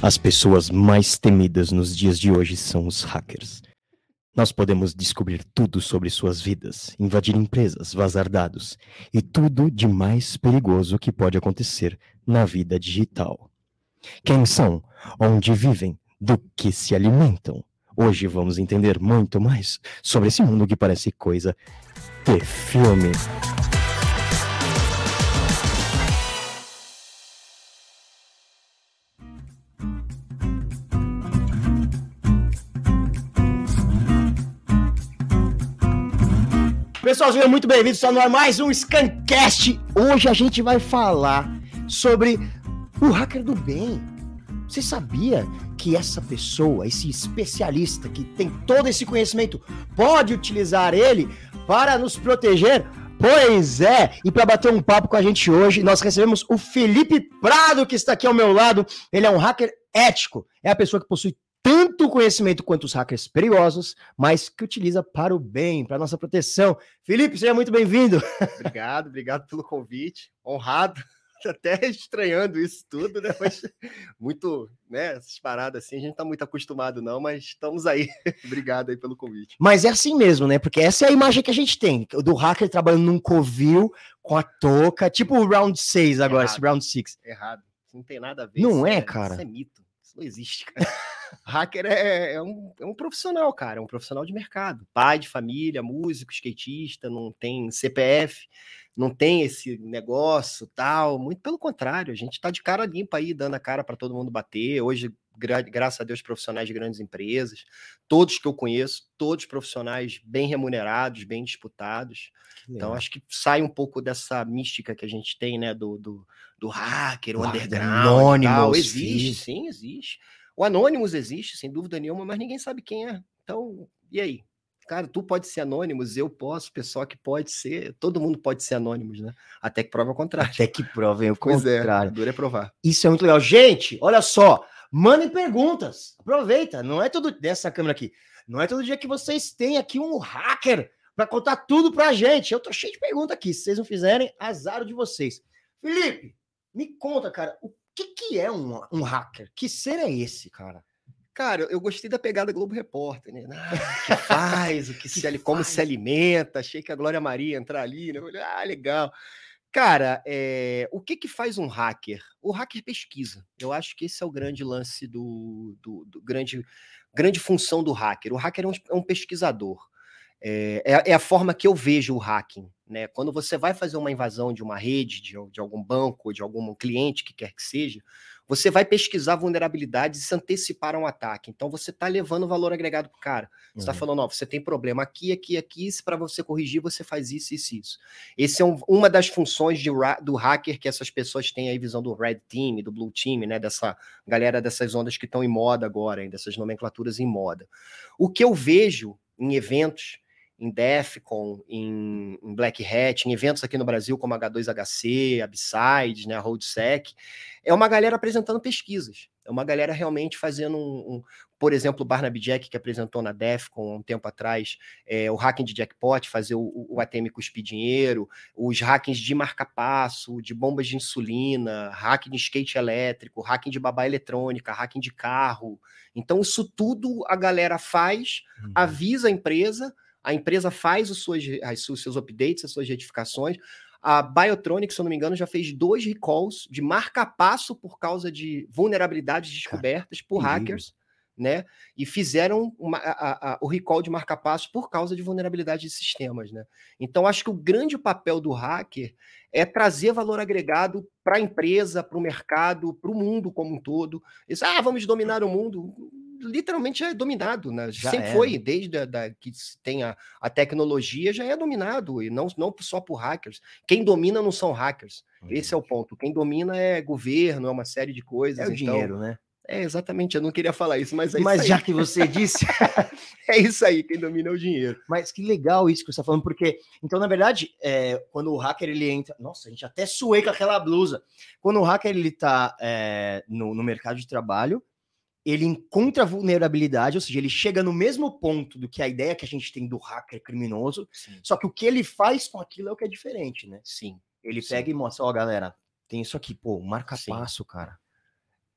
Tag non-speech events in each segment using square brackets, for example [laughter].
As pessoas mais temidas nos dias de hoje são os hackers. Nós podemos descobrir tudo sobre suas vidas, invadir empresas, vazar dados e tudo de mais perigoso que pode acontecer na vida digital. Quem são? Onde vivem? Do que se alimentam? Hoje vamos entender muito mais sobre esse mundo que parece coisa de filme. Pessoal, sejam muito bem-vindos. Ar mais um Scancast. Hoje a gente vai falar sobre o hacker do bem. Você sabia que essa pessoa, esse especialista que tem todo esse conhecimento, pode utilizar ele para nos proteger? Pois é, e para bater um papo com a gente hoje, nós recebemos o Felipe Prado, que está aqui ao meu lado. Ele é um hacker ético, é a pessoa que possui tanto conhecimento quanto os hackers perigosos, mas que utiliza para o bem, para nossa proteção. Felipe, seja muito bem-vindo. Obrigado, obrigado pelo convite. Honrado, [laughs] até estranhando isso tudo, né? Mas [laughs] muito, né? Essas paradas assim, a gente tá muito acostumado, não, mas estamos aí. [laughs] obrigado aí pelo convite. Mas é assim mesmo, né? Porque essa é a imagem que a gente tem do hacker trabalhando num covil com a touca, tipo o round 6 agora, Errado. esse round 6. Errado. Isso não tem nada a ver. Não é, é, cara? Isso é mito. Isso não existe, cara. Hacker é, é, um, é um profissional, cara, é um profissional de mercado. Pai de família, músico, skatista, não tem CPF, não tem esse negócio tal. Muito pelo contrário, a gente está de cara limpa aí, dando a cara para todo mundo bater. Hoje, gra graças a Deus, profissionais de grandes empresas, todos que eu conheço, todos profissionais bem remunerados, bem disputados. Então, acho que sai um pouco dessa mística que a gente tem, né, do, do, do hacker, o underground. Anônimo, existe, sim, existe. O Anonymous existe, sem dúvida nenhuma, mas ninguém sabe quem é. Então, e aí? Cara, tu pode ser Anonymous, eu posso, pessoal que pode ser, todo mundo pode ser Anonymous, né? Até que prova o contrário. Até que provem o pois é, contrário. É, duro é provar. Isso é muito legal. Gente, olha só, mandem perguntas. Aproveita, não é todo dessa câmera aqui. Não é todo dia que vocês têm aqui um hacker para contar tudo pra gente. Eu tô cheio de perguntas aqui. Se vocês não fizerem, azar de vocês. Felipe, me conta, cara, o que, que é um, um hacker? Que ser é esse, cara? Cara, eu gostei da pegada Globo Repórter, né? Ah, o que [laughs] faz, o que, que se, como se alimenta. Achei que a Glória Maria ia entrar ali, né? Falei, ah, legal. Cara, é, o que, que faz um hacker? O hacker pesquisa. Eu acho que esse é o grande lance do, do, do grande, grande função do hacker. O hacker é um, é um pesquisador. É, é, é, a forma que eu vejo o hacking. Né? Quando você vai fazer uma invasão de uma rede, de, de algum banco, de algum cliente, que quer que seja, você vai pesquisar vulnerabilidades e se antecipar a um ataque. Então você está levando valor agregado para o cara. Você está uhum. falando, ó, você tem problema aqui, aqui, aqui, para você corrigir, você faz isso, isso, isso. Esse é um, uma das funções de, do hacker que essas pessoas têm aí, visão do Red Team, do Blue Team, né? Dessa galera dessas ondas que estão em moda agora, hein, dessas nomenclaturas em moda. O que eu vejo em eventos em DEFCON, em, em, Black Hat, em eventos aqui no Brasil como H2HC, Abside, né, RoadSec, é uma galera apresentando pesquisas. É uma galera realmente fazendo um, um por exemplo, o Barnaby Jack, que apresentou na DEFCON um tempo atrás, é, o hacking de jackpot, fazer o, o ATM cuspir dinheiro, os hackings de marca-passo, de bombas de insulina, hacking de skate elétrico, hacking de babá eletrônica, hacking de carro. Então, isso tudo a galera faz, uhum. avisa a empresa, a empresa faz os, suas, as, os seus updates, as suas retificações. A Biotronic, se eu não me engano, já fez dois recalls de marca-passo por causa de vulnerabilidades descobertas por hackers, né? E fizeram uma, a, a, o recall de marca-passo por causa de vulnerabilidade de sistemas, né? Então, acho que o grande papel do hacker é trazer valor agregado para a empresa, para o mercado, para o mundo como um todo. Isso, ah, vamos dominar o mundo literalmente já é dominado, né? Já Sempre é, foi, desde a, da, que tem a, a, tecnologia, já é dominado, e não, não só por hackers. Quem domina não são hackers. Esse é o ponto. Quem domina é governo, é uma série de coisas. É o então, dinheiro, né? É, exatamente, eu não queria falar isso, mas é Mas isso já que você disse. [laughs] é isso aí, quem domina é o dinheiro. Mas que legal isso que você está falando, porque, então, na verdade, é, quando o hacker ele entra. Nossa, a gente até suei com aquela blusa. Quando o hacker ele está é, no, no mercado de trabalho, ele encontra vulnerabilidade, ou seja, ele chega no mesmo ponto do que a ideia que a gente tem do hacker criminoso, Sim. só que o que ele faz com aquilo é o que é diferente, né? Sim. Ele Sim. pega e mostra, ó, galera, tem isso aqui, pô, marca Sim. passo, cara.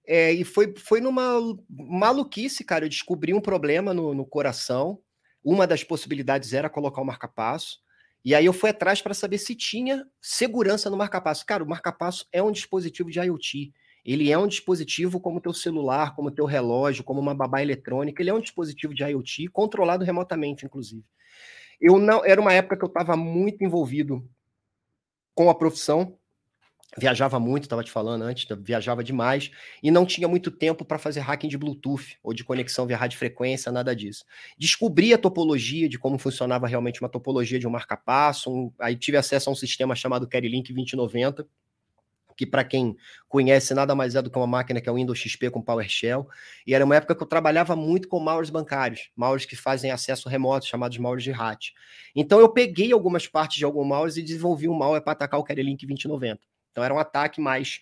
É, e foi, foi numa maluquice, cara. Eu descobri um problema no, no coração. Uma das possibilidades era colocar o marca-passo. E aí eu fui atrás para saber se tinha segurança no marca-passo. Cara, o marca-passo é um dispositivo de IoT. Ele é um dispositivo como teu celular, como teu relógio, como uma babá eletrônica. Ele é um dispositivo de IoT controlado remotamente, inclusive. Eu não era uma época que eu estava muito envolvido com a profissão viajava muito, estava te falando antes, viajava demais e não tinha muito tempo para fazer hacking de Bluetooth ou de conexão via frequência, nada disso. Descobri a topologia de como funcionava realmente uma topologia de um marca-passo, um, aí tive acesso a um sistema chamado Carrylink 2090, que para quem conhece nada mais é do que uma máquina que é o Windows XP com PowerShell, e era uma época que eu trabalhava muito com malwares bancários, malwares que fazem acesso remoto, chamados malwares de RAT. Então eu peguei algumas partes de algum malware e desenvolvi um malware para atacar o Carrylink 2090. Então era um ataque mais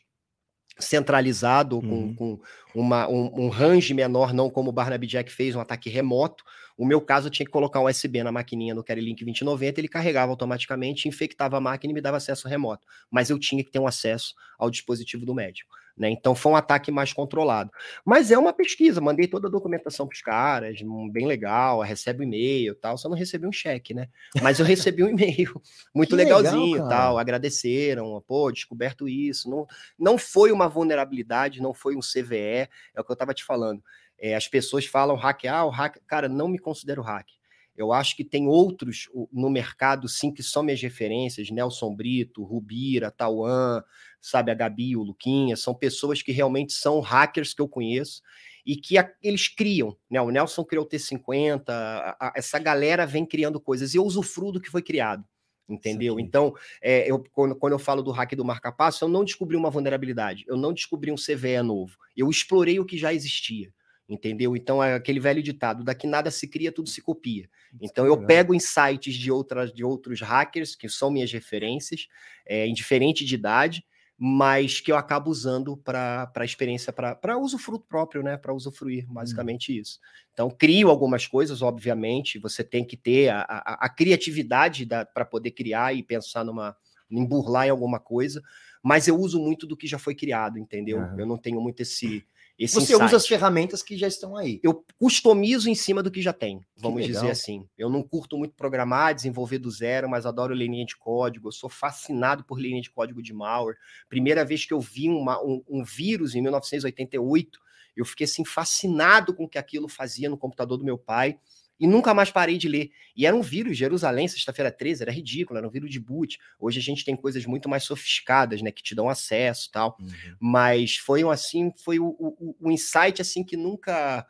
centralizado, uhum. com, com uma, um, um, range menor, não como o Barnaby Jack fez, um ataque remoto. O meu caso, eu tinha que colocar um USB na maquininha no Link 2090, ele carregava automaticamente, infectava a máquina e me dava acesso remoto. Mas eu tinha que ter um acesso ao dispositivo do médico. Né? Então foi um ataque mais controlado. Mas é uma pesquisa, mandei toda a documentação para os caras, bem legal, recebe e-mail tal, só não recebi um cheque, né? Mas eu recebi um [laughs] e-mail muito legalzinho legal, tal, agradeceram, pô, descoberto isso. Não, não foi uma vulnerabilidade, não foi um CVE, é o que eu estava te falando. É, as pessoas falam hack, ah, o hack, cara, não me considero hack. Eu acho que tem outros no mercado, sim, que são minhas referências, Nelson Brito, Rubira, Tauan, sabe, a Gabi, o Luquinha, são pessoas que realmente são hackers que eu conheço e que a, eles criam, né? O Nelson criou o T50, a, a, essa galera vem criando coisas e eu usufruo do que foi criado entendeu? Então, é, eu, quando, quando, eu falo do hack do marca-passo, eu não descobri uma vulnerabilidade, eu não descobri um CVE novo, eu explorei o que já existia, entendeu? Então, é aquele velho ditado, daqui nada se cria, tudo se copia. Então, eu pego insights de, outras, de outros hackers, que são minhas referências, é, indiferente de idade, mas que eu acabo usando para a experiência, para usufruto próprio, né? Para usufruir, hum. basicamente hum. isso. Então, crio algumas coisas, obviamente, você tem que ter a, a, a criatividade para poder criar e pensar numa em burlar em alguma coisa, mas eu uso muito do que já foi criado, entendeu? Uhum. Eu não tenho muito esse esse Você insight. usa as ferramentas que já estão aí. Eu customizo em cima do que já tem, vamos dizer assim. Eu não curto muito programar, desenvolver do zero, mas adoro linha de código. Eu sou fascinado por linha de código de malware. Primeira vez que eu vi uma, um, um vírus em 1988, eu fiquei assim fascinado com o que aquilo fazia no computador do meu pai e nunca mais parei de ler. E era um vírus, Jerusalém, sexta-feira 13, era ridículo, era um vírus de boot. Hoje a gente tem coisas muito mais sofisticadas, né, que te dão acesso tal. Uhum. Mas foi um assim, foi o, o, o, insight assim que nunca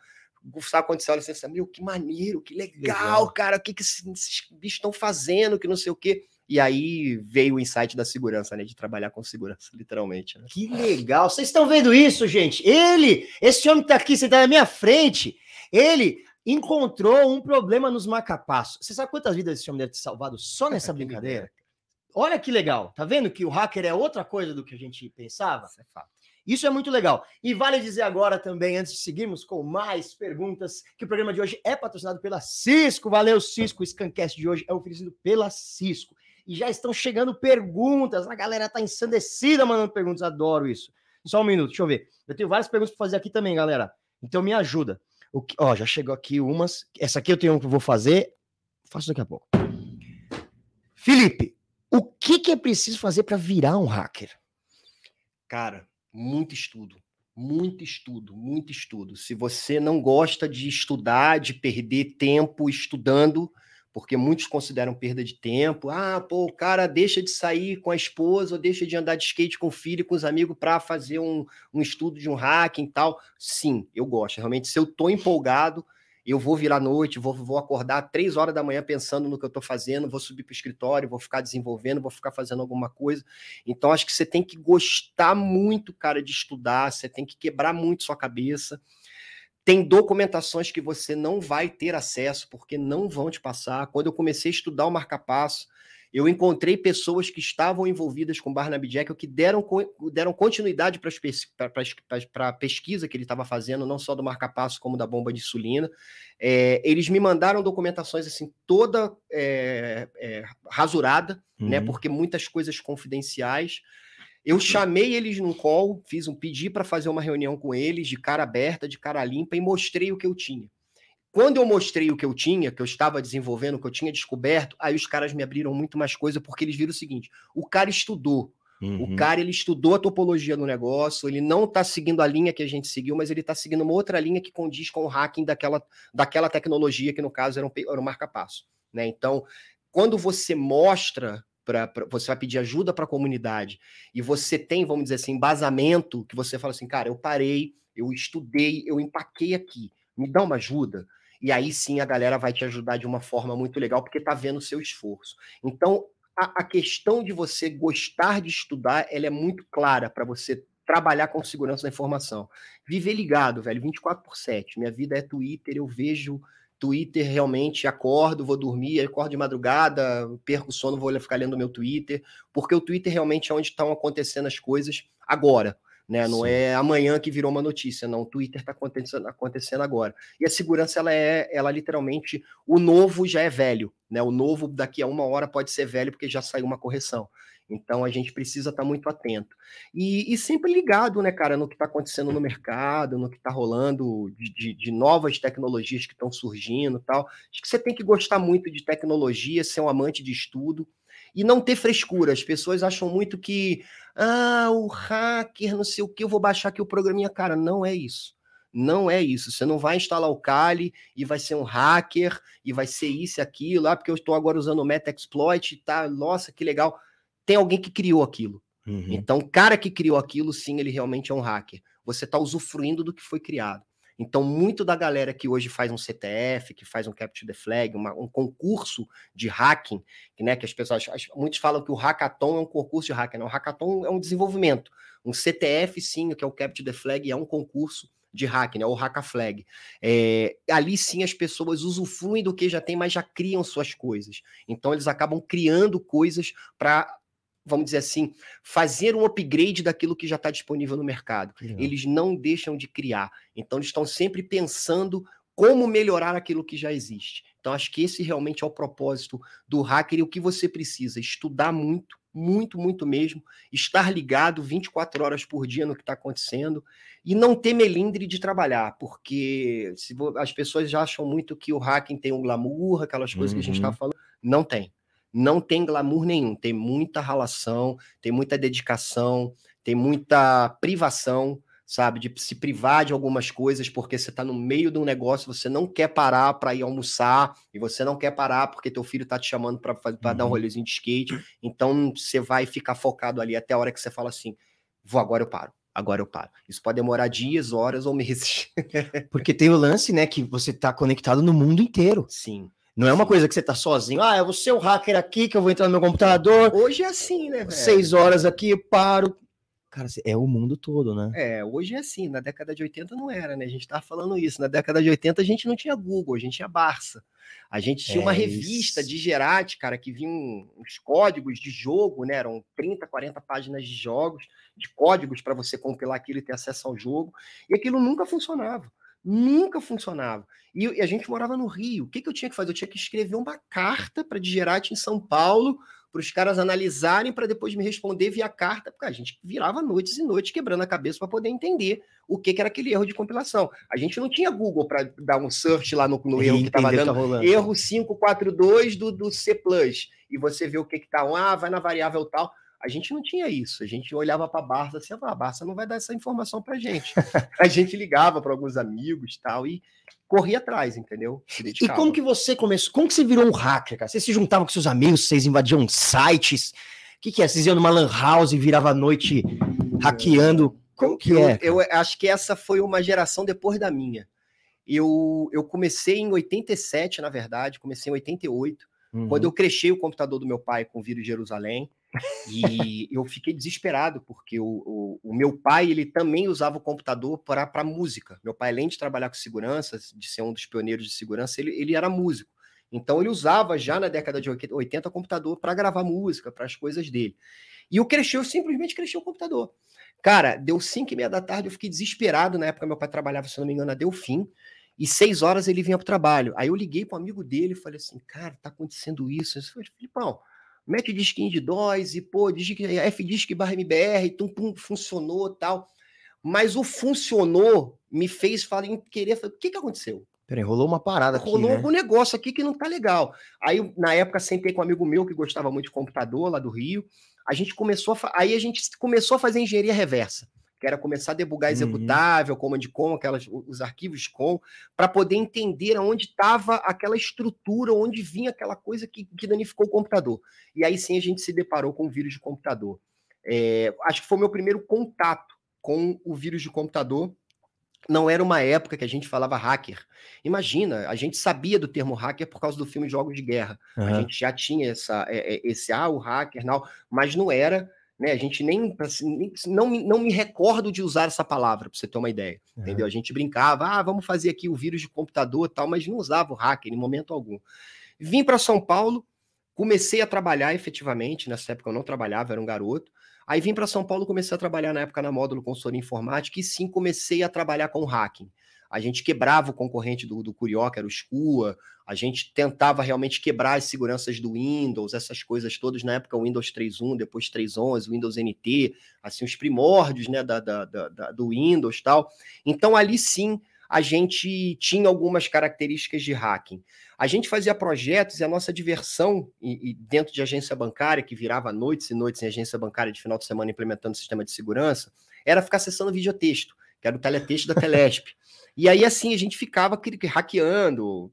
sabe quando você olha assim, meu, que maneiro, que legal, legal. cara, o que, que esses, esses bichos estão fazendo, que não sei o quê. E aí veio o insight da segurança, né? De trabalhar com segurança, literalmente. Né? Que legal! Vocês estão vendo isso, gente? Ele, esse homem que tá aqui, você tá na minha frente, ele encontrou um problema nos macapassos. Você sabe quantas vidas esse homem deve ter salvado só nessa brincadeira? Olha que legal. Tá vendo que o hacker é outra coisa do que a gente pensava? Isso é fato. Isso é muito legal. E vale dizer agora também, antes de seguirmos com mais perguntas, que o programa de hoje é patrocinado pela Cisco. Valeu, Cisco. O Scancast de hoje é oferecido pela Cisco. E já estão chegando perguntas. A galera tá ensandecida mandando perguntas. Adoro isso. Só um minuto, deixa eu ver. Eu tenho várias perguntas para fazer aqui também, galera. Então me ajuda. O que, ó, já chegou aqui umas. Essa aqui eu tenho que vou fazer. Faço daqui a pouco. Felipe, o que, que é preciso fazer para virar um hacker? Cara, muito estudo. Muito estudo, muito estudo. Se você não gosta de estudar, de perder tempo estudando, porque muitos consideram perda de tempo. Ah, pô, o cara deixa de sair com a esposa ou deixa de andar de skate com o filho, com os amigos para fazer um, um estudo de um hacking e tal. Sim, eu gosto. Realmente, se eu tô empolgado, eu vou virar à noite, vou, vou acordar três horas da manhã pensando no que eu estou fazendo, vou subir para o escritório, vou ficar desenvolvendo, vou ficar fazendo alguma coisa. Então, acho que você tem que gostar muito, cara, de estudar, você tem que quebrar muito sua cabeça. Tem documentações que você não vai ter acesso, porque não vão te passar. Quando eu comecei a estudar o marca-passo, eu encontrei pessoas que estavam envolvidas com Barnaby Jack, que deram, deram continuidade para a pesquisa que ele estava fazendo, não só do marca-passo, como da bomba de insulina. É, eles me mandaram documentações assim, toda é, é, rasurada, né, uhum. né? Porque muitas coisas confidenciais. Eu chamei eles num call, fiz um pedi para fazer uma reunião com eles, de cara aberta, de cara limpa, e mostrei o que eu tinha. Quando eu mostrei o que eu tinha, que eu estava desenvolvendo, o que eu tinha descoberto, aí os caras me abriram muito mais coisa, porque eles viram o seguinte: o cara estudou. Uhum. O cara ele estudou a topologia do negócio, ele não está seguindo a linha que a gente seguiu, mas ele está seguindo uma outra linha que condiz com o hacking daquela, daquela tecnologia, que no caso era um, era um marca-passo. Né? Então, quando você mostra Você vai pedir ajuda para a comunidade e você tem, vamos dizer assim, embasamento que você fala assim, cara, eu parei, eu estudei, eu empaquei aqui, me dá uma ajuda. E aí sim a galera vai te ajudar de uma forma muito legal, porque está vendo o seu esforço. Então, a, a, questão de você gostar de estudar, ela é muito clara para você trabalhar com segurança da informação. Viver ligado, velho, 24 por 7. Minha vida é Twitter, eu vejo Twitter realmente, acordo, vou dormir, acordo de madrugada, perco o sono, vou ficar lendo meu Twitter, porque o Twitter realmente é onde estão acontecendo as coisas agora né? Não Sim. é amanhã que virou uma notícia, não. O Twitter está acontecendo, acontecendo agora. E a segurança, ela é, ela literalmente, o novo já é velho, né? O novo daqui a uma hora pode ser velho porque já saiu uma correção. Então a gente precisa estar tá muito atento. E, e, sempre ligado, né, cara, no que está acontecendo no mercado, no que está rolando de, de, de, novas tecnologias que estão surgindo tal. Acho que você tem que gostar muito de tecnologia, ser um amante de estudo e não ter frescura. As pessoas acham muito que, ah, o hacker, não sei o que, eu vou baixar aqui o programinha. Cara, não é isso. Não é isso. Você não vai instalar o Kali e vai ser um hacker e vai ser isso e aquilo, ah, porque eu estou agora usando o Metaexploit, tá? Nossa, que legal. Tem alguém que criou aquilo. Uhum. Então, o cara que criou aquilo, sim, ele realmente é um hacker. Você está usufruindo do que foi criado. Então, muito da galera que hoje faz um CTF, que faz um Capture the Flag, uma, um concurso de hacking, que, né, que as pessoas. Muitos falam que o hackathon é um concurso de hacking. Não, o hackathon é um desenvolvimento. Um CTF, sim, que é o Capture the Flag, é um concurso de hacking, né, o Hackaflag. É, ali sim as pessoas usufruem do que já tem, mas já criam suas coisas. Então eles acabam criando coisas para vamos dizer assim, fazer um upgrade daquilo que já está disponível no mercado. Eles não deixam de criar. Então, eles estão sempre pensando como melhorar aquilo que já existe. Então, acho que esse realmente é o propósito do hacker e o que você precisa: estudar muito, muito, muito mesmo, estar ligado 24 horas por dia no que está acontecendo e não ter melindre de trabalhar, porque se as pessoas já acham muito que o hacking tem um glamour, aquelas coisas uhum. que a gente está uhum. falando. Não tem não tem glamour nenhum, tem muita relação, tem muita dedicação, tem muita privação, sabe, de se privar de algumas coisas porque você está no meio de um negócio, você não quer parar para ir almoçar e você não quer parar porque teu filho está te chamando para uhum. dar um uhum. rolezinho de skate, então você vai ficar focado ali até a hora que você fala assim, vou agora eu paro agora eu paro. Isso pode demorar dias, horas ou meses. Porque tem o lance, né, que você está conectado no mundo inteiro. Sim. Não é uma coisa que você tá sozinho. Ah, eu vou ser o hacker aqui, que eu vou entrar no meu computador. Hoje é assim, né? Velho? Seis horas aqui, paro. Cara, é o mundo todo, né? É, hoje é assim. Na década de 80 não era, né? A gente tava falando isso. Na década de 80 a gente não tinha Google, a gente tinha Barça. A gente tinha é uma revista isso. de Gerati, cara, que vinham uns códigos de jogo, né? Eram 30, 40 páginas de jogos, de códigos para você compilar aquilo e ter acesso ao jogo. E aquilo nunca funcionava. Nunca funcionava. E, e, a gente morava no Rio. O que, que eu tinha que fazer? Eu tinha que escrever uma carta para Digerati em São Paulo, para os caras analisarem, para depois me responder via carta, porque a gente virava noites e noites quebrando a cabeça para poder entender o que, que, era aquele erro de compilação. A gente não tinha Google para dar um search lá no, no erro que estava dando. Tá erro 542 do, do C, e você vê o que está. Ah, vai na variável tal. A gente não tinha isso. A gente olhava para a Barça assim, a Barça não vai dar essa informação para gente. [laughs] a gente ligava para alguns amigos tal e corria atrás, entendeu? E como que você começou? Como que você virou um hacker, cara? Você se juntava com seus amigos, vocês invadiam sites? O que, que é? Vocês iam numa lan house e virava a noite hackeando? Como que eu, é? Eu acho que essa foi uma geração depois da minha. Eu, eu comecei em 87, na verdade, comecei em 88. Uhum. Quando eu cresci o computador do meu pai com vírus Jerusalém, e eu fiquei desesperado, porque o, o, o, meu pai ele também usava o computador para música. Meu pai, além de trabalhar com segurança, de ser um dos pioneiros de segurança, ele, ele era músico. Então ele usava já na década de 80 o computador para gravar música, para as coisas dele. E eu cresci, eu simplesmente cresci o computador. Cara, deu 5 e meia da tarde, eu fiquei desesperado. Na época, meu pai trabalhava, se não me engano, na Delfim. E seis horas ele vinha para o trabalho. Aí eu liguei para um amigo dele e falei assim: Cara, tá acontecendo isso. Eu falei, Filipão, mete disquinho de DOS e, pô, Fdisk barra MBR, tum, pum, funcionou tal. Mas o funcionou me fez falar em querer. O que, que aconteceu? Peraí, rolou uma parada aqui. Rolou né? algum negócio aqui que não tá legal. Aí, na época, sentei com um amigo meu que gostava muito de computador lá do Rio. A gente começou a, aí a gente começou a fazer engenharia reversa que era começar a debugar uhum. executável, uhum. command com, aquelas, os arquivos com, para poder entender aonde estava aquela estrutura, onde vinha aquela coisa que, que danificou o computador. E aí sim a gente se deparou com o vírus de computador. É, acho que foi o meu primeiro contato com o vírus de computador. Não era uma época que a gente falava hacker. Imagina, a gente sabia do termo hacker por causa do filme Jogos de Guerra. Uhum. A gente já tinha essa, é, é, esse, ah, o hacker, não, mas não era né? A gente nem, assim, não, não me recordo de usar essa palavra, para você ter uma ideia, uhum. entendeu? A gente brincava, ah, vamos fazer aqui o vírus de computador tal, mas não usava o hacker em momento algum. Vim para São Paulo, comecei a trabalhar efetivamente, nessa época eu não trabalhava, era um garoto, aí vim para São Paulo, comecei a trabalhar na época na módulo consultoria informática e sim comecei a trabalhar com hacking a gente quebrava o concorrente do, do Curió, que era o Scua, a gente tentava realmente quebrar as seguranças do Windows, essas coisas todas, na época o Windows 3.1, depois 3.11, Windows NT, assim, os primórdios né, da, da, da, do Windows tal. Então ali sim a gente tinha algumas características de hacking. A gente fazia projetos e a nossa diversão e, e dentro de agência bancária, que virava noites e noites em agência bancária de final de semana implementando sistema de segurança, era ficar acessando videotexto, que era o teletexto da Telesp. E aí, assim, a gente ficava hackeando,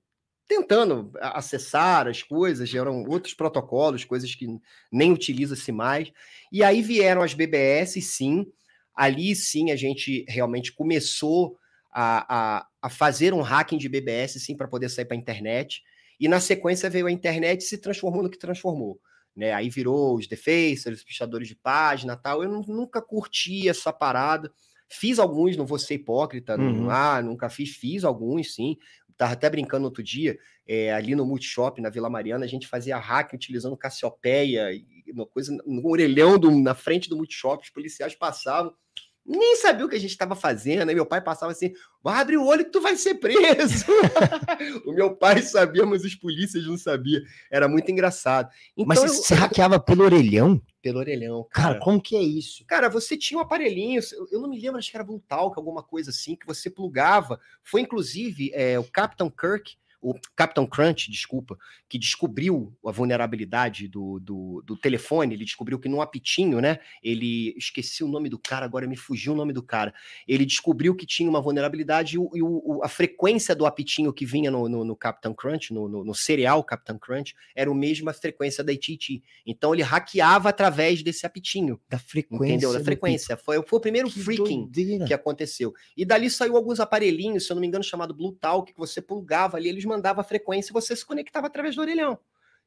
tentando acessar as coisas, eram outros protocolos, coisas que nem utiliza-se mais. E aí vieram as BBS, sim. Ali sim a gente realmente começou a, a, a fazer um hacking de BBS, sim, para poder sair para a internet. E na sequência veio a internet e se transformou no que transformou. Né? Aí virou os defacers, os pichadores de página tal. Eu nunca curti essa parada. Fiz alguns, não vou ser hipócrita, uhum. não, ah, nunca fiz, fiz alguns, sim. Tava até brincando outro dia, é, ali no Multishop, na Vila Mariana, a gente fazia hack utilizando Cassiopeia, e uma coisa no orelhão do, na frente do Multishop, os policiais passavam, nem sabia o que a gente estava fazendo. Aí meu pai passava assim: abre o olho que tu vai ser preso. [laughs] o meu pai sabia, mas os polícias não sabiam. Era muito engraçado. Então, mas você eu... hackeava pelo orelhão? Pelo orelhão. Cara. cara. como que é isso? Cara, você tinha um aparelhinho, eu não me lembro, acho que era Blue Talk, alguma coisa assim, que você plugava. Foi inclusive é, o Captain Kirk o Captain Crunch, desculpa, que descobriu a vulnerabilidade do, do, do, telefone, ele descobriu que no apitinho, né? Ele esqueci o nome do cara, agora me fugiu o nome do cara. Ele descobriu que tinha uma vulnerabilidade e, o, e o, a frequência do apitinho que vinha no, no, no Captain Crunch, no, no, no, cereal Captain Crunch, era a mesma frequência da AT&T. Então ele hackeava através desse apitinho. Da frequência. Entendeu? Da frequência. Foi, foi o primeiro que freaking doideira. que aconteceu. E dali saiu alguns aparelhinhos, se eu não me engano, chamado Blue Talk, que você plugava ali, eles mandava a frequência e você se conectava através do orelhão.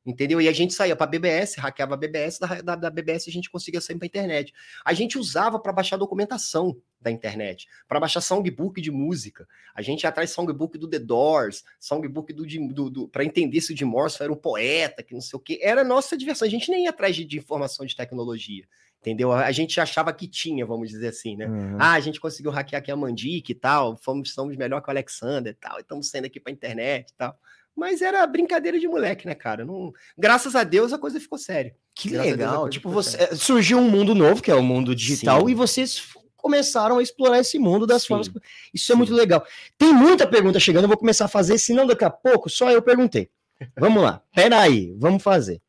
Entendeu? E a gente saía para BBS, hackeava a BBS, da, da, da, BBS a gente conseguia sair para internet. A gente usava para baixar documentação da internet, para baixar songbook de música. A gente ia atrás songbook do The Doors, songbook do, do, do para entender se o Jim Morrison era um poeta, que não sei o quê. Era nossa diversão. A gente nem ia atrás de, de informação de tecnologia entendeu? A gente achava que tinha, vamos dizer assim, né? Uhum. Ah, a gente conseguiu hackear aqui a Mandic e tal, fomos, somos melhor que o Alexander e tal, estamos saindo aqui para internet e tal. Mas era brincadeira de moleque, né, cara? Não... Graças a Deus a coisa ficou séria. Que Graças legal. Tipo, você séria. surgiu um mundo novo, que é o mundo digital, Sim. e vocês começaram a explorar esse mundo das Sim. formas. Isso é Sim. muito legal. Tem muita pergunta chegando, eu vou começar a fazer, senão daqui a pouco só eu perguntei. Vamos lá. [laughs] Pera aí, vamos fazer.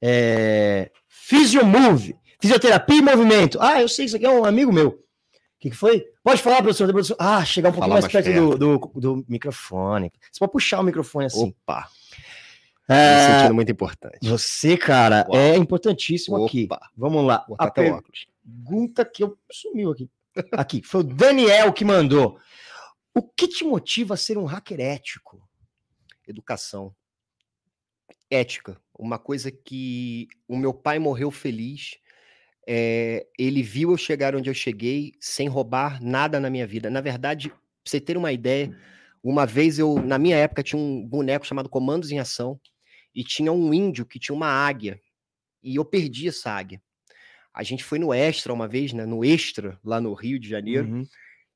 É... Physiomove. Fisioterapia e movimento. Ah, eu sei, isso aqui é um amigo meu. O que, que foi? Pode falar, professor? Ah, chegar um pouquinho mais, mais perto, perto. Do, do, do, microfone. Você pode puxar o microfone assim. Opa! É, Me sentindo muito importante. Você, cara, Uau. é importantíssimo Opa. aqui. Vamos lá. Vou a pergunta que eu sumiu aqui. Aqui, foi o Daniel que mandou. O que te motiva a ser um hacker ético? Educação. Ética. Uma coisa que o meu pai morreu feliz é, ele viu eu chegar onde eu cheguei sem roubar nada na minha vida. Na verdade, pra você ter uma ideia, uma vez eu, na minha época, tinha um boneco chamado Comandos em Ação e tinha um índio que tinha uma águia e eu perdi essa águia. A gente foi no Extra uma vez, né, no Extra, lá no Rio de Janeiro, uhum.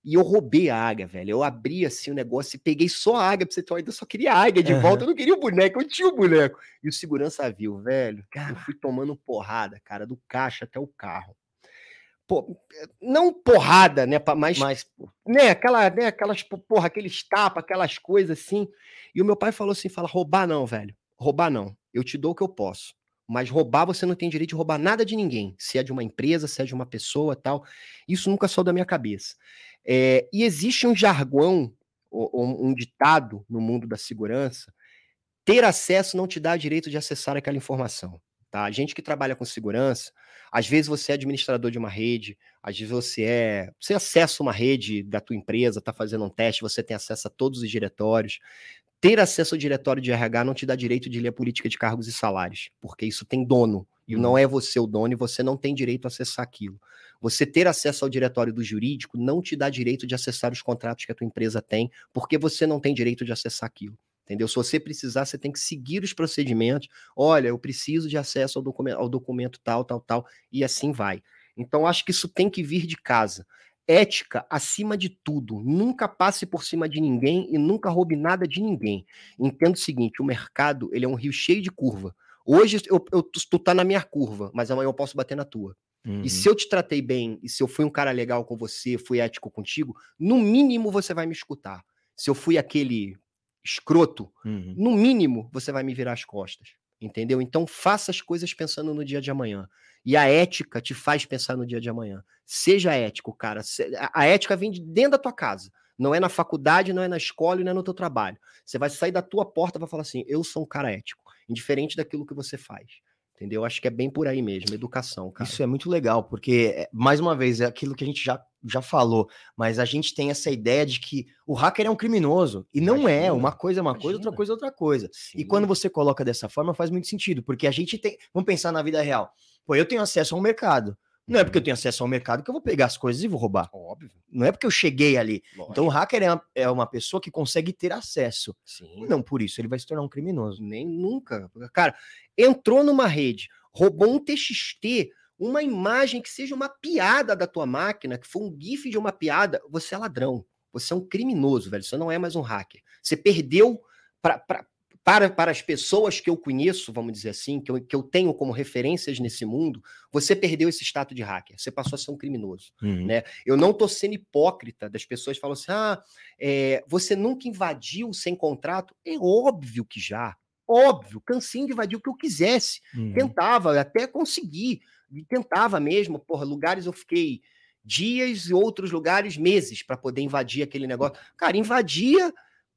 E eu roubei a águia, velho. Eu abri assim o negócio e peguei só a águia pra você ter uma ideia. Eu só queria a águia de Aham. volta. Eu não queria o boneco, eu tinha o boneco. E o segurança viu, velho. Eu Cara. fui tomando porrada, cara, do caixa até o carro. Pô, não porrada, né? Mas, Mas, né, aquela, né, aquelas, po- porra, aqueles tapas, aquelas coisas assim. E o meu pai falou assim: fala, roubar não, velho. Roubar não. Eu te dou o que eu posso. Mas roubar, você não tem direito de roubar nada de ninguém. Se é de uma empresa, se é de uma pessoa tal. Isso nunca saiu da minha cabeça. É, e existe um jargão, ou um ditado no mundo da segurança: ter acesso não te dá direito de acessar aquela informação. Tá? A gente que trabalha com segurança, às vezes você é administrador de uma rede, às vezes você é. Você acessa uma rede da tua empresa, está fazendo um teste, você tem acesso a todos os diretórios. Ter acesso ao diretório de RH não te dá direito de ler a política de cargos e salários, porque isso tem dono. E Uhum. não é você o dono e você não tem direito a acessar aquilo. Você ter acesso ao diretório do jurídico não te dá direito de acessar os contratos que a tua empresa tem, porque você não tem direito de acessar aquilo. Entendeu? Se você precisar, você tem que seguir os procedimentos. Olha, eu preciso de acesso ao documento, ao documento tal, tal, tal, e assim vai. Então, acho que isso tem que vir de casa. Ética acima de tudo. Nunca passe por cima de ninguém e nunca roube nada de ninguém. Entenda o seguinte: o mercado ele é um rio cheio de curva. Hoje eu, eu, tu tá na minha curva, mas amanhã eu posso bater na tua. Uhum. E se eu te tratei bem, e se eu fui um cara legal com você, fui ético contigo, no mínimo você vai me escutar. Se eu fui aquele escroto, Uhum. no mínimo você vai me virar as costas. Entendeu? Então faça as coisas pensando no dia de amanhã. E a ética te faz pensar no dia de amanhã. Seja ético, cara. A ética vem de dentro da tua casa. Não é na faculdade, não é na escola e não é no teu trabalho. Você vai sair da tua porta e vai falar assim: eu sou um cara ético, indiferente daquilo que você faz. Entendeu? Acho que é bem por aí mesmo, educação, cara. Isso é muito legal, porque, é, mais uma vez, é aquilo que a gente já, já falou, mas a gente tem essa ideia de que o hacker é um criminoso. E não é. Imagina, Uma coisa é uma coisa, outra imagina. coisa é outra coisa. E Sim. quando você coloca dessa forma, faz muito sentido, porque a gente tem. Vamos pensar na vida real. Pô, eu tenho acesso ao mercado. Não é porque eu tenho acesso ao mercado que eu vou pegar as coisas e vou roubar. Óbvio. Não é porque eu cheguei ali. lógico. Então o hacker é uma, é uma pessoa que consegue ter acesso. Sim. Não por isso ele vai se tornar um criminoso. Nem nunca. Cara, entrou numa rede, roubou um TXT, uma imagem que seja uma piada da tua máquina, que foi um GIF de uma piada, você é ladrão. Você é um criminoso, velho. Você não é mais um hacker. Você perdeu pra, pra- para, para as pessoas que eu conheço, vamos dizer assim, que eu, que eu tenho como referências nesse mundo, você perdeu esse status de hacker. Você passou a ser um criminoso. Né? Eu não tô sendo hipócrita das pessoas que falam assim: ah, é, você nunca invadiu sem contrato. É óbvio que já. Óbvio, cansei de invadir o que eu quisesse. Uhum. Tentava, até consegui. E Tentava mesmo, porra, lugares eu fiquei dias e outros lugares meses para poder invadir aquele negócio. Cara, invadia,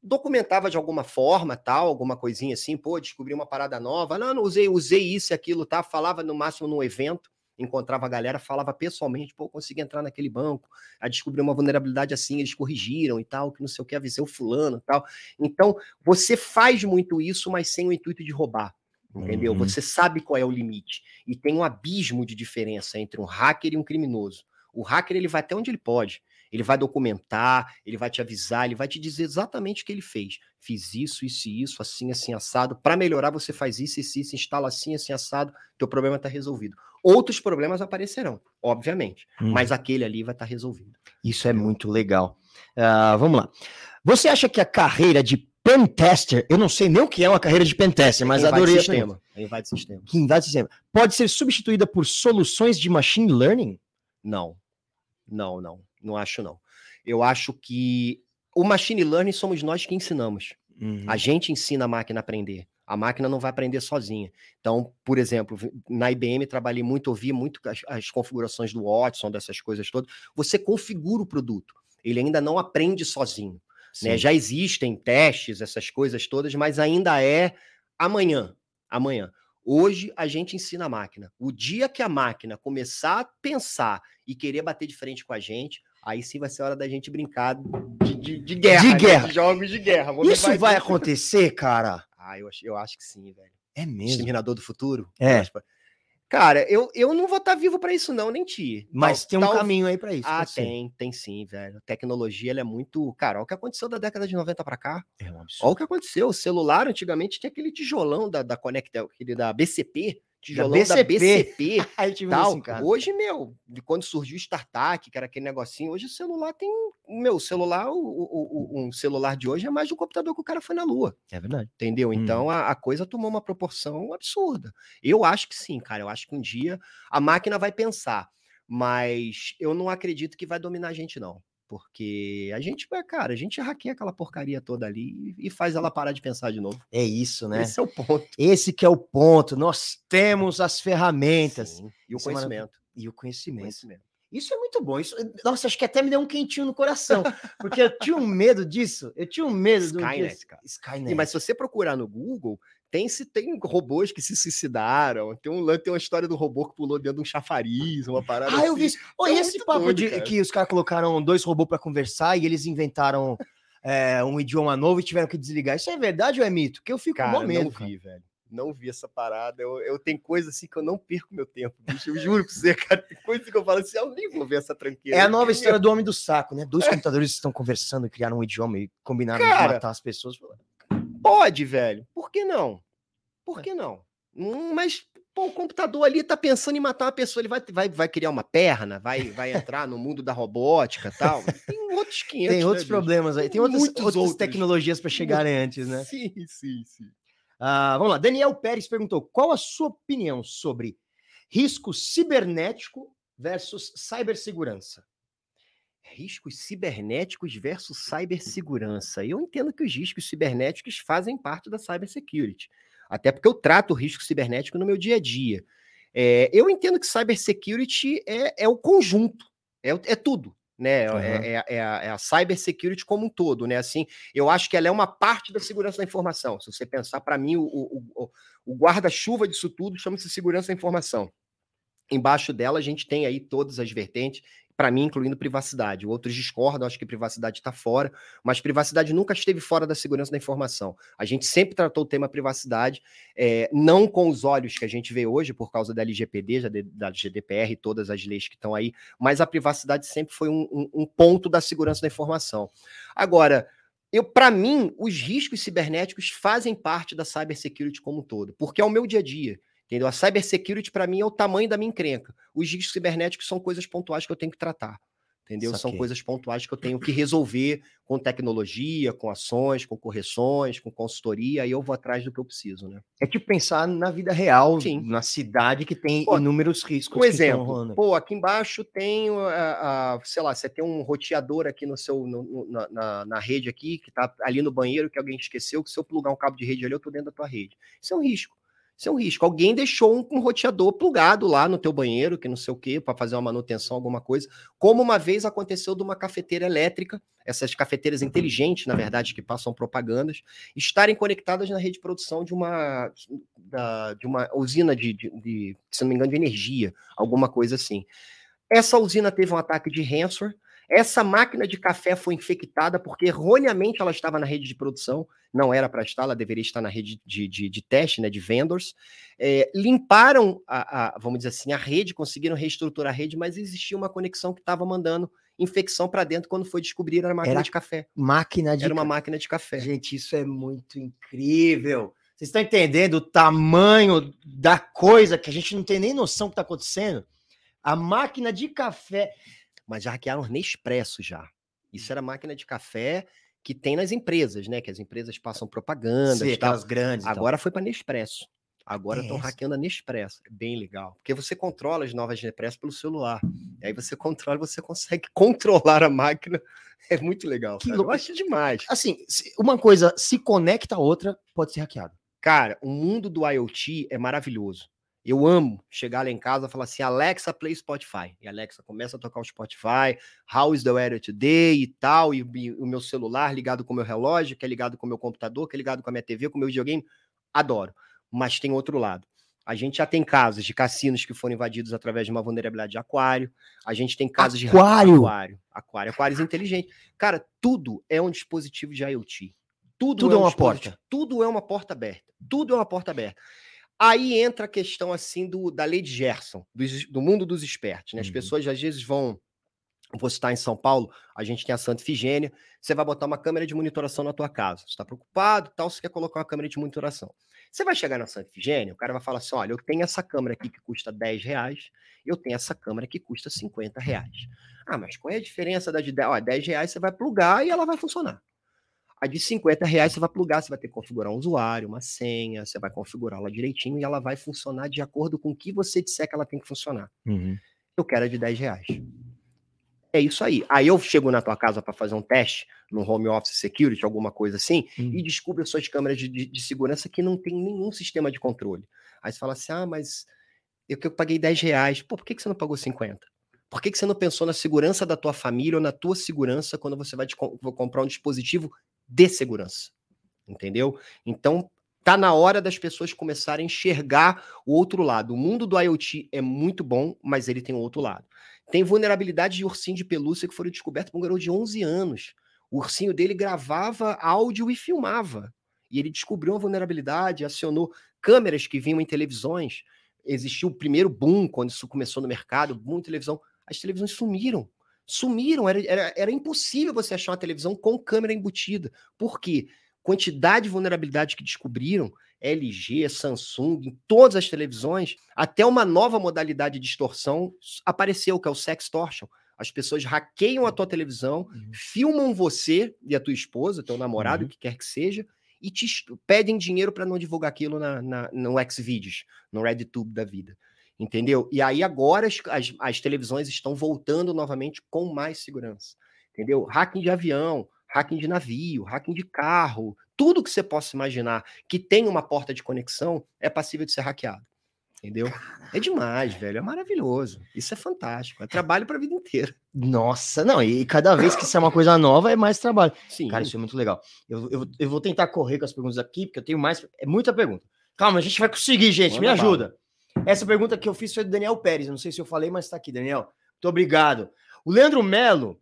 documentava de alguma forma, tal, alguma coisinha assim, pô, descobri uma parada nova. Não, não usei, usei isso e aquilo, tá? Falava no máximo num evento, encontrava a galera, falava pessoalmente, pô, consegui entrar naquele banco, a descobrir uma vulnerabilidade assim, eles corrigiram e tal, que não sei o que, avisei o fulano e tal. Então, você faz muito isso, mas sem o intuito de roubar. Entendeu? Uhum. Você sabe qual é o limite. E tem um abismo de diferença entre um hacker e um criminoso. O hacker ele vai até onde ele pode. Ele vai documentar, ele vai te avisar, ele vai te dizer exatamente o que ele fez. Fiz isso, isso e isso, assim, assim, assado. Para melhorar, você faz isso, isso, isso, instala assim, assim, assado. Teu problema está resolvido. Outros problemas aparecerão, obviamente. Uhum. Mas aquele ali vai estar resolvido. Isso é muito legal. Ah, vamos lá. Você acha que a carreira de pentester, eu não sei nem o que é uma carreira de pentester, mas Invade adorei pergunta. Invade sistema. que invade sistema, pode ser substituída por soluções de machine learning? Não. Não, não. Não acho, não. Eu acho que o machine learning somos nós que ensinamos. Uhum. A gente ensina a máquina a aprender. A máquina não vai aprender sozinha. Então, por exemplo, na IBM trabalhei muito, ouvi muito as, as configurações do Watson, dessas coisas todas. Você configura o produto. Ele ainda não aprende sozinho. né? Já existem testes, essas coisas todas, mas ainda é amanhã. Amanhã. Hoje a gente ensina a máquina. O dia que a máquina começar a pensar e querer bater de frente com a gente, aí sim vai ser hora da gente brincar de, de, de guerra. De né? guerra. De jogos de guerra. Vamos Isso vai vai acontecer, cara? ah, eu acho, eu acho que sim, velho. É mesmo. Exterminador do futuro? É. Cara, eu, eu não vou estar vivo para isso, não, nem ti. Mas Tal- tem um tal- caminho aí para isso. Ah, tem, tem sim, velho. A tecnologia ela é muito. Cara, olha o que aconteceu da década de 90 para cá. É um Olha absurdo. o que aconteceu. O celular antigamente tinha aquele tijolão da, da Conecta, aquele da BCP, tijolão BCP. da BCP. Aí [laughs] tive tal. Hoje, meu, de quando surgiu o StarTAC, que era aquele negocinho, hoje o celular tem. Meu, celular, o, o- o- um celular de hoje é mais um computador que o cara foi na Lua. É verdade. Entendeu? Hum. Então a, a coisa tomou uma proporção absurda. Eu acho que sim, cara. Eu acho que um dia a máquina vai pensar, mas eu não acredito que vai dominar a gente, não. Porque a gente, vai, cara, a gente hackeia aquela porcaria toda ali e, faz ela parar de pensar de novo. É isso, né? Esse é o ponto. Esse que é o ponto. Nós temos as ferramentas Sim, E o é conhecimento. e o conhecimento. conhecimento. Isso é muito bom. Isso, nossa, acho que até me deu um quentinho no coração. Porque eu tinha um medo disso. Eu tinha um medo do Skynet, cara. Skynet. E, mas se você procurar no Google, tem, se, tem robôs que se suicidaram. Tem, um, tem uma história do robô que pulou dentro de um chafariz, uma parada Ah, eu vi assim. isso. É esse papo doido, de cara. que os caras colocaram dois robôs para conversar e eles inventaram é, um idioma novo e tiveram que desligar. Isso é verdade ou é mito? Que eu fico com Cara, mó medo. não cara. vi, velho. Não vi essa parada. Eu, eu tenho coisa assim que eu não perco meu tempo, bicho. Eu juro pra você, [laughs] cara. Tem coisa que eu falo assim, eu nem vou ver essa tranqueira. É a nova história do Homem do Saco, né? Dois computadores estão conversando, criaram um idioma e combinaram Cara, de matar as pessoas. Pode, velho. Por que não? Por que não? Hum, Mas, pô, o computador ali tá pensando em matar uma pessoa. Ele vai, vai, vai criar uma perna, vai, vai entrar no mundo da robótica e tal. Tem outros [laughs] 500, Tem né, outros bicho? problemas aí. Tem outras, outras outros. tecnologias para chegarem antes, né? Sim, sim, sim. Ah, vamos lá. Daniel Pérez perguntou: qual a sua opinião sobre risco cibernético versus cibersegurança? Riscos cibernéticos versus cibersegurança. Eu entendo que os riscos cibernéticos fazem parte da cybersecurity. Até porque eu trato o risco cibernético no meu dia a dia. É, eu entendo que cybersecurity é, é o conjunto, é, é tudo. Né? É- Aham. É, é a, é a cybersecurity como um todo, né? Assim, eu acho que ela é uma parte da segurança da informação. Se você pensar, para mim, o, o- o- o guarda-chuva disso tudo chama-se segurança da informação. Embaixo dela, a gente tem aí todas as vertentes, para mim, incluindo privacidade. Outros discordam, acho que privacidade está fora, mas privacidade nunca esteve fora da segurança da informação. A gente sempre tratou o tema privacidade, eh, não com os olhos que a gente vê hoje, por causa da LGPD, da GDPR e todas as leis que estão aí, mas a privacidade sempre foi um, um- um ponto da segurança da informação. Agora, eu, para mim, os riscos cibernéticos fazem parte da cybersecurity como um todo, porque é o meu dia a dia. Entendeu? A cybersecurity, para mim, é o tamanho da minha encrenca. Os riscos cibernéticos são coisas pontuais que eu tenho que tratar. Entendeu? São coisas pontuais que eu tenho que resolver com tecnologia, com ações, com correções, com consultoria, aí eu vou atrás do que eu preciso, né? É tipo pensar na vida real, Sim. na cidade que tem Pô, inúmeros riscos. Um exemplo, pô, aqui embaixo tem, a, a- sei lá, você tem um roteador aqui no seu, no- na, na- na rede aqui, que tá ali no banheiro, que alguém esqueceu, que se eu plugar um cabo de rede ali, eu tô dentro da tua rede. Isso é um risco. Isso é um risco. Alguém deixou um, um roteador plugado lá no teu banheiro, que não sei o quê, para fazer uma manutenção, alguma coisa. Como uma vez aconteceu de uma cafeteira elétrica, essas cafeteiras inteligentes, na verdade, que passam propagandas, estarem conectadas na rede de produção de uma, da- de uma usina de, de- de, se não me engano, de energia, alguma coisa assim. Essa usina teve um ataque de ransomware. Essa máquina de café foi infectada porque erroneamente ela estava na rede de produção, não era para estar, ela deveria estar na rede de, de, de teste, né, de vendors. É, limparam, a, a- vamos dizer assim, a rede, conseguiram reestruturar a rede, mas existia uma conexão que estava mandando infecção para dentro quando foi descobrir era máquina Era de café. Máquina de. Era uma ca- máquina de café. Gente, isso é muito incrível. Vocês estão entendendo o tamanho da coisa que a gente não tem nem noção que está acontecendo? A máquina de café. Mas já hackearam Nespresso já. Isso era máquina de café que tem nas empresas, né? Que as empresas passam propaganda Sim, aquelas grandes. Agora foi para Nespresso. Agora estão hackeando a Nespresso. É bem legal. Porque você controla as novas Nespresso pelo celular. E aí você controla, você consegue [laughs] controlar a máquina. É muito legal. Que. Eu acho demais. Assim, uma coisa se conecta a outra, pode ser hackeado. Cara, o mundo do IoT é maravilhoso. Eu amo chegar lá em casa e falar assim, Alexa, play Spotify. E Alexa começa a tocar o Spotify, How is the weather today e tal, e, e o meu celular ligado com o meu relógio, que é ligado com o meu computador, que é ligado com a minha TV, com o meu videogame. Adoro. Mas tem outro lado. A gente já tem casos de cassinos que foram invadidos através de uma vulnerabilidade de aquário. A gente tem casos de Aquário? aquário, aquário, aquários inteligentes. Cara, tudo é um dispositivo de IoT. Tudo, Tudo é uma dispositivo- porta. Tudo é uma porta aberta. Tudo é uma porta aberta. Aí entra a questão assim do, da lei de Gerson, dos- do, mundo dos espertos. Né? As Uhum. pessoas às vezes vão. Vou citar em São Paulo, a gente tem a Santa Ifigênia. Você vai botar uma câmera de monitoração na tua casa. Você está preocupado, tal, você quer colocar uma câmera de monitoração. Você vai chegar na Santa Efigênia, o cara vai falar assim: olha, eu tenho essa câmera aqui que custa 10 reais, eu tenho essa câmera que custa 50 reais. Ah, mas qual é a diferença da de 10? Ó, 10 reais você vai plugar e ela vai funcionar. A de 50 reais você vai plugar, você vai ter que configurar um usuário, uma senha, você vai configurá-la direitinho e ela vai funcionar de acordo com o que você disser que ela tem que funcionar. Uhum. Eu quero a de 10 reais. É isso aí. Aí eu chego na tua casa para fazer um teste no home office security, alguma coisa assim, Hum. e descubro as suas câmeras de, de- de segurança que não tem nenhum sistema de controle. Aí você fala assim: ah, mas eu que eu paguei 10 reais. Pô, por que, que você não pagou 50? Por que, que você não pensou na segurança da tua família ou na tua segurança quando você vai te vou comprar um dispositivo de segurança? Entendeu? Então, tá na hora das pessoas começarem a enxergar o outro lado. O mundo do IoT é muito bom, mas ele tem o outro lado. Tem vulnerabilidade de ursinho de pelúcia que foram descobertas por um garoto de 11 anos. O ursinho dele gravava áudio e filmava. E ele descobriu uma vulnerabilidade, acionou câmeras que vinham em televisões. Existiu o primeiro boom quando isso começou no mercado, boom televisão. As televisões sumiram. Sumiram. Era, era, era impossível você achar uma televisão com câmera embutida. Por quê? Quantidade de vulnerabilidade que descobriram, LG, Samsung, em todas as televisões, até uma nova modalidade de extorsão apareceu, que é o sextortion. As pessoas hackeiam a tua televisão, Uhum. filmam você e a tua esposa, teu namorado, Uhum. o que quer que seja, e te pedem dinheiro para não divulgar aquilo na, na, no Xvideos, no RedTube da vida. Entendeu? E aí agora as, as, as televisões estão voltando novamente com mais segurança. Entendeu? Hacking de avião, hacking de navio, hacking de carro, tudo que você possa imaginar que tem uma porta de conexão é passível de ser hackeado. Entendeu? É demais, velho. É maravilhoso. Isso é fantástico. É trabalho para a vida inteira. Nossa, não, e cada vez que isso é uma coisa nova, é mais trabalho. Sim. Cara, isso é muito legal. Eu, eu, eu vou tentar correr com as perguntas aqui, porque eu tenho mais. É muita pergunta. Calma, a gente vai conseguir, gente. Manda me bala. Essa pergunta que eu fiz foi do Daniel Pérez. Não sei se eu falei, mas tá aqui, Daniel. Muito obrigado. O Leandro Melo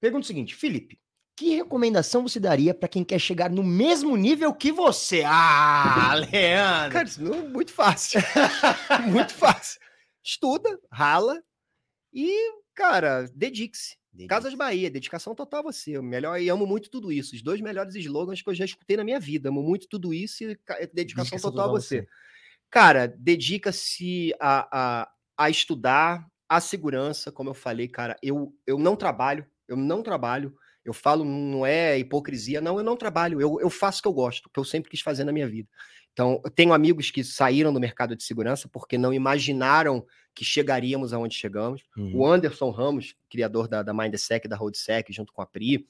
pergunta o seguinte: Felipe, que recomendação você daria para quem quer chegar no mesmo nível que você? Ah, [laughs] Leandro! Cara, isso não é muito fácil. [laughs] muito fácil. Estuda, rala e, cara, dedique-se. Casas Bahia, dedicação total a você. Melhor e amo muito tudo isso. Os dois melhores slogans que eu já escutei na minha vida. Amo muito tudo isso e ca- dedicação Dedicação total a total a você. você. Cara, dedica-se a, a, a estudar, a segurança, como eu falei, cara. Eu, eu não trabalho, eu não trabalho. Eu falo, não é hipocrisia, não, eu não trabalho. Eu, eu faço o que eu gosto, o que eu sempre quis fazer na minha vida. Então, eu tenho amigos que saíram do mercado de segurança porque não imaginaram que chegaríamos aonde chegamos. Uhum. O Anderson Ramos, criador da, da Mindsec, da Roadsec, junto com a Pri,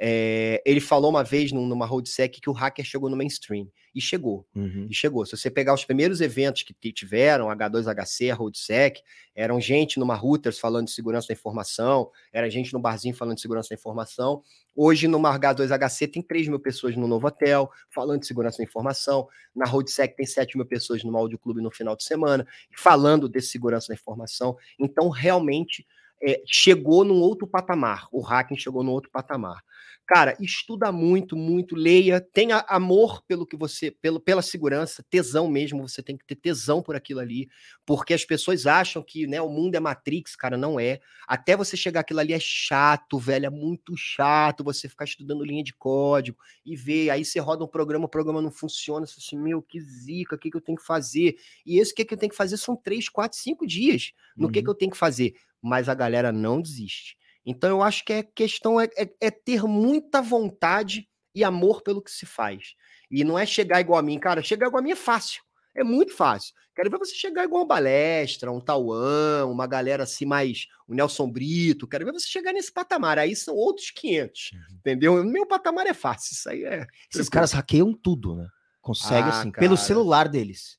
é, ele falou uma vez num- numa Roadsec que o hacker chegou no mainstream. E chegou, Uhum. e chegou. Se você pegar os primeiros eventos que tiveram, H2HC, a Roadsec, eram gente numa routers falando de segurança da informação, era gente no barzinho falando de segurança da informação. Hoje, numa H2HC, tem 3 mil pessoas no novo hotel falando de segurança da informação. Na Roadsec, tem 7 mil pessoas no Audio Clube no final de semana falando de segurança da informação. Então, realmente, é, chegou num outro patamar. O hacking chegou num outro patamar. Cara, estuda muito, muito, leia, tenha amor pelo que você, pelo, pela segurança, tesão mesmo, você tem que ter tesão por aquilo ali, porque as pessoas acham que né, o mundo é Matrix, cara, não é. Até você chegar aquilo ali é chato, velho, é muito chato você ficar estudando linha de código e ver, aí você roda um programa, o programa não funciona, você assim, meu, que zica, o que, que eu tenho que fazer? E esse que, que eu tenho que fazer são três, quatro, cinco dias no que, Uhum. que eu tenho que fazer. Mas a galera não desiste. Então eu acho que é questão é, é- é ter muita vontade e amor pelo que se faz. E não é chegar igual a mim, cara. Chegar igual a mim é fácil. É muito fácil. Quero ver você chegar igual um Balestra, um Tauan, uma galera assim mais. O Nelson Brito. Quero ver você chegar nesse patamar. Aí são outros 500. Entendeu? O meu patamar é fácil. Isso aí é. Esses caras hackeiam tudo, né? Consegue, Ah, assim, pelo cara. celular deles.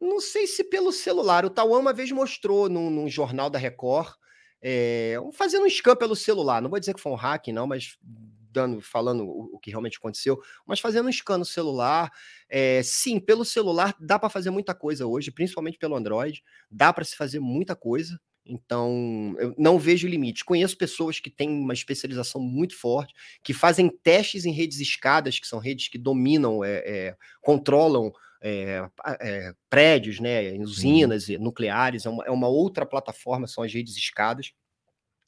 Não sei se pelo celular. O Tauan uma vez mostrou num, num jornal da Record, é, fazendo um scan pelo celular. Não vou dizer que foi um hack, não, mas dando, falando o, o que realmente aconteceu, mas fazendo um scan no celular. É, sim, pelo celular dá para fazer muita coisa hoje, principalmente pelo Android. Dá para se fazer muita coisa. Então, eu não vejo limite. Conheço pessoas que têm uma especialização muito forte, que fazem testes em redes escadas, que são redes que dominam, é, é, controlam é, é, prédios, né, usinas e nucleares, é uma, é uma outra plataforma, são as redes escadas.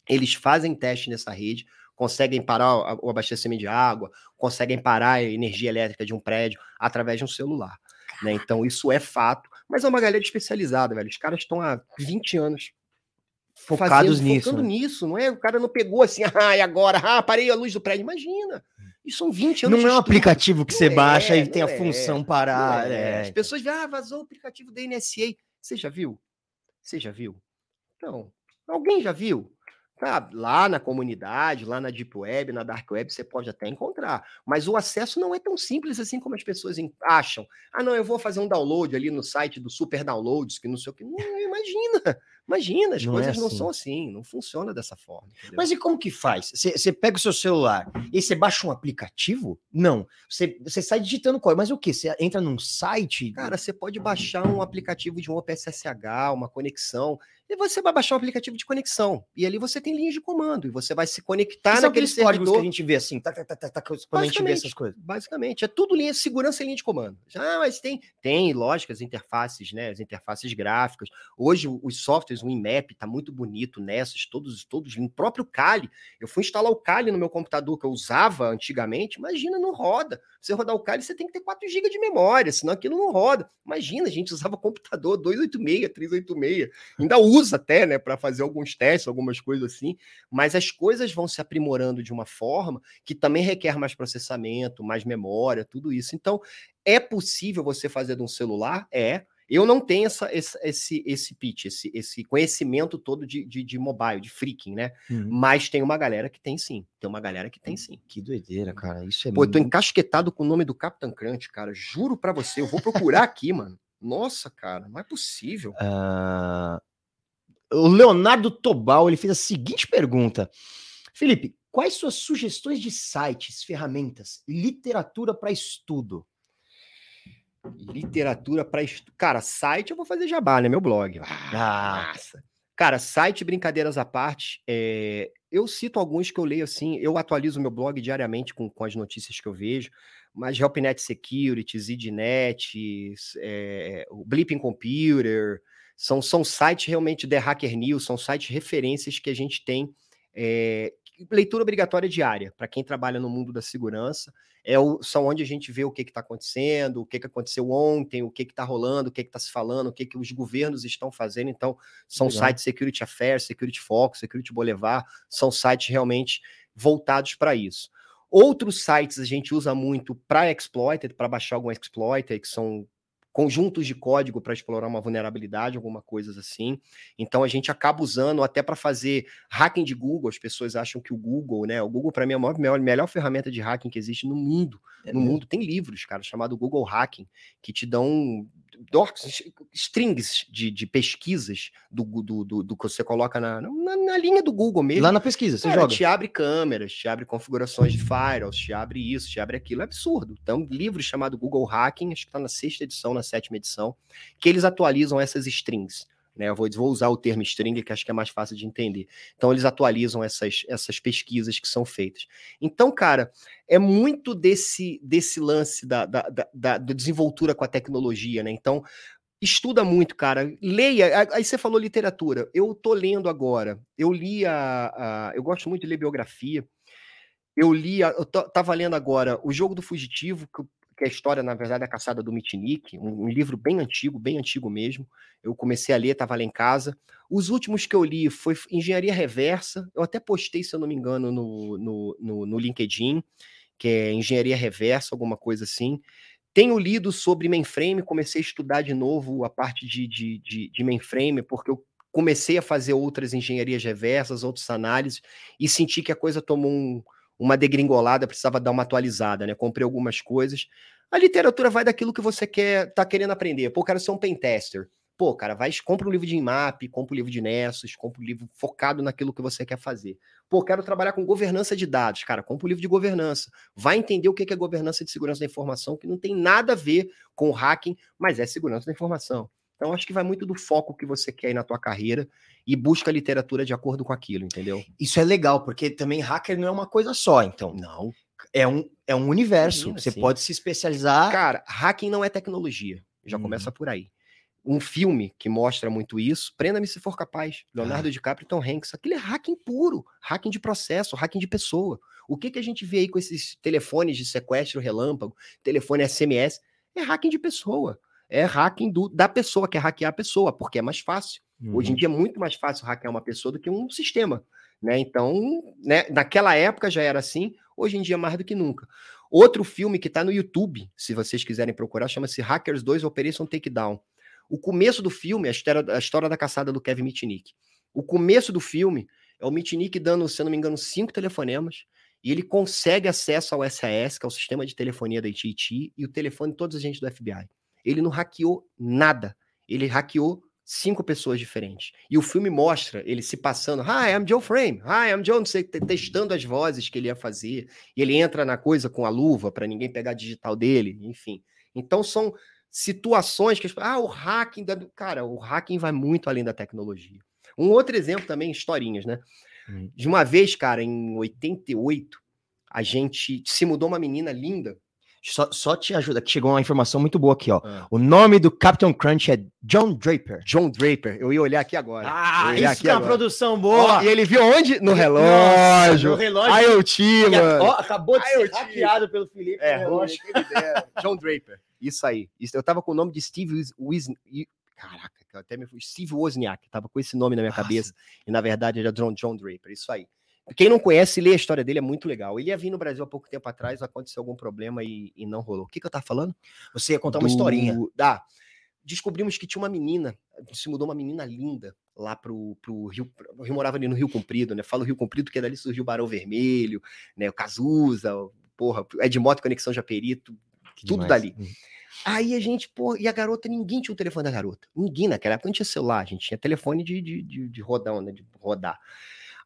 Eles fazem teste nessa rede, conseguem parar o abastecimento de água, conseguem parar a energia elétrica de um prédio através de um celular. né? Então isso é fato, mas é uma galera especializada, velho. Os caras estão há 20 anos Focados fazendo, nisso. focando né? nisso, não é? O cara não pegou assim, [laughs] ah, e agora, ah, parei a luz do prédio. Imagina. Isso são 20 anos Não é um aplicativo que você Não baixa é, e tem a é, função parar. é. é. As pessoas veem, ah, vazou o aplicativo da NSA. Você já viu? Você já viu? Então, alguém já viu? Tá, lá na comunidade, lá na Deep Web, na Dark Web, você pode até encontrar. Mas o acesso não é tão simples assim como as pessoas acham. Ah, não, eu vou fazer um download ali no site do Super Downloads, que não sei o que. Não, imagina, imagina, as Não é coisas não assim. são assim, não funciona dessa forma. entendeu? Mas e como que faz? Você pega o seu celular e você baixa um aplicativo? Não. Você, sai digitando código. Mas o que? Você entra num site? Cara, você pode baixar um aplicativo de um OpenSSH, uma conexão, e você vai baixar um aplicativo de conexão. E ali você tem linhas de comando, e você vai se conectar naquele códigos que servidor. a gente vê assim, tá, tá, tá, tá, quando a gente vê essas coisas. Basicamente, é tudo linha de segurança e linha de comando. Ah, mas tem, tem, lógico, as interfaces, né? As interfaces gráficas. Hoje, os softwares, o IMAP tá muito bonito nessas, todos, todos, o próprio Kali. Eu fui instalar o Kali no meu computador que eu usava antigamente. Imagina, não roda. Você rodar o Kali, você tem que ter 4 GB de memória, senão aquilo não roda. Imagina, a gente usava computador 286, 386. Ainda usa até, né, para fazer alguns testes, algumas coisas assim. Mas as coisas vão se aprimorando de uma forma que também requer mais processamento, mais memória, tudo isso. Então, é possível você fazer de um celular? É. Eu não tenho essa, esse, esse, esse pitch, esse, esse conhecimento todo de, de, de mobile, de freaking, né? Uhum. Mas tem uma galera que tem sim. Tem uma galera que tem sim. Que doideira, cara. Isso é Pô, eu tô muito- encasquetado com o nome do Capitão Crunch, cara. Juro pra você. Eu vou procurar aqui, mano. Nossa, cara, não é possível. Ah, o Leonardo Tobal ele fez a seguinte pergunta: Felipe, quais suas sugestões de sites, ferramentas, literatura para estudo? Literatura estu... Cara, site eu vou fazer jabá, né? Meu blog. Ah. massa. Cara, site, brincadeiras à parte, é, eu cito alguns que eu leio assim, eu atualizo meu blog diariamente com, com as notícias que eu vejo, mas HelpNet Security, ZDNet, é, o Blipping Computer, são, são sites realmente The Hacker News, são sites referências que a gente tem é, leitura obrigatória diária para quem trabalha no mundo da segurança. É o, são onde a gente vê o que está acontecendo, o que, que aconteceu ontem, o que está rolando, o que está se falando, o que, que os governos estão fazendo. Então, são Legal. sites Security Affairs, Security Focus, Security Boulevard, são sites realmente voltados para isso. Outros sites a gente usa muito para exploited, para baixar algum exploiter, que são conjuntos de código para explorar uma vulnerabilidade, alguma coisa assim. Então a gente acaba usando até para fazer hacking de Google. As pessoas acham que o Google, né? O Google para mim é a maior, melhor, melhor ferramenta de hacking que existe no mundo. É no mesmo? mundo tem livros, cara, chamado Google Hacking, que te dão docs, strings de, de pesquisas do, do, do, do que você coloca na, na, na linha do Google mesmo. Lá na pesquisa, você Cara, joga. te abre câmeras, te abre configurações de firewalls, te abre isso, te abre aquilo. É absurdo. Então, um livro chamado Google Hacking, acho que está na sexta edição, na sétima edição, que eles atualizam essas strings. Né, eu vou, vou usar o termo string, que acho que é mais fácil de entender. Então, eles atualizam essas, essas pesquisas que são feitas. Então, cara, é muito desse, desse lance da, da, da, da- desenvoltura com a tecnologia, né? Então, estuda muito, cara. Leia. Aí você falou literatura. Eu tô lendo agora. Eu li a. a- eu gosto muito de ler biografia. Eu li. Eu tava lendo agora O Jogo do Fugitivo, que, que é a história, na verdade, da caçada do Mitnick. Um, um livro bem antigo, bem antigo mesmo. Eu comecei a ler, tava lá em casa. Os últimos que eu li foi Engenharia Reversa. Eu até postei, se eu não me engano, no, no, no, no LinkedIn, que é Engenharia Reversa, alguma coisa assim. Tenho lido sobre mainframe, comecei a estudar de novo a parte de, de, de, de mainframe, porque eu comecei a fazer outras engenharias reversas, outras análises, e senti que a coisa tomou um- uma degringolada, precisava dar uma atualizada, né? Comprei algumas coisas. A literatura vai daquilo que você quer, tá querendo aprender. Pô, quero ser um pentester. Pô, cara, vai, compra um livro de IMAP, compra um livro de Nessus, compra um livro focado naquilo que você quer fazer. Pô, quero trabalhar com governança de dados. Cara, compra um livro de governança. Vai entender o que é governança de segurança da informação, que não tem nada a ver com hacking, mas é segurança da informação. Então, acho que vai muito do foco que você quer aí na tua carreira e busca a literatura de acordo com aquilo, entendeu? Isso é legal, porque também hacker não é uma coisa só, então. Não. É um, é um universo. Imagina, Você sim. pode se especializar. Cara, hacking não é tecnologia. Já Uhum. começa por aí. Um filme que mostra muito isso, Prenda-me se for capaz. Leonardo DiCaprio e Tom Hanks. Aquilo é hacking puro, hacking de processo, hacking de pessoa. O que, que a gente vê aí com esses telefones de sequestro relâmpago, telefone SMS? É hacking de pessoa. É hacking do, da pessoa, que é hackear a pessoa, porque é mais fácil. Uhum. Hoje em dia é muito mais fácil hackear uma pessoa do que um sistema, né? Então, né, naquela época já era assim, hoje em dia mais do que nunca. Outro filme que está no YouTube, se vocês quiserem procurar, chama-se Hackers 2 Operation Takedown. O começo do filme, a história, a história da caçada do Kevin Mitnick. O começo do filme é o Mitnick dando, se não me engano, cinco telefonemas, e ele consegue acesso ao SAS, que é o sistema de telefonia da AT&T, e o telefone de todos os agentes do FBI. Ele não hackeou nada. Ele hackeou cinco pessoas diferentes. E o filme mostra ele se passando, hi, I'm Joe Frame, hi, I'm Joe, não sei, testando as vozes que ele ia fazer. E ele entra na coisa com a luva para ninguém pegar a digital dele, enfim. Então são situações que, ah, o hacking, da... cara, o hacking vai muito além da tecnologia. Um outro exemplo também, historinhas, né? Hum. De uma vez, cara, em 88, a gente se mudou uma menina linda Só, só te ajuda, que chegou uma informação muito boa aqui, ó. Ah. O nome do Captain Crunch é John Draper. John Draper. Eu ia olhar aqui agora. Ah, isso que é uma produção boa. Ó, e ele viu onde? No Nossa, relógio. no relógio. IoT, mano. ó, acabou de Ai, ser hackeado pelo Felipe. É, relógio. me dera. John Draper. Isso aí. Isso, eu tava com o nome de Steve e- Caraca, eu até me fui. Steve Wozniak. Tava com esse nome na minha Nossa. cabeça. E na verdade era John, John Draper. Isso aí. Quem não conhece, lê a história dele, é muito legal. Ele ia vir no Brasil há pouco tempo atrás, aconteceu algum problema e, e não rolou. O que, que eu tava falando? Você ia contar uma do- historinha. Ah, descobrimos que tinha uma menina, se mudou uma menina linda lá pro, pro Rio. O Rio morava ali no Rio Comprido, né? Falo Rio Comprido porque dali surgiu o Barão Vermelho, né? O Cazuza, porra, Edmoto Conexão Japerito, Que tudo demais. dali. Aí a gente, pô, e a garota, ninguém tinha o telefone da garota. Ninguém naquela época não tinha celular, a gente tinha telefone de, de, de, de rodão, né? De rodar.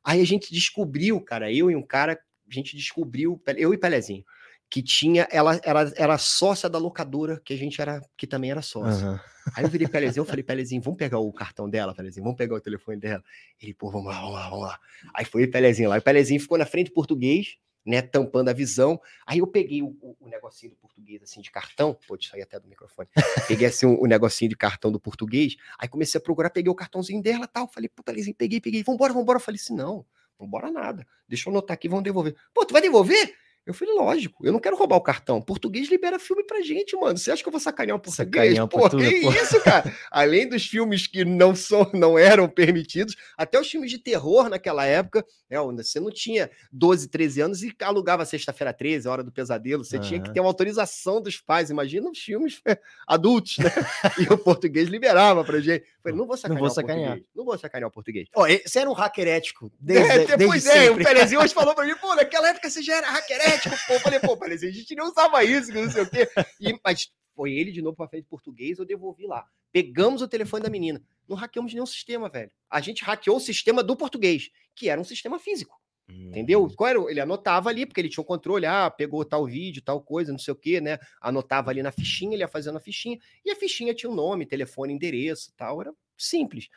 Aí a gente descobriu, cara, eu e um cara, a gente descobriu, eu e Pelezinho, que tinha, ela era, era sócia da locadora, que a gente era, que também era sócio. Aham. Aí eu virei Pelezinho, eu [laughs] falei, Pelezinho, vamos pegar o cartão dela, Pelezinho, vamos pegar o telefone dela. Ele, pô, vamos lá, vamos lá, vamos lá. Aí foi Pelezinho lá, e o Pelezinho ficou na frente do português, né, tampando a visão. Aí eu peguei o, o- o negocinho do português, assim, de cartão, pode sair até do microfone. Peguei, assim, o, o negocinho de cartão do português, aí comecei a procurar, peguei o cartãozinho dela tal, falei, pô, Pelezinho, peguei, peguei, vambora, vambora. Eu falei assim, não, vambora nada, deixa eu anotar aqui, vamos devolver. Pô, tu vai devolver? Eu falei, lógico, eu não quero roubar o cartão. Português libera filme pra gente, mano. Você acha que eu vou sacanear um português? Sacanear um pô, português, que isso, cara? Além dos filmes que não são, [laughs] não eram permitidos, até os filmes de terror naquela época, é, onde você não tinha 12, 13 anos e alugava sexta-feira 13, a hora do pesadelo. Você tinha que ter uma autorização dos pais. Imagina os filmes [laughs] adultos, né? E o português liberava pra gente. Eu Falei, não vou sacanear, vou o sacanear. português. Não vou sacanear o português. Ó, você era um hacker ético desde, É, desde pois é, o sempre. Pelezinho hoje [laughs] falou pra mim, pô, naquela época você já era hacker ético, pô. Eu falei, pô, Pelezinho, a gente não usava isso, não sei o quê. E, mas foi ele de novo pra frente de português, eu devolvi lá. Pegamos o telefone da menina. Não hackeamos nenhum sistema, velho. A gente hackeou o sistema do português, que era um sistema físico. Entendeu? Uhum. Qual era? o- Ele anotava ali, porque ele tinha um controle, ah, pegou tal vídeo, tal coisa, não sei o quê, né? Anotava ali na fichinha, ele ia fazendo a fichinha, e a fichinha tinha um nome, telefone, endereço tal. Era simples.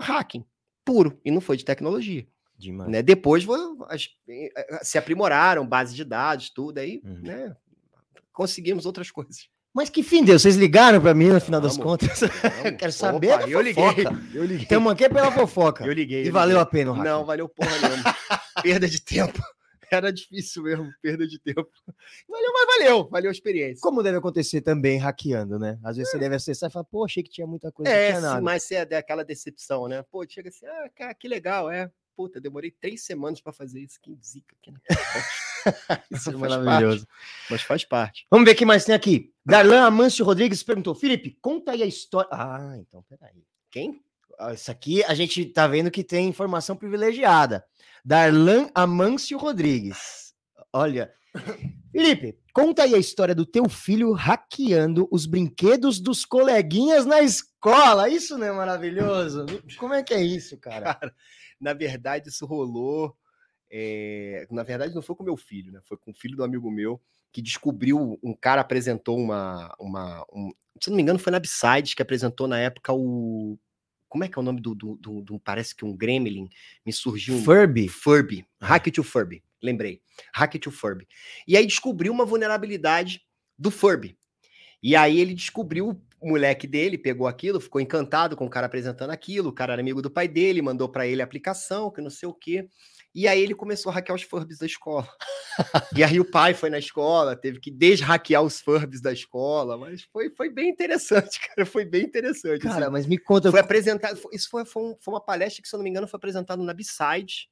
Hacking, puro, e não foi de tecnologia. Demais. Né? Depois eh, eh, se aprimoraram, base de dados, tudo, aí, Uhum. né? Conseguimos outras coisas. Mas que fim deu? Vocês ligaram pra mim no final das Vamos. contas? [laughs] Vamos. Quero saber da eu liguei, [laughs] eu liguei. Estamos aqui pela fofoca. Eu liguei. E eu valeu liguei. a pena hack? Não, valeu porra nenhuma. [laughs] Perda de tempo. Era difícil mesmo, perda de tempo. Valeu, mas valeu, valeu a experiência. Como deve acontecer também hackeando, né? Às vezes você deve acessar e falar, pô, achei que tinha muita coisa, não É, tinha sim, nada. mas é daquela decepção, né? Pô, chega assim, ah, cara, que legal, é. Puta, demorei três semanas pra fazer isso, que zica aqui, né? [laughs] Isso [laughs] é maravilhoso. Mas faz parte. Vamos ver o que mais tem aqui. Darlan Amâncio Rodrigues perguntou, Felipe, conta aí a história. Ah, então peraí. Quem? Ah, Isso aqui a gente tá vendo que tem informação privilegiada. Darlan Amâncio Rodrigues. Olha. Felipe, conta aí a história do teu filho hackeando os brinquedos dos coleguinhas na escola. Isso não é maravilhoso? Como é que é isso, cara? Na verdade, isso rolou. é, Na verdade, não foi com meu filho, né? Foi com o filho do amigo meu que descobriu. Um cara apresentou uma. uma um- Se não me engano, foi na Upside que apresentou na época o. Como é que é o nome do. do, do- do- parece que um Gremlin. Me surgiu um. Furby. Furby. Hack to Furby. Lembrei. Hack to Furby. E aí descobriu uma vulnerabilidade do Furby. E aí ele descobriu o moleque dele, pegou aquilo, ficou encantado com o cara apresentando aquilo, o cara era amigo do pai dele, mandou para ele a aplicação, que não sei o quê. E aí ele começou a hackear os Furbs da escola. [laughs] e aí o pai foi na escola, teve que deshackear os Furbs da escola, mas foi, foi bem interessante, [laughs] cara, foi bem interessante. Cara, assim. mas me conta... Foi apresentado, isso foi, foi, um, foi uma palestra que, se eu não me engano, foi apresentado na B-Side,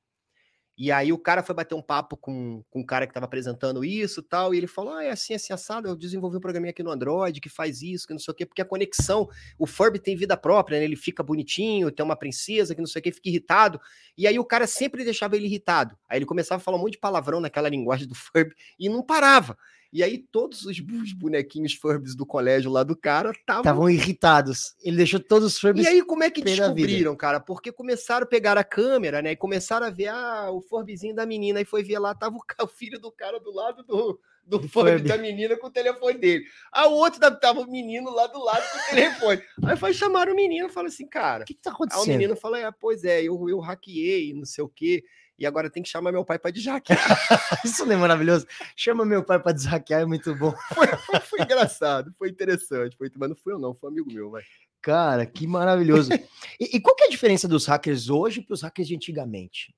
e aí o cara foi bater um papo com, com o cara que estava apresentando isso tal, e ele falou: ah, é assim, assim, assado, eu desenvolvi um programinha aqui no Android que faz isso, que não sei o quê, porque a conexão, o Furby tem vida própria, né? Ele fica bonitinho, tem uma princesa que não sei o quê, fica irritado. E aí o cara sempre deixava ele irritado. Aí ele começava a falar um monte de palavrão naquela linguagem do Furby e não parava. E aí todos os bonequinhos Furbs do colégio lá do cara estavam irritados. Ele deixou todos os Furbs. E aí como é que descobriram, cara? Porque começaram a pegar a câmera, né? E começaram a ver ah, o Furbizinho da menina e foi ver lá tava o, filho do cara do lado do do Furby da menina com o telefone dele. Aí o outro tava o menino lá do lado com o telefone. Aí foi chamar o menino e falou assim, cara, o que, que tá acontecendo? Aí o menino falou, ah, pois é, eu, eu hackeei, não sei o quê e agora tem que chamar meu pai para deshackear. [laughs] Isso não é maravilhoso? Chama meu pai para deshackear, é muito bom. [laughs] Foi, foi, foi, engraçado, foi interessante, foi, mas não foi eu não, foi um amigo meu, vai. Cara, que maravilhoso. e, e, qual que é a diferença dos hackers hoje para os hackers de antigamente?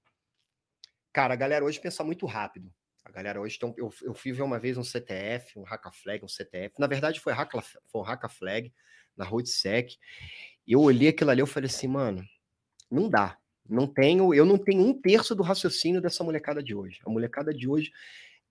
Cara, a galera hoje pensa muito rápido. A galera hoje tem, eu, eu fui ver uma vez um CTF, um Hacka Flag, um CTF. Na verdade, foi, Hacka, foi um Hacka Flag na Roadsec. E eu olhei aquilo ali, eu falei assim, mano, não dá. Não tenho, eu não tenho um terço do raciocínio dessa molecada de hoje. A molecada de hoje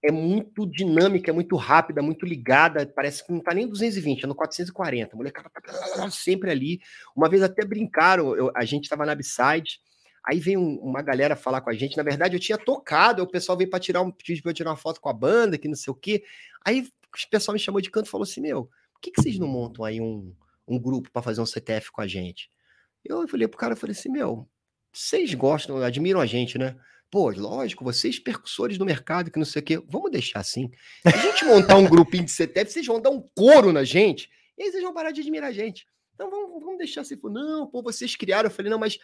é muito dinâmica, é muito rápida, muito ligada, parece que não tá nem 220, é no 440. A molecada tá sempre ali. Uma vez até brincaram, eu, a gente tava na Upside, aí veio um, uma galera falar com a gente. Na verdade, eu tinha tocado, o pessoal veio para tirar um pedido para tirar uma foto com a banda, que não sei o quê. Aí o pessoal me chamou de canto e falou assim: Meu, por que, que vocês não montam aí um, um grupo para fazer um CTF com a gente? Eu falei pro cara, eu falei assim: Meu, vocês gostam, admiram a gente, né? Pô, lógico, vocês percussores do mercado, que não sei o quê, vamos deixar assim. Se a gente montar um grupinho de CTF, vocês vão dar um couro na gente, e aí vocês vão parar de admirar a gente. Então vamos, vamos deixar assim. Não, pô, vocês criaram. Eu falei, não, mas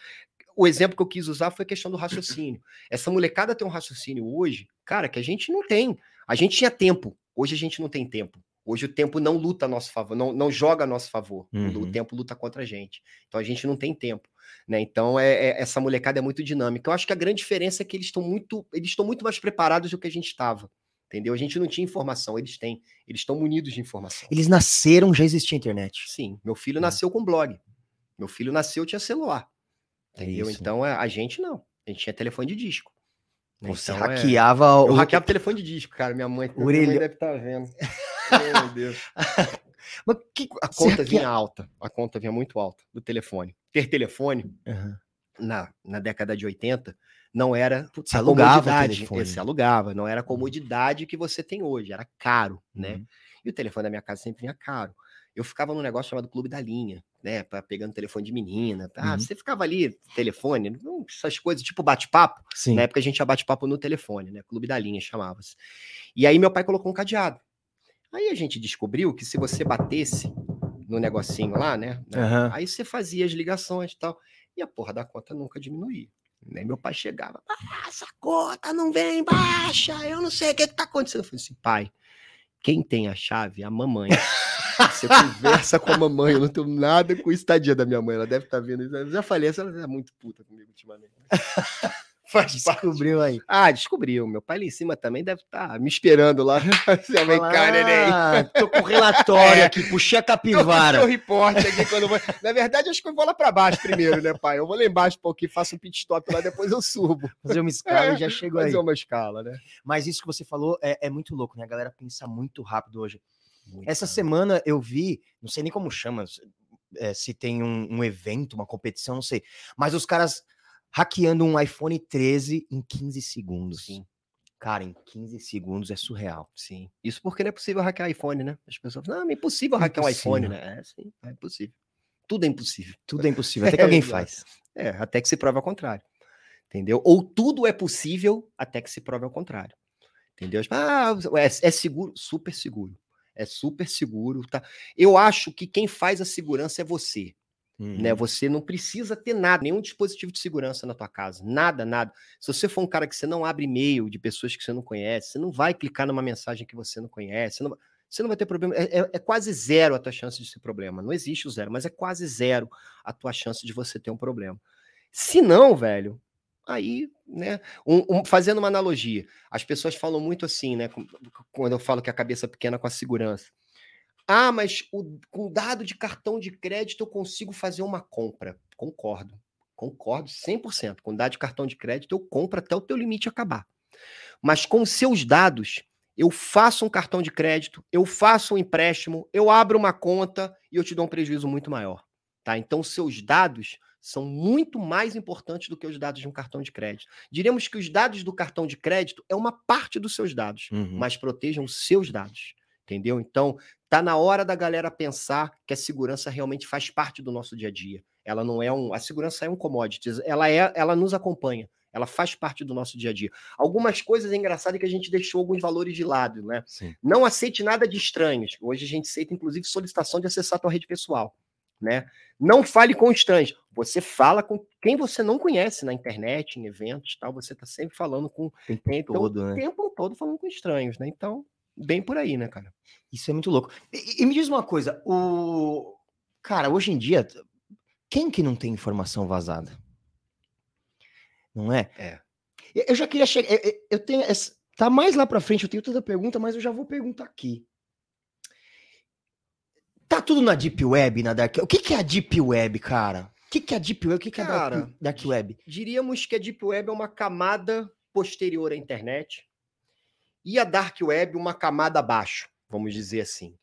o exemplo que eu quis usar foi a questão do raciocínio. Essa molecada tem um raciocínio hoje, cara, que a gente não tem. A gente tinha tempo, hoje a gente não tem tempo. Hoje o tempo não luta a nosso favor, não, não joga a nosso favor. Uhum. O tempo luta contra a gente. Então a gente não tem tempo. Né? Então é, é, essa molecada é muito dinâmica. Eu acho que a grande diferença é que eles estão muito, eles estão muito mais preparados do que a gente estava. Entendeu? A gente não tinha informação, eles têm. Eles estão munidos de informação. Eles nasceram, já existia internet. Sim, meu filho é. nasceu com blog. Meu filho nasceu, tinha celular. Entendeu? Então é, a gente não. A gente tinha telefone de disco. Você então, hackeava é... o. Eu hackeava telefone de disco, cara. Minha mãe, minha mãe deve estar tá vendo. [laughs] meu Deus. [laughs] Mas que... a conta vinha alta. A conta vinha muito alta do telefone. Ter telefone uhum. na, na década de 80 não era Putz, a comodidade. Você alugava, não era a comodidade que você tem hoje, era caro, né? Uhum. E o telefone da minha casa sempre vinha caro. Eu ficava num negócio chamado Clube da Linha, né? Pra, pegando telefone de menina. Tá? Uhum. Você ficava ali, telefone, essas coisas, tipo bate-papo. Na época a gente ia bate-papo no telefone, né? Clube da Linha chamava-se. E aí meu pai colocou um cadeado. Aí a gente descobriu que se você batesse no negocinho lá, né? Uhum. Aí você fazia as ligações e tal. E a porra da conta nunca diminuía. Aí meu pai chegava, ah, essa conta não vem baixa, eu não sei o que, que tá acontecendo. Eu falei assim, pai, quem tem a chave é a mamãe. [laughs] Você conversa com a mamãe, eu não tenho nada com o estadia da minha mãe, ela deve estar tá vendo isso. Eu já falei, ela é muito puta comigo ultimamente. [laughs] Faz descobriu aí. Ah, descobriu. Meu pai lá em cima também deve estar tá me esperando lá. [laughs] Você vem cá, neném. Tô com relatório é. aqui, puxei a capivara. Tô com o reporte aqui quando vou... Na verdade, acho que eu vou lá para baixo primeiro, né, pai? Eu vou lá embaixo um pouquinho, faço um pit stop lá, depois eu subo. Fazer uma escala é, e já chego aí. Fazer uma escala, né? Mas isso que você falou é, é muito louco, né? A galera pensa muito rápido hoje. Muito Essa rápido. semana eu vi, não sei nem como chama, é, se tem um, um evento, uma competição, não sei. Mas os caras hackeando um iPhone 13 em 15 segundos. Sim. Cara, em 15 segundos é surreal. Sim. Isso porque não é possível hackear iPhone, né? As pessoas falam, não, é impossível hackear um iPhone, né? É, sim, é impossível. Tudo é impossível. Tudo é impossível, [laughs] até que alguém faz. É, até que se prove ao contrário. Entendeu? Ou tudo é possível até que se prove ao contrário. Entendeu? Ah, é, é seguro, super seguro. É super seguro, tá? Eu acho que quem faz a segurança é você. Uhum. Né? Você não precisa ter nada, nenhum dispositivo de segurança na tua casa, nada, nada. Se você for um cara que você não abre e-mail de pessoas que você não conhece, você não vai clicar numa mensagem que você não conhece, você não, você não vai ter problema. É, é, é, quase zero a tua chance de ser problema. Não existe o zero, mas é quase zero a tua chance de você ter um problema. Se não, velho, aí, né? Um, um, fazendo uma analogia, as pessoas falam muito assim, né? Quando eu falo que a cabeça é pequena com a segurança. Ah, mas o, com dado de cartão de crédito eu consigo fazer uma compra. Concordo. Concordo 100%. Com dado de cartão de crédito eu compro até o teu limite acabar. Mas com seus dados, eu faço um cartão de crédito, eu faço um empréstimo, eu abro uma conta e eu te dou um prejuízo muito maior. Tá? Então, seus dados são muito mais importantes do que os dados de um cartão de crédito. Diríamos que os dados do cartão de crédito é uma parte dos seus dados, uhum. mas protejam os seus dados. Entendeu? Então, tá na hora da galera pensar que a segurança realmente faz parte do nosso dia a dia. Ela não é um. A segurança é um commodity, ela, é, ela nos acompanha. Ela faz parte do nosso dia a dia. Algumas coisas é engraçado que a gente deixou alguns valores de lado, né? Sim. Não aceite nada de estranhos. Hoje a gente aceita, inclusive, solicitação de acessar a tua rede pessoal. Né? Não fale com estranhos. Você fala com quem você não conhece na internet, em eventos, tal. Você está sempre falando com o tempo então, todo, né? O tempo todo falando com estranhos, né? Então, bem por aí, né, cara? Isso é muito louco. E, e me diz uma coisa, o cara, hoje em dia, quem que não tem informação vazada? não é? É. Eu já queria chegar. Eu, eu tenho. Tá mais lá para frente, eu tenho toda a pergunta, mas eu já vou perguntar aqui. Tá tudo na Deep Web, na Dark O que, que é a Deep Web, cara? O que, que é a Deep Web? O que, que cara, é a Dark Web? Diríamos que a Deep Web é uma camada posterior à internet e a Dark Web uma camada abaixo, vamos dizer assim.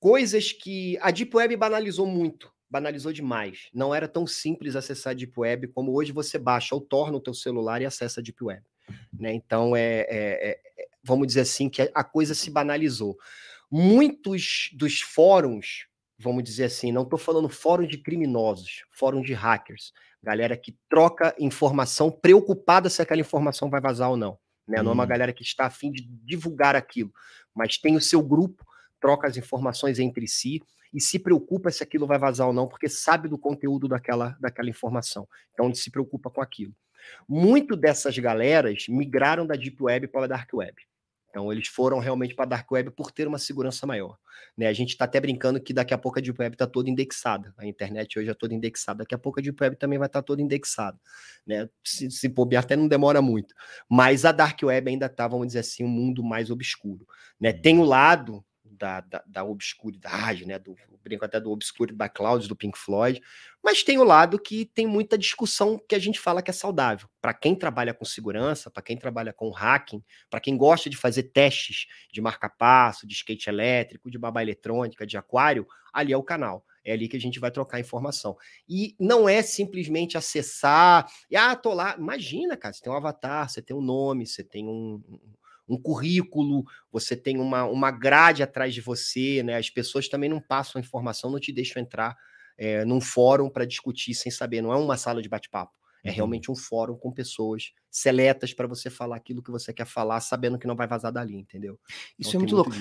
Coisas que a Deep Web banalizou muito banalizou demais. Não era tão simples acessar a Deep Web como hoje você baixa ou torna o teu celular e acessa a Deep Web. Né? Então, é, é, é, vamos dizer assim, que a coisa se banalizou. Muitos dos fóruns, vamos dizer assim, não estou falando fórum de criminosos, fórum de hackers, galera que troca informação preocupada se aquela informação vai vazar ou não. Né? Não é uma galera que está afim de divulgar aquilo, mas tem o seu grupo, troca as informações entre si e se preocupa se aquilo vai vazar ou não, porque sabe do conteúdo daquela, daquela informação. Então ele se preocupa com aquilo. Muito dessas galeras migraram da Deep Web para a Dark Web. Então, eles foram realmente para a Dark Web por ter uma segurança maior. Né? A gente está até brincando que daqui a pouco a Deep Web está toda indexada. A internet hoje é toda indexada. Daqui a pouco a Deep Web também vai estar tá toda indexada. Né? Se, se bobear, até não demora muito. Mas a Dark Web ainda está, vamos dizer assim, um mundo mais obscuro. Né? Tem o lado da, da, da obscuridade, né? Do, brinco até do Obscure Clouds do Pink Floyd, mas tem o lado que tem muita discussão que a gente fala que é saudável. Para quem trabalha com segurança, para quem trabalha com hacking, para quem gosta de fazer testes de marca-passo, de skate elétrico, de babá eletrônica, de aquário, ali é o canal. É ali que a gente vai trocar informação. E não é simplesmente acessar, e ah, tô lá. Imagina, cara, você tem um avatar, você tem um nome, você tem um, um currículo, você tem uma, uma grade atrás de você, né? As pessoas também não passam a informação, não te deixam entrar é, num fórum para discutir sem saber, não é uma sala de bate-papo. É uhum. realmente um fórum com pessoas seletas para você falar aquilo que você quer falar, sabendo que não vai vazar dali, entendeu? Isso então, é muito louco.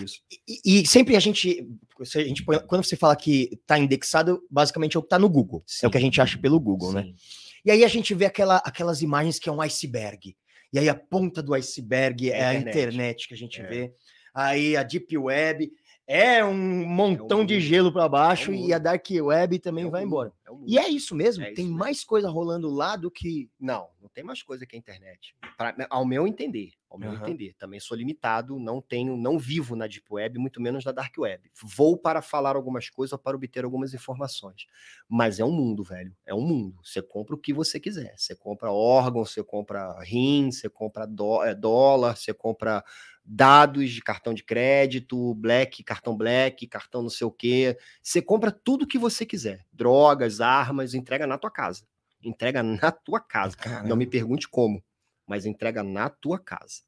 E, e, sempre a gente, a gente quando você fala que está indexado, basicamente é o que está no Google. Sim. É o que a gente acha pelo Google, né? Sim. né? E aí a gente vê aquela, aquelas imagens que é um iceberg. E aí a ponta do iceberg é, é a internet que a gente é. vê. Aí a Deep Web é um montão é um de gelo para baixo é um e a Dark Web também é vai embora. É e é isso mesmo? tem isso mais mesmo. coisa rolando lá do que. Não, não tem mais coisa que a internet. Pra, ao meu entender. Ao meu uhum. entender. Também sou limitado, não tenho, não vivo na Deep Web, muito menos na Dark Web. Vou para falar algumas coisas, para obter algumas informações. Mas é um mundo, velho. É um mundo. Você compra o que você quiser. Você compra órgão, você compra rim, você compra dó, é, dólar, você compra dados de cartão de crédito, black, cartão black, cartão não sei o quê. Você compra tudo que você quiser. Drogas, armas, entrega na tua casa. Entrega na tua casa. Caramba. Não me pergunte como, mas entrega na tua casa.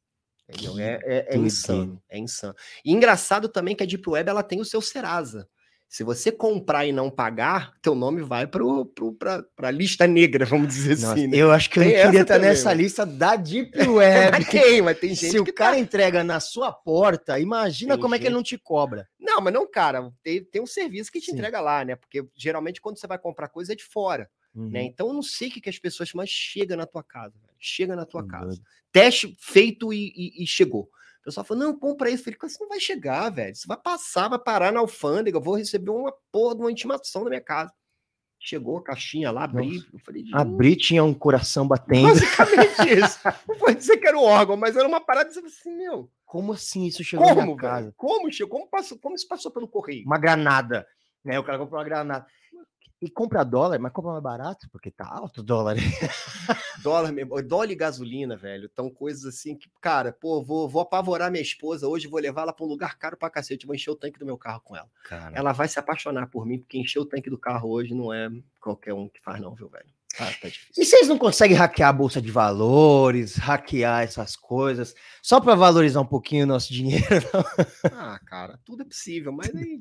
É, é, é insano, é insano. E engraçado também que a Deep Web ela tem o seu Serasa. Se você comprar e não pagar, teu nome vai para a lista negra, vamos dizer Nossa, assim. Né? Eu acho que eu não queria estar também, nessa lista da Deep [laughs] Web. mas tem, mas tem gente Se o cara tá... entrega na sua porta, imagina tem como gente... é que ele não te cobra. Não, mas não, cara, tem, tem um serviço que te Sim. entrega lá, né? Porque geralmente quando você vai comprar coisa é de fora. Né? Uhum. Né? Então eu não sei o que, que as pessoas mas chega na tua casa, velho. chega na tua uhum. casa. Teste feito e, e, e chegou. O pessoal falou, não, compra isso. Eu falei, você não vai chegar, velho. Você vai passar, vai parar na alfândega, eu vou receber uma porra de uma intimação na minha casa. Chegou a caixinha lá, abri. Eu falei, abri, tinha um coração batendo. Basicamente [laughs] isso. Não foi dizer que era um órgão, mas era uma parada assim, meu. Como assim isso chegou como, na minha casa? Como chegou? Como, passou, como isso passou pelo correio? Uma granada. Né? O cara comprou uma granada. E compra dólar, mas compra mais barato, porque tá alto o dólar. [laughs] dólar mesmo. Dólar e gasolina, velho. Então, coisas assim que, cara, pô, vou, vou apavorar minha esposa hoje, vou levar ela pra um lugar caro pra cacete, vou encher o tanque do meu carro com ela. Cara. Ela vai se apaixonar por mim, porque encher o tanque do carro hoje não é qualquer um que faz, não, viu, velho? Ah, tá difícil. E vocês não conseguem hackear a bolsa de valores, hackear essas coisas, só para valorizar um pouquinho o nosso [laughs] dinheiro? Não? Ah, cara, tudo é possível, mas aí,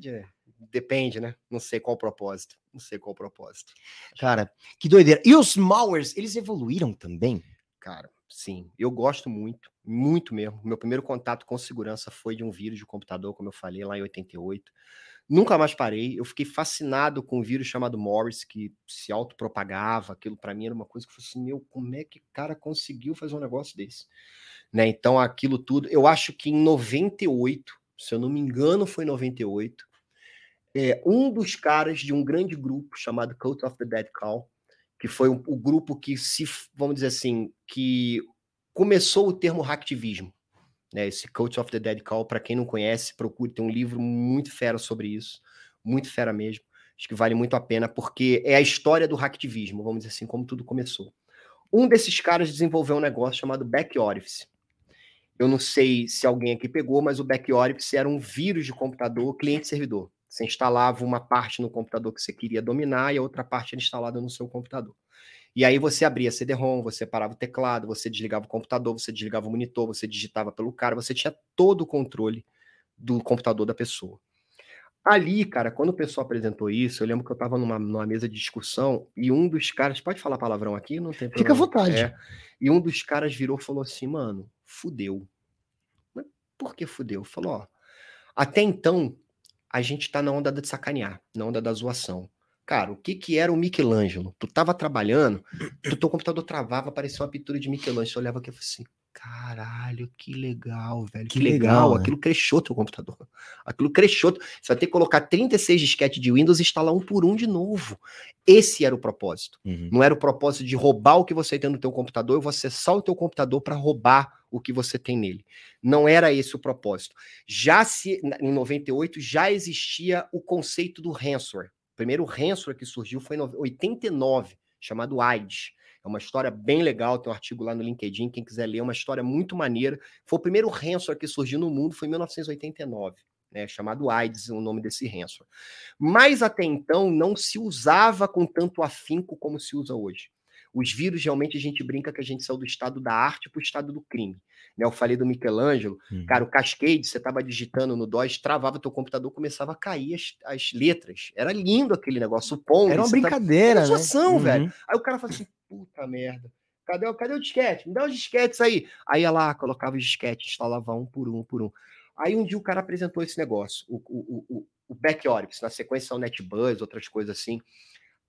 depende, né? Não sei qual o propósito. Não sei qual o propósito. Cara, que doideira. E os malwares, eles evoluíram também? Cara, sim. Eu gosto muito, muito mesmo. Meu primeiro contato com segurança foi de um vírus de computador, como eu falei, lá em 88. Nunca mais parei. Eu fiquei fascinado com um vírus chamado Morris, que se autopropagava. Aquilo para mim era uma coisa que eu falei assim: meu, como é que o cara conseguiu fazer um negócio desse? Né? Então, aquilo tudo. Eu acho que em 98, se eu não me engano, foi 98 é, um dos caras de um grande grupo chamado Cult of the Dead Call, que foi o, o grupo que se, vamos dizer assim, que começou o termo hacktivismo. Né, esse Cult of the Dead Call, para quem não conhece, procure, tem um livro muito fera sobre isso, muito fera mesmo. Acho que vale muito a pena, porque é a história do hacktivismo, vamos dizer assim, como tudo começou. Um desses caras desenvolveu um negócio chamado Back Orifice. Eu não sei se alguém aqui pegou, mas o Back Orifice era um vírus de computador cliente-servidor. Você instalava uma parte no computador que você queria dominar e a outra parte era instalada no seu computador. E aí você abria CD-ROM, você parava o teclado, você desligava o computador, você desligava o monitor, você digitava pelo cara, você tinha todo o controle do computador da pessoa. Ali, cara, quando o pessoal apresentou isso, eu lembro que eu estava numa, numa, mesa de discussão e um dos caras, pode falar palavrão aqui? Não tem problema. Fica à vontade. É, e um dos caras virou e falou assim, mano, fudeu. Mas por que fudeu? Falou, ó, até então a gente tá na onda de sacanear, na onda da zoação. Cara, o que que era o Michelangelo? Tu tava trabalhando, [coughs] tu, teu computador travava, parecia uma pintura de Michelangelo. Você olhava aqui e falava assim, caralho, que legal, velho. Que, que legal, legal. Né? aquilo cresceu teu computador. Aquilo cresceu. Você vai ter que colocar 36 disquetes de Windows e instalar um por um de novo. Esse era o propósito. Uhum. Não era o propósito de roubar o que você tem no teu computador, eu vou acessar o teu computador para roubar o que você tem nele. Não era esse o propósito. Já se em 98 já existia o conceito do ransomware. O primeiro ransomware que surgiu foi em 89, chamado AIDS. É uma história bem legal, tem um artigo lá no LinkedIn, quem quiser ler, é uma história muito maneira. Foi o primeiro ransomware que surgiu no mundo, foi em 1989. Né, chamado AIDS, o nome desse ransomware. Mas até então não se usava com tanto afinco como se usa hoje. Os vírus, realmente, a gente brinca que a gente saiu do estado da arte para o estado do crime. Né, eu falei do Michelangelo, uhum. cara, o Cascade, você estava digitando no DOS, travava teu computador, começava a cair as, as letras. Era lindo aquele negócio, o Pong. Era uma brincadeira, tava... Era uma né? Uhum. velho. Aí o cara fala assim, puta merda. Cadê, cadê o disquete? Me dá os disquetes aí. Aí ia lá, colocava os disquetes, instalava um por um, um por um. Aí um dia o cara apresentou esse negócio, o, o, o, o Back Oryx, na sequência o NetBuzz, outras coisas assim.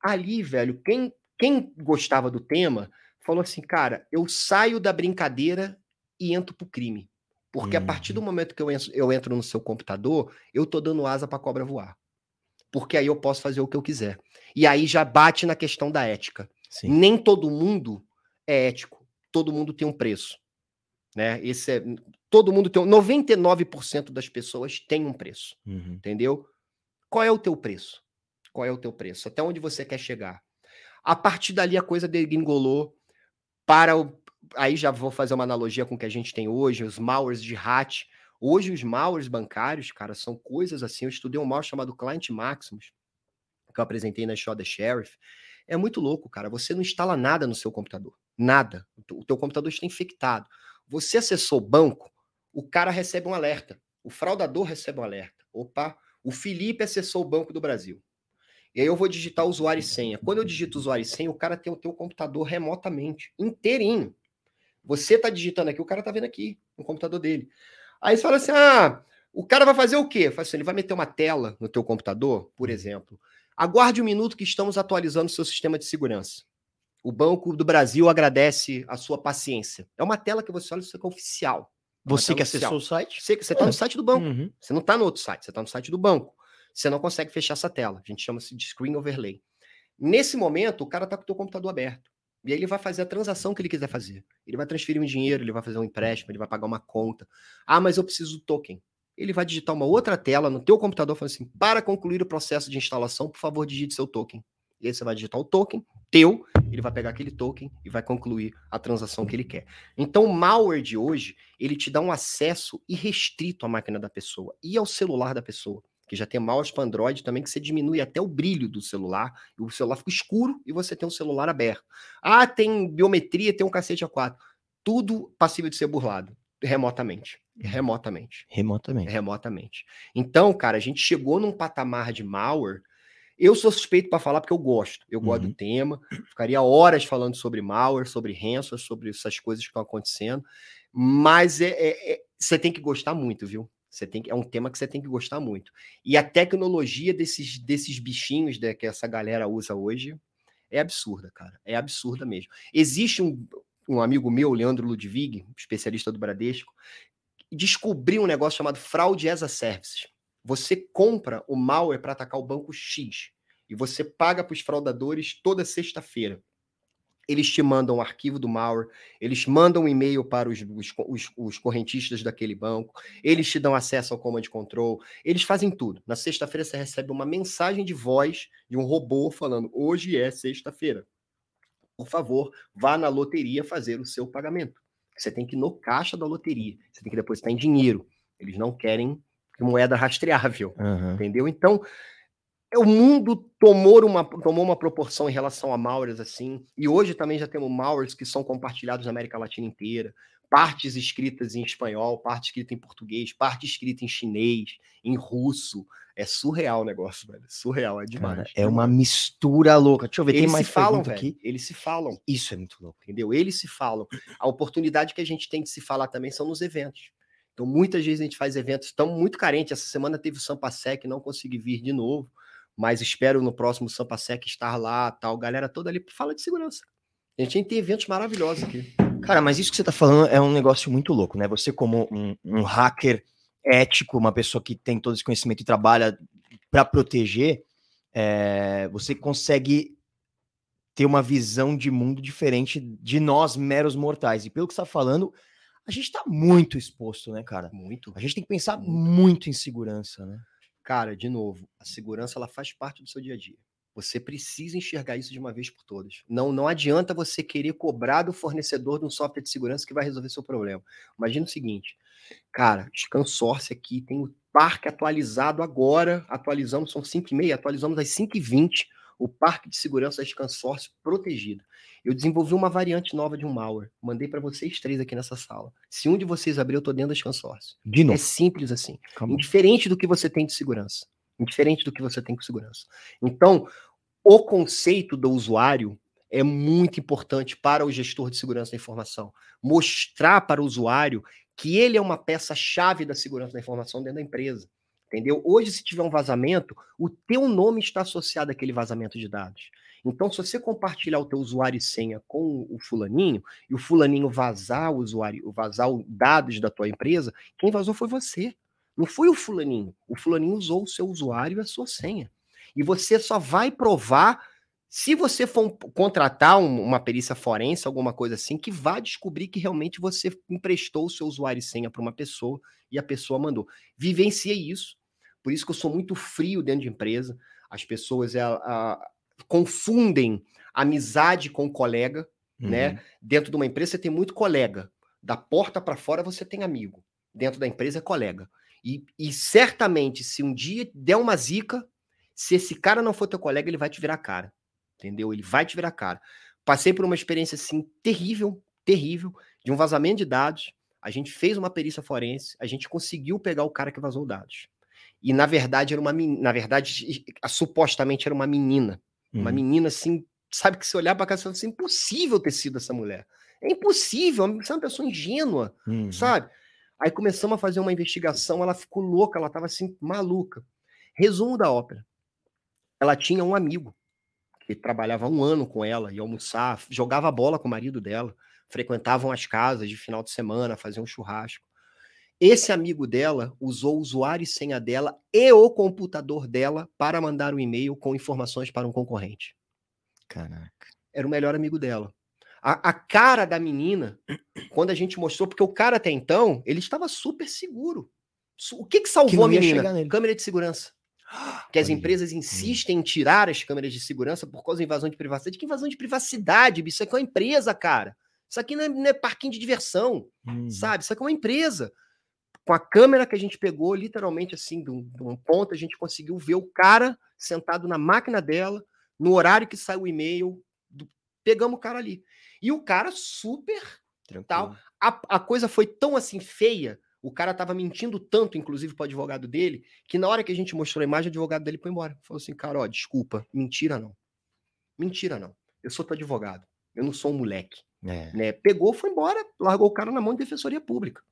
Ali, velho, quem quem gostava do tema falou assim, cara, eu saio da brincadeira e entro pro crime. Porque a partir do uhum. momento que eu entro, eu entro no seu computador, eu tô dando asa pra cobra voar. Porque aí eu posso fazer o que eu quiser. E aí já bate na questão da ética. Sim. Nem todo mundo é ético. Todo mundo tem um preço. Né? Esse é, todo mundo tem um, 99% das pessoas tem um preço. Uhum. Entendeu? Qual é o teu preço? Qual é o teu preço? Até onde você quer chegar? A partir dali a coisa degringolou para o. Aí já vou fazer uma analogia com o que a gente tem hoje, os malwares de hat. Hoje os malwares bancários, cara, são coisas assim. Eu estudei um malware chamado Client Maximus, que eu apresentei na Show da Sheriff. É muito louco, cara. Você não instala nada no seu computador. Nada. O teu computador está infectado. Você acessou o banco, o cara recebe um alerta. O fraudador recebe um alerta. Opa, o Felipe acessou o Banco do Brasil. E aí eu vou digitar usuário e senha. Quando eu digito usuário e senha, o cara tem o teu computador remotamente, inteirinho. Você tá digitando aqui, o cara tá vendo aqui, no computador dele. Aí você fala assim: ah, o cara vai fazer o quê? Fala assim, ele vai meter uma tela no teu computador, por exemplo. Aguarde um minuto que estamos atualizando o seu sistema de segurança. O Banco do Brasil agradece a sua paciência. É uma tela que você olha, isso é oficial. Você que acessou o site? Você você tá no site do banco. Uhum. Você não está no outro site, você está no site do banco. Você não consegue fechar essa tela. A gente chama-se de screen overlay. Nesse momento, o cara está com o teu computador aberto. E aí ele vai fazer a transação que ele quiser fazer. Ele vai transferir um dinheiro, ele vai fazer um empréstimo, ele vai pagar uma conta. Ah, mas eu preciso do token. Ele vai digitar uma outra tela no teu computador falando assim: para concluir o processo de instalação, por favor, digite seu token. E aí você vai digitar o token teu, ele vai pegar aquele token e vai concluir a transação que ele quer. Então, o malware de hoje, ele te dá um acesso irrestrito à máquina da pessoa e ao celular da pessoa. Que já tem malware para Android também, que você diminui até o brilho do celular, e o celular fica escuro e você tem um celular aberto. Ah, tem biometria, tem um cacete A4. Tudo passível de ser burlado, remotamente. Remotamente Remotamente. remotamente. Então, cara, a gente chegou num patamar de malware. Eu sou suspeito para falar porque eu gosto. Eu gosto Uhum. do tema. Ficaria horas falando sobre malware, sobre ransomware, sobre essas coisas que estão acontecendo. Mas é, é- é- você tem que gostar muito, viu? Você tem que, é um tema que você tem que gostar muito. E a tecnologia desses, desses bichinhos né, que essa galera usa hoje é absurda, cara. É absurda mesmo. Existe um, um amigo meu, Leandro Ludwig, especialista do Bradesco, descobriu um negócio chamado fraude as a service. Você compra o malware para atacar o banco X e você paga para os fraudadores toda sexta-feira. Eles te mandam o arquivo do malware, eles mandam um e-mail para os, os, os- correntistas daquele banco, eles te dão acesso ao command control, eles fazem tudo. Na sexta-feira você recebe uma mensagem de voz de um robô falando: hoje é sexta-feira. Por favor, vá na loteria fazer o seu pagamento. Você tem que ir no caixa da loteria. Você tem que depositar em dinheiro. Eles não querem moeda rastreável. Aham. Entendeu? Então, o mundo tomou uma, tomou uma proporção em relação a malwares assim. E hoje também já temos malwares que são compartilhados na América Latina inteira. Partes escritas em espanhol, parte escrita em português, parte escrita em chinês, em russo. É surreal o negócio, velho. Surreal, é demais. Cara, é uma mistura louca. Deixa eu ver, tem Eles mais se falam, velho. aqui. Eles se falam Isso é muito louco. entendeu? Eles se falam. A oportunidade que a gente tem de se falar também são nos eventos. Então, muitas vezes a gente faz eventos, estamos muito carentes. Essa semana teve o Sampasec, não consegui vir de novo, mas espero no próximo Sampasec estar lá, tal. Galera toda ali fala de segurança. A gente tem eventos maravilhosos aqui. Cara, mas isso que você tá falando é um negócio muito louco, né? Você, como um, um hacker ético, uma pessoa que tem todo esse conhecimento e trabalha para proteger, é, você consegue ter uma visão de mundo diferente de nós, meros mortais. E pelo que você tá falando, a gente tá muito exposto, né, cara? Muito. A gente tem que pensar Muito. muito em segurança, né? Cara, de novo, a segurança ela faz parte do seu dia a dia. Você precisa enxergar isso de uma vez por todas. Não, não adianta você querer cobrar do fornecedor de um software de segurança que vai resolver seu problema. Imagina o seguinte, cara, Scansource aqui tem o parque atualizado agora, atualizamos, são 5 e meia, atualizamos às 5 e 20 o parque de segurança da Scansource protegido. Eu desenvolvi uma variante nova de um malware, mandei para vocês três aqui nessa sala. Se um de vocês abrir, eu tô dentro da Scansource. De É novo. simples assim calma. indiferente do que você tem de segurança. Indiferente do que você tem com segurança. Então, o conceito do usuário é muito importante para o gestor de segurança da informação. Mostrar para o usuário que ele é uma peça-chave da segurança da informação dentro da empresa. Entendeu? Hoje, se tiver um vazamento, o teu nome está associado àquele vazamento de dados. Então, se você compartilhar o teu usuário e senha com o fulaninho, e o fulaninho vazar o usuário, vazar os dados da tua empresa, quem vazou foi você. Não foi o fulaninho. O fulaninho usou o seu usuário e a sua senha. E você só vai provar se você for contratar um- uma perícia forense, alguma coisa assim, que vá descobrir que realmente você emprestou o seu usuário e senha para uma pessoa e a pessoa mandou. Vivenciei isso. Por isso que eu sou muito frio dentro de empresa. As pessoas ela, a- confundem amizade com colega né? Uhum. Dentro de uma empresa você tem muito colega. Da porta para fora você tem amigo. Dentro da empresa é colega. E, e certamente, se um dia der uma zica, se esse cara não for teu colega, ele vai te virar a cara. Entendeu? Ele vai te virar a cara. Passei por uma experiência assim terrível, terrível, de um vazamento de dados. A gente fez uma perícia forense, a gente conseguiu pegar o cara que vazou dados. E na verdade era uma na verdade supostamente era uma menina, uma Uhum. menina assim, sabe que se olhar para casa, você fala assim, impossível ter sido essa mulher. É impossível, você é uma pessoa ingênua, Uhum. sabe? Aí começamos a fazer uma investigação, ela ficou louca, ela estava assim, maluca. Resumo da ópera. Ela tinha um amigo que trabalhava um ano com ela, ia almoçar, jogava bola com o marido dela, frequentavam as casas de final de semana, faziam um churrasco. Esse amigo dela usou o usuário e senha dela e o computador dela para mandar um e-mail com informações para um concorrente. Caraca. Era o melhor amigo dela. A, a cara da menina, quando a gente mostrou, porque o cara até então, ele estava super seguro. O que, que salvou Que a menina? Câmera de segurança. [gasps] Que as Olha, empresas insistem em tirar as câmeras de segurança por causa da invasão de privacidade. Que invasão de privacidade, bicho? Isso aqui é uma empresa, cara. Isso aqui não é, não é parquinho de diversão, Hum. sabe? Isso aqui é uma empresa. Com a câmera que a gente pegou, literalmente assim, de um, de um ponto, a gente conseguiu ver o cara sentado na máquina dela, no horário que saiu o e-mail. do- Pegamos o cara ali. E o cara super tal. A, a coisa foi tão assim feia, o cara tava mentindo tanto, inclusive pro advogado dele, que na hora que a gente mostrou a imagem, o advogado dele foi embora. Falou assim, cara, ó, desculpa, mentira não. Mentira não. Eu sou teu advogado. Eu não sou um moleque. É. Né? Pegou, foi embora, largou o cara na mão de defensoria pública.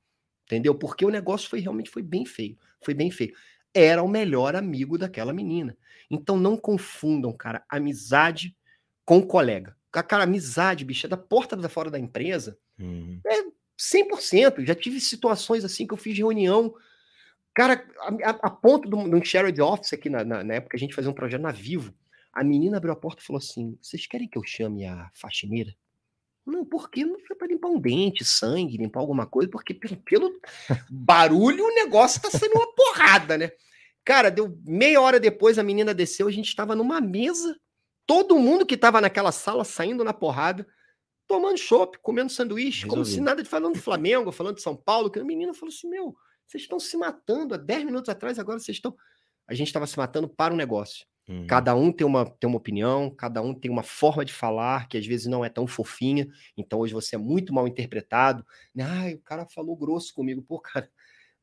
Entendeu? Porque o negócio foi realmente foi bem feio. Foi bem feio. Era o melhor amigo daquela menina. Então não confundam, cara, amizade com colega. Cara, amizade, bicho, é da porta da fora da empresa. Uhum. 100%. Já tive situações assim que eu fiz reunião. Cara, a, a- ponto de um de um shared office aqui na, na, na época, a gente fazia um projeto na Vivo. A menina abriu a porta e falou assim: Vocês querem que eu chame a faxineira? Não, por quê? Não foi para limpar um dente, sangue, limpar alguma coisa, porque pelo, pelo barulho o negócio tá sendo uma porrada, né? Cara, deu meia hora depois, a menina desceu, a gente estava numa mesa, todo mundo que estava naquela sala saindo na porrada, tomando chopp, comendo sanduíche, como se Resolvido. nada de falando do Flamengo, falando de São Paulo, que a menina falou assim: meu, vocês estão se matando há 10 minutos atrás, agora vocês estão. A gente estava se matando para o negócio. Uhum. Cada um tem uma, tem uma opinião, cada um tem uma forma de falar que às vezes não é tão fofinha. Então hoje você é muito mal interpretado. Ai, o cara falou grosso comigo. Pô, cara,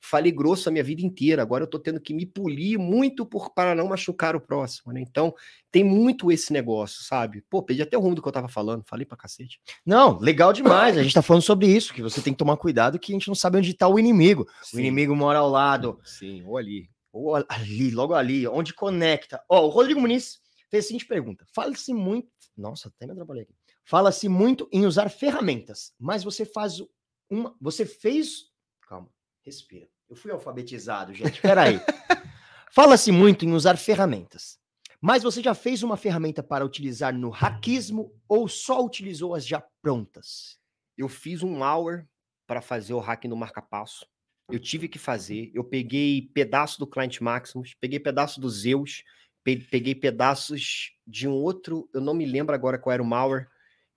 falei grosso a minha vida inteira. Agora eu tô tendo que me polir muito por, para não machucar o próximo, né? Então tem muito esse negócio, sabe? Pô, perdi até o rumo do que eu tava falando. Falei pra cacete. Não, legal demais. A gente tá falando sobre isso, que você tem que tomar cuidado que a gente não sabe onde tá o inimigo. O inimigo mora ao lado, Sim, ou ali. Ou ali, logo ali, onde conecta. Ó, o Rodrigo Muniz fez a seguinte pergunta: fala-se muito. Nossa, até me atrapalhei aqui. Fala-se muito em usar ferramentas, mas você faz uma. Você fez. Calma, respira. Eu fui alfabetizado, gente. Peraí. [laughs] Fala-se muito em usar ferramentas, mas você já fez uma ferramenta para utilizar no hackismo ou só utilizou as já prontas? Eu fiz um malware para fazer o hack no marca-passo. Eu tive que fazer. Eu peguei pedaço do Client Maximus, peguei pedaço do Zeus, pe- peguei pedaços de um outro. Eu não me lembro agora qual era o malware,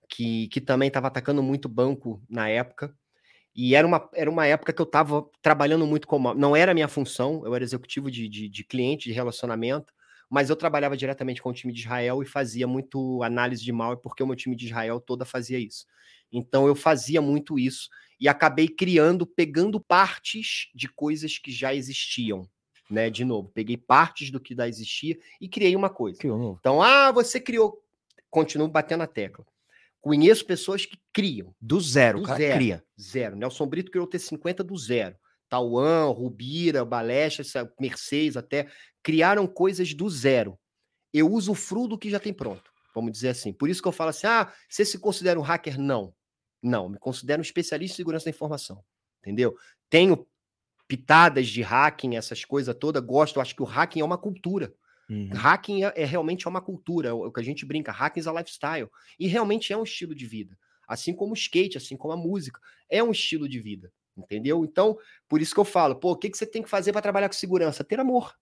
que, que também estava atacando muito banco na época. E era uma, era uma época que eu estava trabalhando muito com. Não era minha função, eu era executivo de, de, de cliente, de relacionamento, mas eu trabalhava diretamente com o time de Israel e fazia muito análise de malware, porque o meu time de Israel toda fazia isso. Então eu fazia muito isso e acabei criando, pegando partes de coisas que já existiam, né? De novo, peguei partes do que já existia e criei uma coisa. Criou. Então, ah, você criou. Continuo batendo a tecla. Conheço pessoas que criam. Do zero, Do o cara zero. cria. Zero. Nelson Brito criou T50 do zero. Tauan, Rubira, Balestra, Mercedes até, criaram coisas do zero. Eu uso o fruto que já tem pronto, vamos dizer assim. Por isso que eu falo assim, ah, você se considera um hacker? Não. Não, me considero um especialista em segurança da informação, entendeu? Tenho pitadas de hacking, essas coisas todas, gosto, acho que o hacking é uma cultura. Uhum. Hacking é, é realmente é uma cultura, é o, é que a gente brinca, hacking a lifestyle. E realmente é um estilo de vida. Assim como o skate, assim como a música. É um estilo de vida, entendeu? Então, por isso que eu falo, pô, o que, que você tem que fazer para trabalhar com segurança? Ter amor.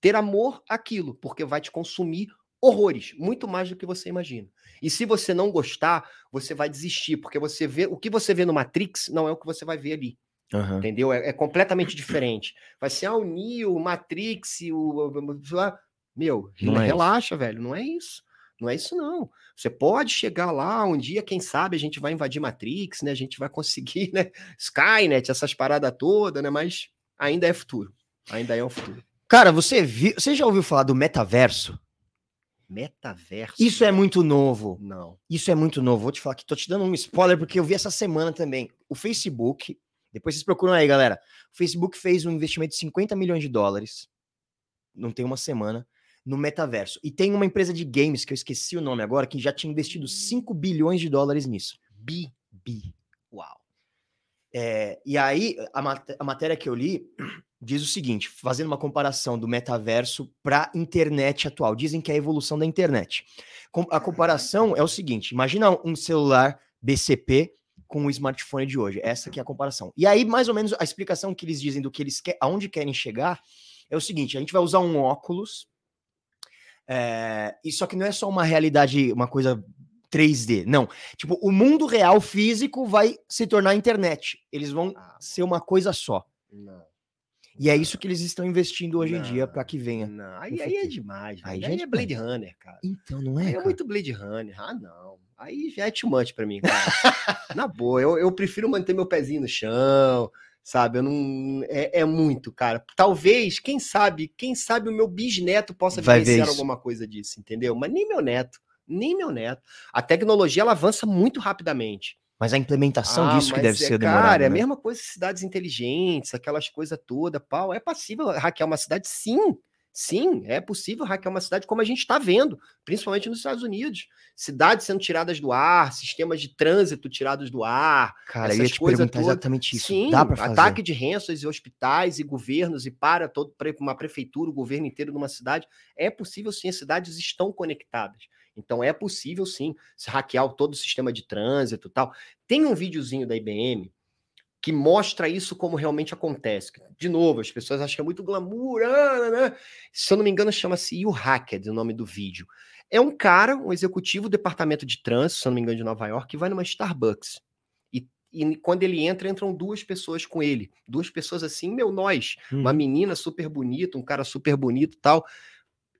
Ter amor àquilo, porque vai te consumir horrores, muito mais do que você imagina. E se você não gostar, você vai desistir, porque você vê o que você vê no Matrix não é o que você vai ver ali. Aham. Entendeu? É, é completamente diferente. Vai ser ah, o Neo, o Matrix, o. ah, Meu, Não é relaxa, velho. Não é isso. Não é isso, não. Você pode chegar lá um dia, quem sabe, a gente vai invadir Matrix, né? A gente vai conseguir, né? Skynet, essas paradas todas, né? Mas ainda é futuro. Ainda é o futuro. Cara, você viu, você já ouviu falar do metaverso? Metaverso. Isso é muito novo. Não. Isso é muito novo. Vou te falar que tô te dando um spoiler porque eu vi essa semana também. O Facebook, depois vocês procuram aí, galera. O Facebook fez um investimento de 50 milhões de dólares. Não tem uma semana no metaverso. E tem uma empresa de games que eu esqueci o nome agora que já tinha investido 5 bilhões de dólares nisso. Bi. Bi. Uau. É, e aí, a, mat a matéria que eu li [clears throat] diz o seguinte, fazendo uma comparação do metaverso para a internet atual. Dizem que é a evolução da internet. Com- A comparação é o seguinte: imagina um celular BCP com o smartphone de hoje. Essa que é a comparação. E aí, mais ou menos, a explicação que eles dizem do que eles querem, aonde querem chegar, é o seguinte: a gente vai usar um óculos. É, e só que não é só uma realidade, uma coisa 3D. Não. Tipo, o mundo real físico vai se tornar internet. Eles vão Ah, ser uma coisa só. não. E é isso que eles estão investindo hoje em dia Não, para que venha. Não, aí, aí é demais. Aí Aí, é é Blade Runner, cara. Então, não é? Aí é muito Blade Runner. Ah, não. Aí já é too much pra mim, cara. [laughs] Na boa, eu, eu prefiro manter meu pezinho no chão, sabe? Eu não. É, é muito, cara. Talvez, quem sabe, quem sabe o meu bisneto possa vivenciar alguma coisa disso, entendeu? Mas nem meu neto. Nem meu neto. A tecnologia ela avança muito rapidamente. Mas a implementação Ah, disso que deve é, ser demorada. Cara, é a né? mesma coisa cidades inteligentes, aquelas coisas todas, pau. É possível hackear uma cidade? Sim. Sim, é possível hackear uma cidade como a gente está vendo, principalmente nos Estados Unidos. Cidades sendo tiradas do ar, sistemas de trânsito tirados do ar. Cara, eu ia essas te coisas perguntar todas. exatamente isso. Sim, Dá fazer? ataque de ransomware e hospitais e governos e para todo uma prefeitura, o governo inteiro de uma cidade. É possível sim, as cidades estão conectadas. Então é possível sim se hackear todo o sistema de trânsito e tal. Tem um videozinho da IBM que mostra isso como realmente acontece. De novo, as pessoas acham que é muito glamour, ah, né? se eu não me engano, chama-se You Hacked, o nome do vídeo. É um cara, um executivo do departamento de trânsito, se eu não me engano, de Nova York, que vai numa Starbucks. E, e quando ele entra, entram duas pessoas com ele. Duas pessoas assim, meu, nós. Uma Uhum. menina super bonita, um cara super bonito e tal.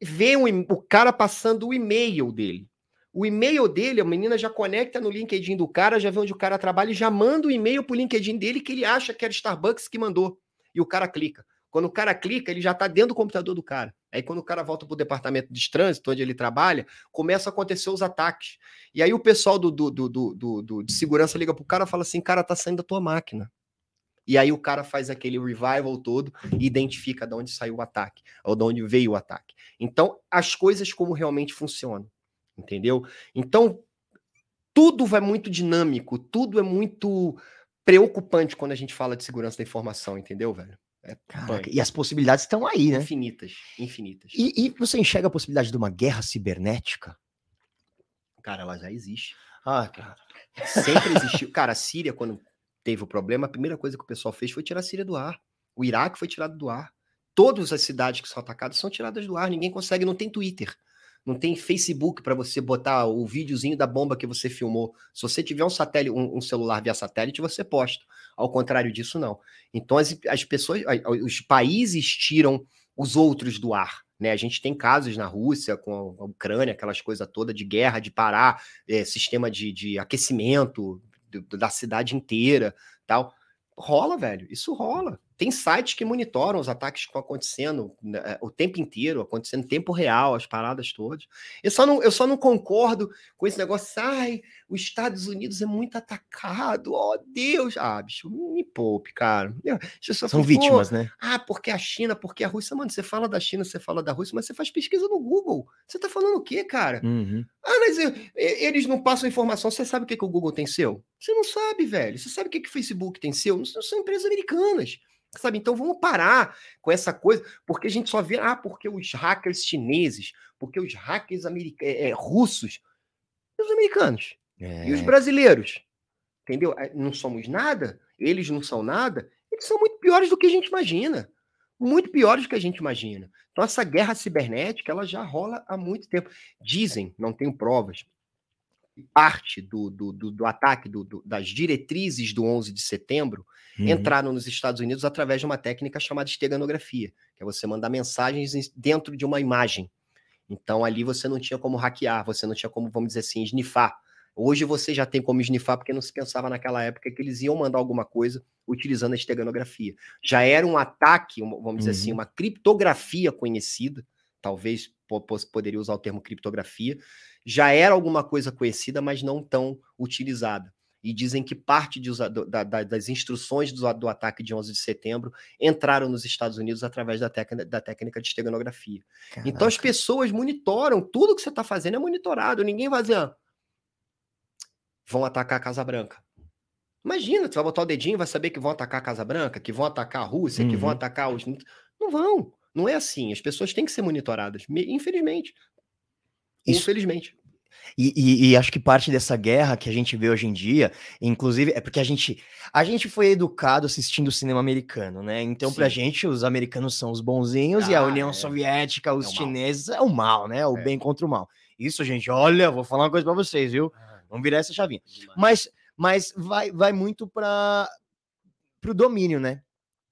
Vê e- o cara passando o e-mail dele. O e-mail dele, a menina já conecta no LinkedIn do cara, já vê onde o cara trabalha e já manda o e-mail pro LinkedIn dele que ele acha que era Starbucks que mandou. E o cara clica. Quando o cara clica, ele já tá dentro do computador do cara. Aí quando o cara volta pro departamento de trânsito, onde ele trabalha, começa a acontecer os ataques. E aí o pessoal do, do, do, do, do- do- de segurança liga pro cara e fala assim, cara, tá saindo da tua máquina. E aí o cara faz aquele revival todo e identifica de onde saiu o ataque, ou de onde veio o ataque. Então, as coisas como realmente funcionam, entendeu? Então, tudo vai muito dinâmico, tudo é muito preocupante quando a gente fala de segurança da informação, entendeu, velho? É Caraca, e as possibilidades estão aí, né? infinitas, infinitas. E, e você enxerga a possibilidade de uma guerra cibernética? Cara, ela já existe. Ah, cara. Sempre [laughs] existiu. Cara, a Síria, quando teve o problema, a primeira coisa que o pessoal fez foi tirar a Síria do ar. O Iraque foi tirado do ar. Todas as cidades que são atacadas são tiradas do ar. Ninguém consegue, não tem Twitter. Não tem Facebook para você botar o videozinho da bomba que você filmou. Se você tiver um satélite, um, um celular via satélite, você posta. Ao contrário disso, não. Então as, as pessoas, os países tiram os outros do ar. Né? A gente tem casos na Rússia, com a Ucrânia, aquelas coisas todas de guerra, de parar eh, sistema de, de aquecimento da cidade inteira, tal. Rola, velho, isso rola. Tem sites que monitoram os ataques que estão acontecendo né, o tempo inteiro, acontecendo em tempo real, as paradas todas. Eu só não, eu só não concordo com esse negócio, ai, os Estados Unidos é muito atacado, oh Deus. Ah, bicho, me poupe, cara. Eu- eu São vítimas, né? ah, porque a China, porque a Rússia. Mano, você fala da China, você fala da Rússia, mas você faz pesquisa no Google. Você tá falando o quê, cara? Uhum. Ah, mas eh, eh, eles não passam informação. Você sabe o que, que o Google tem seu? Você não sabe, velho. Você sabe o que, que o Facebook tem seu? Não são empresas americanas. Sabe? Então vamos parar com essa coisa, porque a gente só vê, ah, porque os hackers chineses, porque os hackers america- eh, eh, russos, e os americanos, e os É. brasileiros, entendeu? Eh, Não somos nada, eles não são nada, eles são muito piores do que a gente imagina. Muito piores do que a gente imagina. Então, essa guerra cibernética, ela já rola há muito tempo. Dizem, não tenho provas, parte do, do, do, do ataque, do- do- das diretrizes do 11 de setembro, Uhum. entraram nos Estados Unidos através de uma técnica chamada esteganografia, que é você mandar mensagens dentro de uma imagem. Então, ali você não tinha como hackear, você não tinha como, vamos dizer assim, esnifar. Hoje você já tem como esnifar, porque não se pensava naquela época que eles iam mandar alguma coisa utilizando a esteganografia. Já era um ataque, vamos dizer assim, Uhum. uma criptografia conhecida, talvez po- po- poderia usar o termo criptografia, já era alguma coisa conhecida, mas não tão utilizada. E dizem que parte de da- da- das instruções do, do ataque de 11 de setembro entraram nos Estados Unidos através da, técnica- da técnica de esteganografia. Então as Caraca. pessoas monitoram, tudo que você está fazendo é monitorado. Ninguém vai dizer, "Ah, vão atacar a Casa Branca. Imagina, tu vai botar o dedinho, vai saber que vão atacar a Casa Branca, que vão atacar a Rússia, que vão Uhum. atacar os. Não vão. Não é assim. As pessoas têm que ser monitoradas. me- Infelizmente. Isso- Infelizmente. E, e- e acho que parte dessa guerra que a gente vê hoje em dia, inclusive, é porque a gente, a gente foi educado assistindo cinema americano, né? Então, pra Sim. gente, os americanos são os bonzinhos e a Ah, União é. Soviética, os É o mal. chineses, é o mal, né? O É. bem contra o mal. Isso, gente, olha, vou falar uma coisa pra vocês, viu? Vamos virar essa chavinha. Mas, mas vai, vai muito para o domínio, né?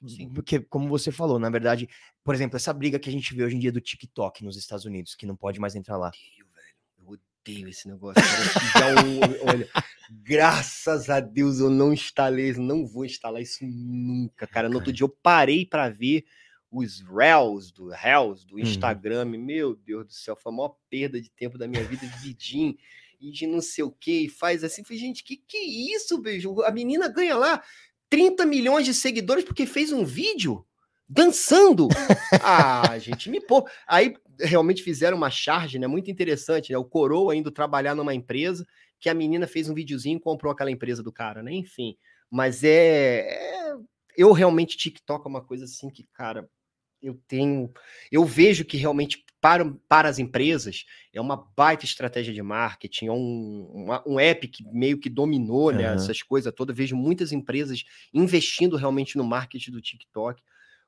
Sim. Porque, como você falou, na verdade, por exemplo, essa briga que a gente vê hoje em dia do TikTok nos Estados Unidos, que não pode mais entrar lá. odeio, velho. Eu odeio esse negócio. Um- olha, graças a Deus eu não instalei, não vou instalar isso nunca, cara. No outro dia eu parei para ver os Reels do Reels Uhum. do Instagram. Meu Deus do céu, foi a maior perda de tempo da minha vida de vidinho e de não sei o que. E faz assim, falei, gente, que que é isso, beijo? A menina ganha lá 30 milhões de seguidores porque fez um vídeo dançando. [laughs] ah, gente, me pô. Aí realmente fizeram uma charge, né? Muito interessante, né? O Coroa indo trabalhar numa empresa que a menina fez um videozinho e comprou aquela empresa do cara, né? Enfim. Mas é, é- Eu realmente, TikTok é uma coisa assim que, cara, eu tenho. Eu vejo que realmente para, para as empresas é uma baita estratégia de marketing, é um, uma- um app que meio que dominou né, Aham. essas coisas todas. Vejo muitas empresas investindo realmente no marketing do TikTok.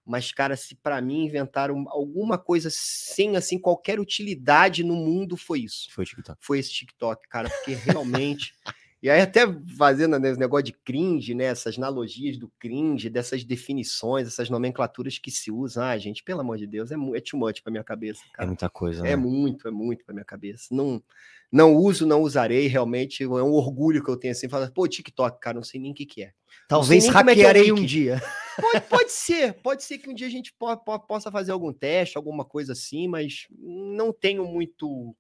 Mas, cara, se para mim inventaram alguma coisa sem assim qualquer utilidade no mundo, foi isso. Foi o TikTok. Foi esse TikTok, cara, porque realmente. [laughs] E aí, até fazendo né, esse negócio de cringe, né? Essas analogias do cringe, dessas definições, essas nomenclaturas que se usam. Ah, gente, pelo amor de Deus, é, é too much pra minha cabeça, É cara. muita coisa, É né? muito, é muito pra minha cabeça. Não, não uso, não usarei, realmente. É um orgulho que eu tenho assim. Falar, pô, TikTok, cara, não sei nem o que, que é. Talvez é que é hackearei um dia. Pode, [laughs] pode ser, pode ser que um dia a gente po- po- possa fazer algum teste, alguma coisa assim, mas não tenho muito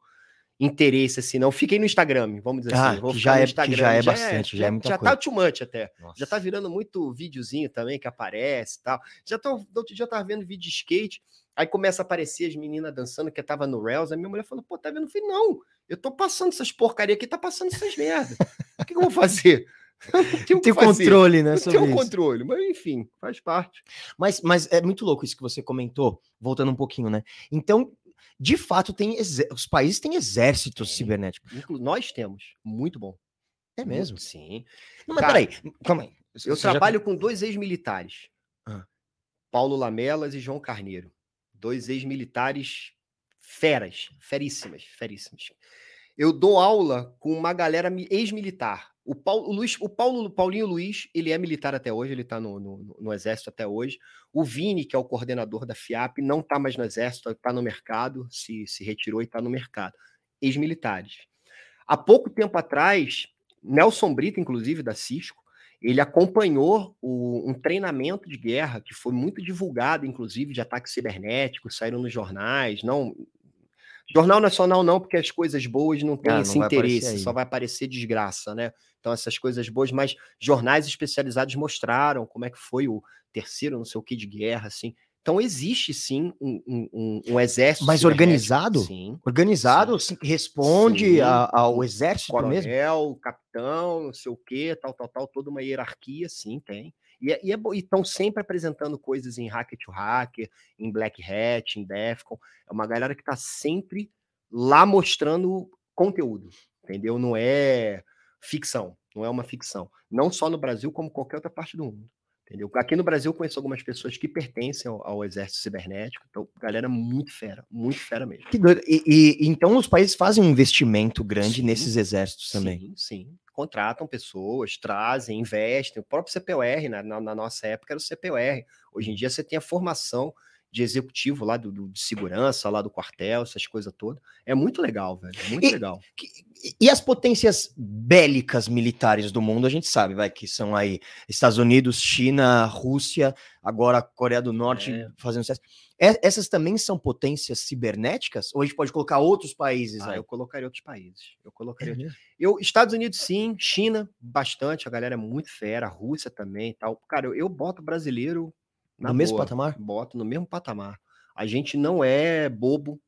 interesse assim, não. Fiquei no Instagram, vamos dizer Ah, assim. Vou que ficar já no é- já é bastante, já é muita Já coisa. tá too much até. Já Nossa. tá virando muito videozinho também que aparece e tal. Já tô, outro dia eu tava vendo vídeo de skate, aí começa a aparecer as meninas dançando que tava no Rails, aí minha mulher falou, pô, tá vendo? Eu falei, não, eu tô passando essas porcaria aqui, tá passando essas merda. O que, que eu vou fazer? [laughs] Não Tem fazer. controle, né? Não tenho isso. controle, mas enfim, faz parte. Mas, mas é muito louco isso que você comentou, voltando um pouquinho, né? Então, de fato, tem os países têm exércitos Tem. cibernéticos. Inclu- Nós temos, muito bom. É mesmo? Muito, Sim. Não, mas Cara, peraí, calma aí. Eu Você já- trabalho com dois ex-militares. Ah. Paulo Lamelas e João Carneiro. Dois ex-militares feras, feríssimas, feríssimas. Eu dou aula com uma galera mi- ex-militar. O Paulo, o Luiz, o Paulo, o Paulinho Luiz, ele é militar até hoje, ele está no, no, no exército até hoje. O Vini, que é o coordenador da FIAP, não está mais no exército, está no mercado, se, se retirou e está no mercado. Ex-militares. Há pouco tempo atrás, Nelson Brito, inclusive, da Cisco, ele acompanhou o- um treinamento de guerra que foi muito divulgado, inclusive, de ataques cibernéticos, saíram nos jornais, não... Jornal Nacional não, porque as coisas boas não têm Ah, não esse aparecer interesse, só vai aparecer desgraça, né? Então, essas coisas boas, mas jornais especializados mostraram como é que foi o terceiro, não sei o que, de guerra, assim. Então, existe sim um, um- um- exército. Mas organizado? Sim. Organizado, se- responde Sim. a- ao exército Coronel, mesmo? capitão, não sei o quê, tal, tal, tal, toda uma hierarquia, sim, tem. E, é- e é e estão sempre apresentando coisas em Hacker to Hacker, em Black Hat, em Defcon. É uma galera que está sempre lá mostrando conteúdo, entendeu? Não é ficção, não é uma ficção. Não só no Brasil, como qualquer outra parte do mundo. Entendeu? Aqui no Brasil eu conheço algumas pessoas que pertencem ao, ao exército cibernético, então galera muito fera, muito fera mesmo. Que doido. E, e- então os países fazem um investimento grande Sim. nesses exércitos também. Sim, sim. Contratam pessoas, trazem, investem. O próprio CPOR, na, na, na nossa época, era o CPOR. Hoje em dia você tem a formação de executivo lá do, do- de segurança, lá do quartel, essas coisas todas. É muito legal, velho. é Muito E- legal. Que- E as potências bélicas militares do mundo, a gente sabe, vai, que são aí Estados Unidos, China, Rússia, agora Coreia do Norte É. fazendo sucesso. É- essas também são potências cibernéticas? Ou a gente pode colocar outros países Ah, aí? eu colocaria outros países. Eu colocaria mesmo? Eu, Estados Unidos, sim. China, bastante. A galera é muito fera. A Rússia também e tal. Cara, eu, eu boto brasileiro na No mesmo boa. patamar? Boto no mesmo patamar. A gente não é bobo.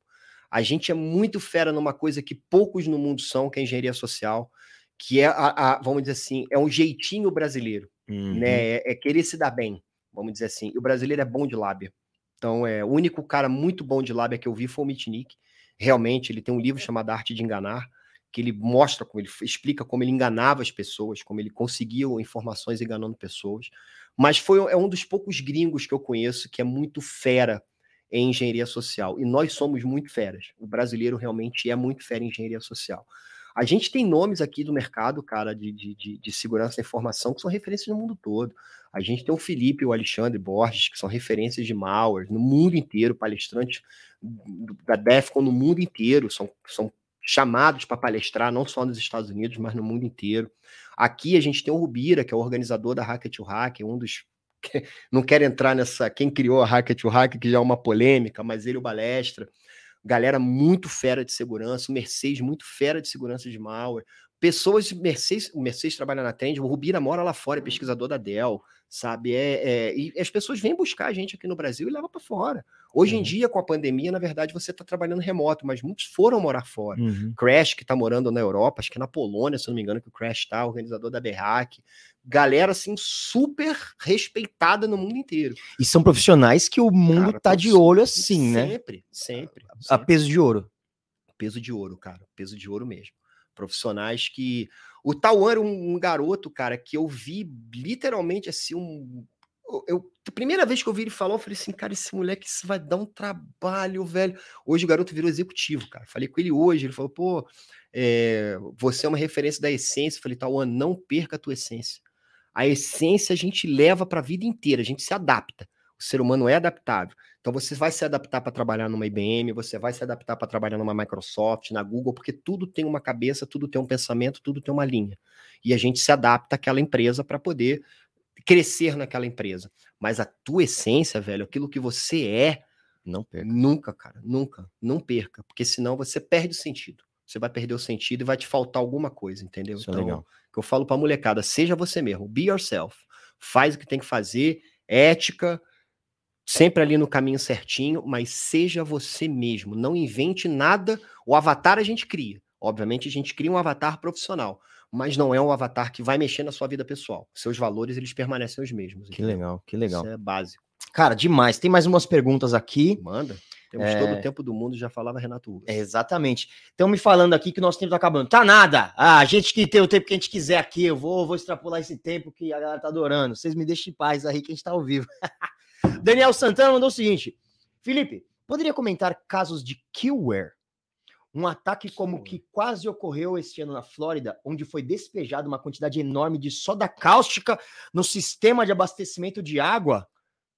A gente é muito fera numa coisa que poucos no mundo são, que é a engenharia social. que é, a, a, vamos dizer assim, é um jeitinho brasileiro, Uhum. né? É, é querer se dar bem, vamos dizer assim. E o brasileiro é bom de lábia. Então, é, o único cara muito bom de lábia que eu vi foi o Mitnick. Realmente, ele tem um livro chamado Arte de Enganar, que ele mostra, como ele explica como ele enganava as pessoas, como ele conseguia informações enganando pessoas. Mas foi é um dos poucos gringos que eu conheço que é muito fera em engenharia social. E nós somos muito feras. O brasileiro realmente é muito fera em engenharia social. A gente tem nomes aqui do mercado, cara, de, de, de, segurança da informação que são referências no mundo todo. A gente tem o Felipe e o Alexandre Borges, que são referências de malware no mundo inteiro, palestrantes da DEFCON no mundo inteiro, são, são chamados para palestrar, não só nos Estados Unidos, mas no mundo inteiro. Aqui a gente tem o Rubira, que é o organizador da Hacker to Hacker, um dos. [laughs] Não quero entrar nessa. Quem criou a Hacker to Hacker, que já é uma polêmica, mas ele, o Balestra. Galera muito fera de segurança, o Mercedes muito fera de segurança de malware. Pessoas de Mercedes, o Mercedes trabalha na Trend, o Rubira mora lá fora, é pesquisador da Dell, sabe? É, é, e as pessoas vêm buscar a gente aqui no Brasil e levam para fora. Hoje uhum. em dia, com a pandemia, na verdade, você está trabalhando remoto, mas muitos foram morar fora. Uhum. Crash, que está morando na Europa, acho que na Polônia, se não me engano, que o Crash está, organizador da Berrac. Galera, assim, super respeitada no mundo inteiro. E são profissionais que o mundo cara, tá de olho assim, sempre, né? Sempre, sempre. A peso de ouro. Peso de ouro, cara. Peso de ouro mesmo. Profissionais que. O Tauan era um, um garoto, cara, que eu vi literalmente assim, um. Eu, a primeira vez que eu vi ele falar, eu falei assim, cara, esse moleque isso vai dar um trabalho, velho. Hoje o garoto virou executivo, cara. Falei com ele hoje, ele falou, pô, é, você é uma referência da essência. Eu falei, Tauan, não perca a tua essência. A essência a gente leva para a vida inteira, a gente se adapta. O ser humano é adaptável. Então você vai se adaptar para trabalhar numa IBM, você vai se adaptar para trabalhar numa Microsoft, na Google, porque tudo tem uma cabeça, tudo tem um pensamento, tudo tem uma linha. E a gente se adapta àquela empresa para poder crescer naquela empresa. Mas a tua essência, velho, aquilo que você é, não perca. Nunca, cara, nunca, não perca, porque senão você perde o sentido. Você vai perder o sentido e vai te faltar alguma coisa, entendeu? Isso é então, é legal. que eu falo para molecada, seja você mesmo, be yourself. Faz o que tem que fazer, ética, sempre ali no caminho certinho, mas seja você mesmo. Não invente nada. O avatar a gente cria. Obviamente, a gente cria um avatar profissional, mas não é um avatar que vai mexer na sua vida pessoal. Seus valores, eles permanecem os mesmos. Que entendeu? legal, que legal. Isso é básico. Cara, demais. Tem mais umas perguntas aqui. Manda. Temos é... todo o tempo do mundo, já falava Renato Russo. É, exatamente. Estão me falando aqui que o nosso tempo tá acabando. Tá nada. Ah, a gente que tem o tempo que a gente quiser aqui. Eu vou, vou extrapolar esse tempo que a galera tá adorando. Vocês me deixem em paz aí que a gente tá ao vivo. [laughs] Daniel Santana mandou o seguinte: Felipe, poderia comentar casos de killware? Um ataque como o que quase ocorreu este ano na Flórida, onde foi despejada uma quantidade enorme de soda cáustica no sistema de abastecimento de água.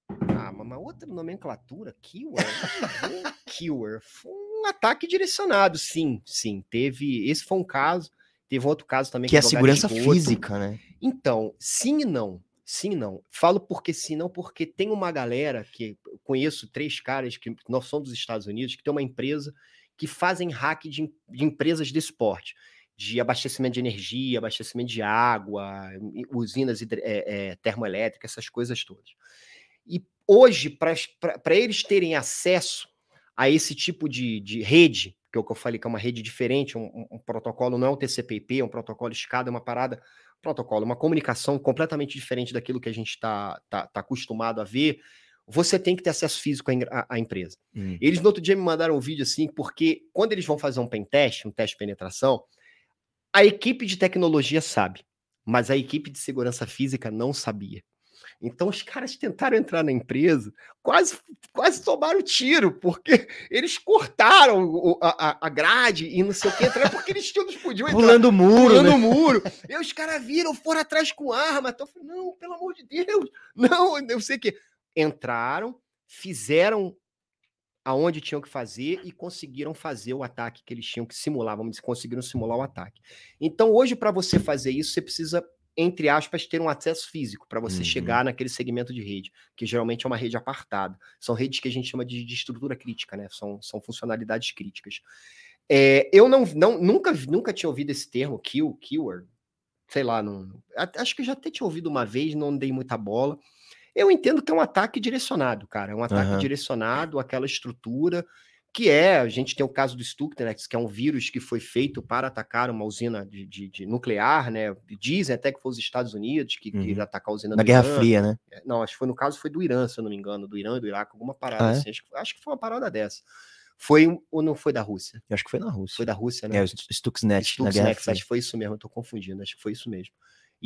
Ah, mas uma outra nomenclatura, killer, [laughs] killer, foi um ataque direcionado, sim, sim, teve, esse foi um caso, teve outro caso também. Que, que é a segurança física, né? Então, sim e não, sim e não. Falo porque sim não, porque tem uma galera que, conheço três caras que nós somos dos Estados Unidos, que tem uma empresa que fazem hack de, de empresas de esporte de abastecimento de energia, abastecimento de água, usinas é, é, termoelétricas, essas coisas todas. E hoje, para eles terem acesso a esse tipo de, de rede, que é o que eu falei que é uma rede diferente, um, um, um protocolo não é o TCP/IP, é um protocolo escada, é uma parada, protocolo, uma comunicação completamente diferente daquilo que a gente está tá, tá acostumado a ver, você tem que ter acesso físico à, à empresa. Hum. Eles no outro dia me mandaram um vídeo assim, porque quando eles vão fazer um pen test, um teste de penetração, a equipe de tecnologia sabe, mas a equipe de segurança física não sabia. Então os caras tentaram entrar na empresa, quase, quase tomaram tiro, porque [laughs] eles cortaram a, a grade e não sei o que entrar, porque eles todos podiam entrar. Pulando o muro. Pulando o né? muro. E os caras viram, foram atrás com arma. Então eu falei, não, pelo amor de Deus, não, eu sei que. Entraram, fizeram aonde tinham que fazer e conseguiram fazer o ataque que eles tinham que simular, vamos dizer, conseguiram simular o ataque. Então, hoje, para você fazer isso, você precisa entre aspas, ter um acesso físico para você uhum. chegar naquele segmento de rede, que geralmente é uma rede apartada. São redes que a gente chama de, de estrutura crítica, né? São, são funcionalidades críticas. É, eu não, não nunca, nunca tinha ouvido esse termo, kill, keyword, sei lá, não, acho que já até tinha ouvido uma vez, não dei muita bola. Eu entendo que é um ataque direcionado, cara, é um ataque uhum. direcionado àquela estrutura que é, a gente tem o caso do Stuxnet, que é um vírus que foi feito para atacar uma usina de, de, de nuclear, né? Dizem até que foi os Estados Unidos que, Uhum. que atacar a usina Na Guerra Irã. Fria, né? É, Não, acho que foi no caso foi do Irã, se eu não me engano, do Irã, do Iraque, alguma parada Ah, é? assim. Acho, que- acho que foi uma parada dessa. Foi ou não foi da Rússia? Eu acho que foi na Rússia. Foi da Rússia, né? É, o Stuxnet, na Guerra Stuxnet, Fria. acho que foi isso mesmo, eu tô confundindo, acho que foi isso mesmo.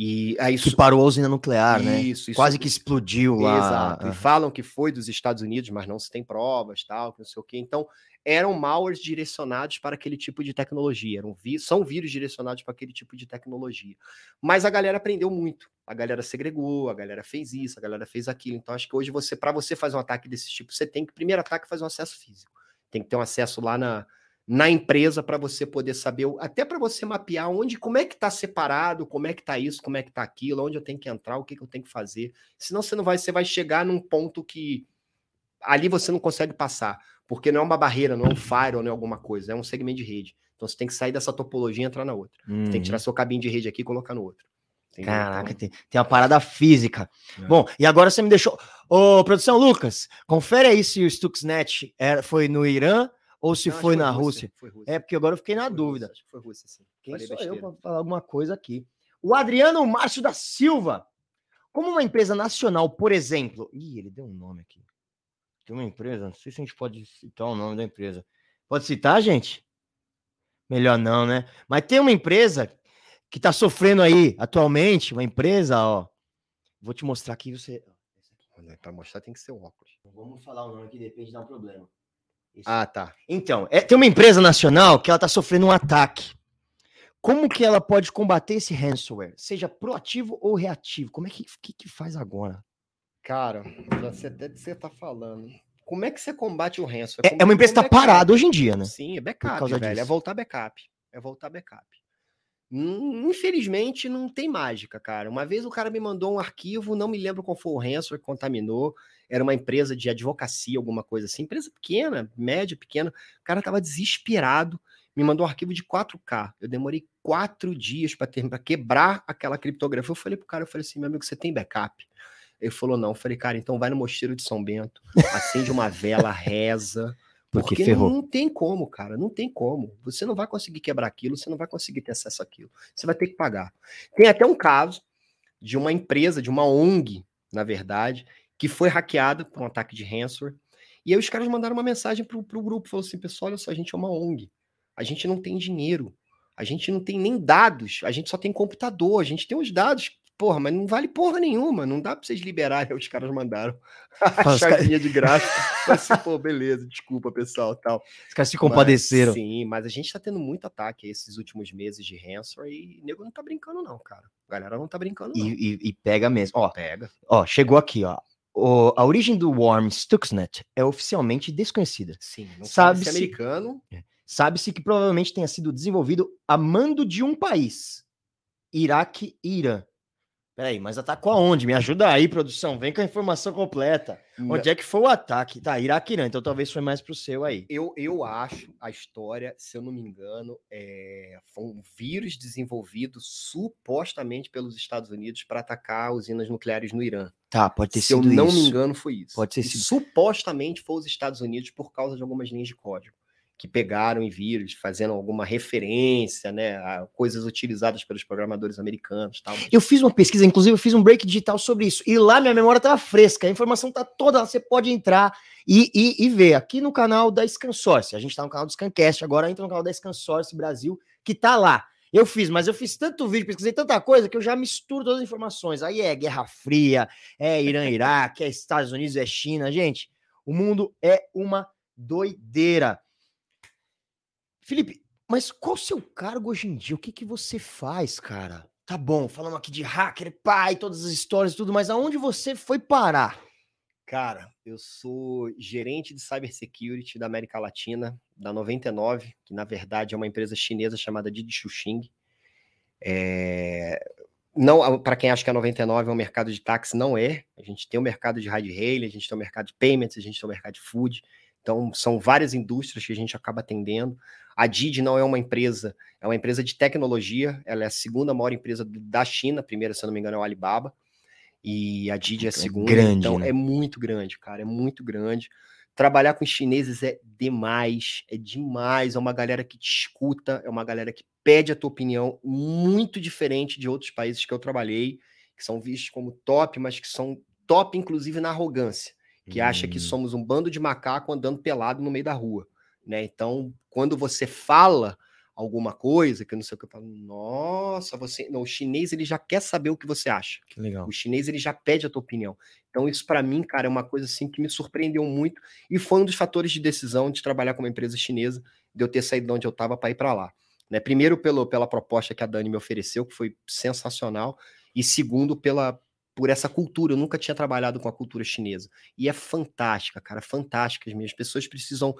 E aí Que parou a usina nuclear, né? Isso, isso. Quase que explodiu lá. Exato. E falam que foi dos Estados Unidos, mas não se tem provas, tal, que não sei o quê. Então, eram malwares direcionados para aquele tipo de tecnologia. Eram são vírus direcionados para aquele tipo de tecnologia. Mas a galera aprendeu muito. A galera segregou, a galera fez isso, a galera fez aquilo. Então, acho que hoje você, para você fazer um ataque desse tipo, você tem que, primeiro ataque, fazer um acesso físico. Tem que ter um acesso lá na, na empresa para você poder saber, até para você mapear onde, como é que está separado, como é que está isso, como é que está aquilo, onde eu tenho que entrar, o que, que eu tenho que fazer. Senão você não vai, você vai chegar num ponto que ali você não consegue passar, porque não é uma barreira, não é um firewall, não é alguma coisa, é um segmento de rede. Então você tem que sair dessa topologia e entrar na outra. Você tem que uhum. tirar seu cabinho de rede aqui e colocar no outro. Entendeu? Caraca, Então, tem, tem uma parada física. É. Bom, e agora você me deixou. Ô, produção Lucas, confere aí se o Stuxnet era, foi no Irã ou se não, foi que na Rússia. Foi Rússia. É, porque agora eu fiquei na Foi dúvida. Rússia, Acho que foi Rússia, sim. Quem Falei sou eu besteira. para falar alguma coisa aqui? O Adriano Márcio da Silva. Como uma empresa nacional, por exemplo. Ih, ele deu um nome aqui. Tem uma empresa, não sei se a gente pode citar o nome da empresa. Pode citar, gente? Melhor não, né? Mas tem uma empresa que está sofrendo aí atualmente, uma empresa, ó. Vou te mostrar aqui você. Olha, Pra mostrar tem que ser o óculos. Vamos falar o nome que de repente dá um problema. Isso. Ah, tá. Então, é- tem uma empresa nacional que ela está sofrendo um ataque. Como que ela pode combater esse ransomware? Seja proativo ou reativo? Como é que, que, que faz agora? Cara, já sei até do que você tá falando. Como é que você combate o ransom? É, é uma empresa que está backup. parada hoje em dia, né? Sim, é backup, velho. É disso. voltar backup. É voltar backup. Hum, Infelizmente, não tem mágica, cara. Uma vez o cara me mandou um arquivo, não me lembro qual foi o ransomware que contaminou. Era uma empresa de advocacia, alguma coisa assim. Empresa pequena, média, pequena. O cara tava desesperado. Me mandou um arquivo de 4K. Eu demorei quatro dias para quebrar aquela criptografia. Eu falei pro cara, eu falei assim, meu amigo, você tem backup? Ele falou, não. Eu falei, cara, então vai no mosteiro de São Bento, acende uma vela, reza. Porque Porque ferrou. não, tem como, cara, não tem como. Você não vai conseguir quebrar aquilo, você não vai conseguir ter acesso àquilo. Você vai ter que pagar. Tem até um caso de uma empresa, de uma ONG, na verdade, que foi hackeada por um ataque de ransomware. E aí os caras mandaram uma mensagem pro, pro grupo, falou assim, pessoal, olha só, a gente é uma ONG. A gente não tem dinheiro. A gente não tem nem dados. A gente só tem computador. A gente tem os dados. Porra, mas não vale porra nenhuma. Não dá pra vocês liberarem. Os caras mandaram [laughs] a chavinha de graça. Assim, pô, beleza, desculpa, pessoal, tal. Os caras se Mas, compadeceram. sim, mas a gente tá tendo muito ataque esses últimos meses de ransomware e o nego não tá brincando, não, cara. A galera não tá brincando, não. E, e- e pega mesmo. Ó, Pega. ó, chegou aqui, ó. O- a origem do worm Stuxnet é oficialmente desconhecida. Sim, não Sabe se se- americano. Sabe-se que provavelmente tenha sido desenvolvido a mando de um país, Iraque e Irã. Peraí, mas atacou aonde? Me ajuda aí, produção. Vem com a informação completa. Onde é que foi o ataque? Tá, Iraque Irã, então talvez foi mais pro seu aí. Eu, eu acho a história, se eu não me engano, é, foi um vírus desenvolvido supostamente pelos Estados Unidos para atacar usinas nucleares no Irã. Tá, pode ter se eu sido não isso. me engano, foi isso. Pode ter E sido. Supostamente foi os Estados Unidos por causa de algumas linhas de código que pegaram em vírus, fazendo alguma referência, né, a coisas utilizadas pelos programadores americanos, tal. Eu fiz uma pesquisa, inclusive eu fiz um break digital sobre isso. E lá minha memória estava fresca, a informação tá toda, você pode entrar e, e, e ver. Aqui no canal da Scansource. A gente tá no canal do Scancast, agora entra no canal da Scansource Brasil, que tá lá. Eu fiz, mas eu fiz tanto vídeo, pesquisei tanta coisa que eu já misturo todas as informações. Aí é Guerra Fria, é Irã, Iraque, é Estados Unidos, é China. Gente, o mundo é uma doideira. Felipe, mas qual o seu cargo hoje em dia? O que, que você faz, cara? Tá bom, falamos aqui de hacker, pai, todas as histórias e tudo, mas aonde você foi parar? Cara, eu sou gerente de cybersecurity da América Latina, da 99, que na verdade é uma empresa chinesa chamada Didi Xuxing. É... Não, para quem acha que a 99 é um mercado de táxi, não é. A gente tem o mercado de ride hail, a gente tem o mercado de payments, a gente tem o mercado de food. Então, são várias indústrias que a gente acaba atendendo. A Didi não é uma empresa, é uma empresa de tecnologia. Ela é a segunda maior empresa da China. A primeira, se eu não me engano, é o Alibaba. E a Didi é a É segunda. grande, então, né? é muito grande, cara. É muito grande. Trabalhar com chineses é demais, é demais. É uma galera que te escuta, é uma galera que pede a tua opinião, muito diferente de outros países que eu trabalhei, que são vistos como top, mas que são top, inclusive, na arrogância, que acha que hum. somos um bando de macaco andando pelado no meio da rua. Né? Então, quando você fala alguma coisa, que eu não sei o que eu falo, nossa, você, não, o chinês ele já quer saber o que você acha. Que legal. O chinês ele já pede a tua opinião. Então isso para mim, cara, é uma coisa assim que me surpreendeu muito e foi um dos fatores de decisão de trabalhar com uma empresa chinesa, de eu ter saído de onde eu estava para ir para lá. Né? Primeiro pelo, pela proposta que a Dani me ofereceu, que foi sensacional, e segundo pela por essa cultura. Eu nunca tinha trabalhado com a cultura chinesa. E é fantástica, cara, fantástica. As minhas pessoas precisam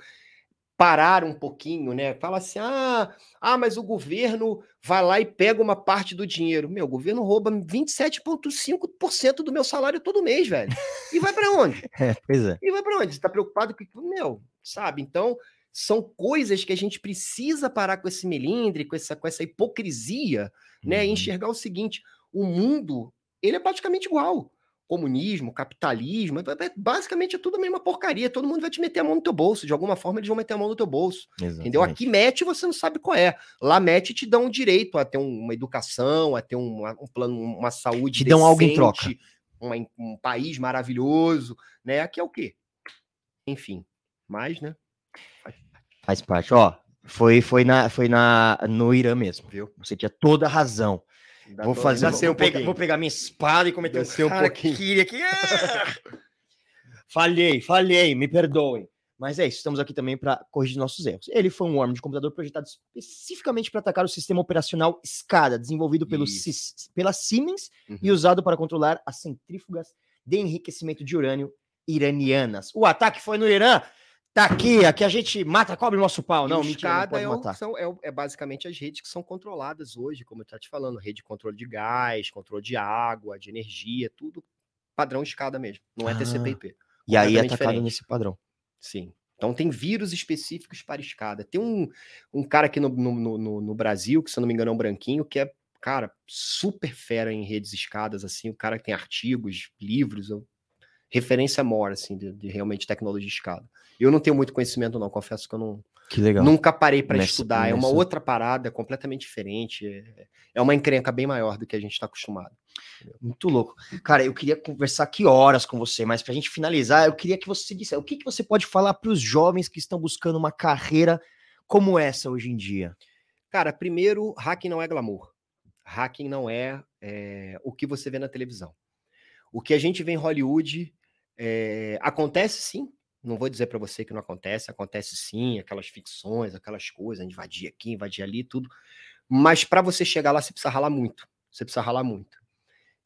parar um pouquinho, né? Fala assim: ah, ah, mas o governo vai lá e pega uma parte do dinheiro. Meu, o governo rouba 27,5% do meu salário todo mês, velho. E vai para onde? [laughs] é, pois é. E vai para onde? Você tá preocupado com. Meu, sabe? Então, são coisas que a gente precisa parar com esse melindre, com essa, com essa hipocrisia, né? E uhum. enxergar o seguinte: o mundo, ele é praticamente igual comunismo, capitalismo, é, é, basicamente é tudo a mesma porcaria. Todo mundo vai te meter a mão no teu bolso. De alguma forma, eles vão meter a mão no teu bolso. Exatamente. Entendeu? Aqui mete você não sabe qual é. Lá mete te dão um direito a ter uma educação, a ter um, um plano, uma saúde. Te decente, dão algo em troca. Um, um país maravilhoso, né? Aqui é o quê? Enfim, mas, né? Faz parte. Ó, foi, foi, na, foi na, no Irã mesmo, viu? Você tinha toda a razão vou fazer, vou, um pegar, vou, pegar, minha espada e cometer um, um pouquinho aqui. [laughs] Falhei, falhei, me perdoem. Mas é isso, estamos aqui também para corrigir nossos erros. Ele foi um worm de computador projetado especificamente para atacar o sistema operacional SCADA, desenvolvido pelo pela Siemens uhum. e usado para controlar as centrífugas de enriquecimento de urânio iranianas. O ataque foi no Irã, Tá aqui, aqui a gente mata, cobre o nosso pau. Não, mentira, não é, o, são, é, é, basicamente as redes que são controladas hoje, como eu estou te falando, rede de controle de gás, controle de água, de energia, tudo padrão escada mesmo, não é ah, TCP/IP. E aí é atacado diferente. nesse padrão. Sim. Então tem vírus específicos para escada. Tem um, um cara aqui no, no, no, no Brasil, que se eu não me engano é um branquinho, que é, cara, super fera em redes escadas, assim, o cara que tem artigos, livros, eu referência maior, assim, de, de, realmente tecnologia de escada. Eu não tenho muito conhecimento, não, confesso que eu não. Que legal. Nunca parei para estudar. Nessa... É uma outra parada, é completamente diferente. É, é uma encrenca bem maior do que a gente está acostumado. Muito louco. Cara, eu queria conversar aqui horas com você, mas para a gente finalizar, eu queria que você dissesse o que, que você pode falar para os jovens que estão buscando uma carreira como essa hoje em dia. Cara, primeiro, hacking não é glamour. Hacking não é, é o que você vê na televisão. O que a gente vê em Hollywood é, acontece sim. Não vou dizer para você que não acontece, acontece sim, aquelas ficções, aquelas coisas, invadir aqui, invadir ali, tudo. Mas para você chegar lá, você precisa ralar muito. Você precisa ralar muito.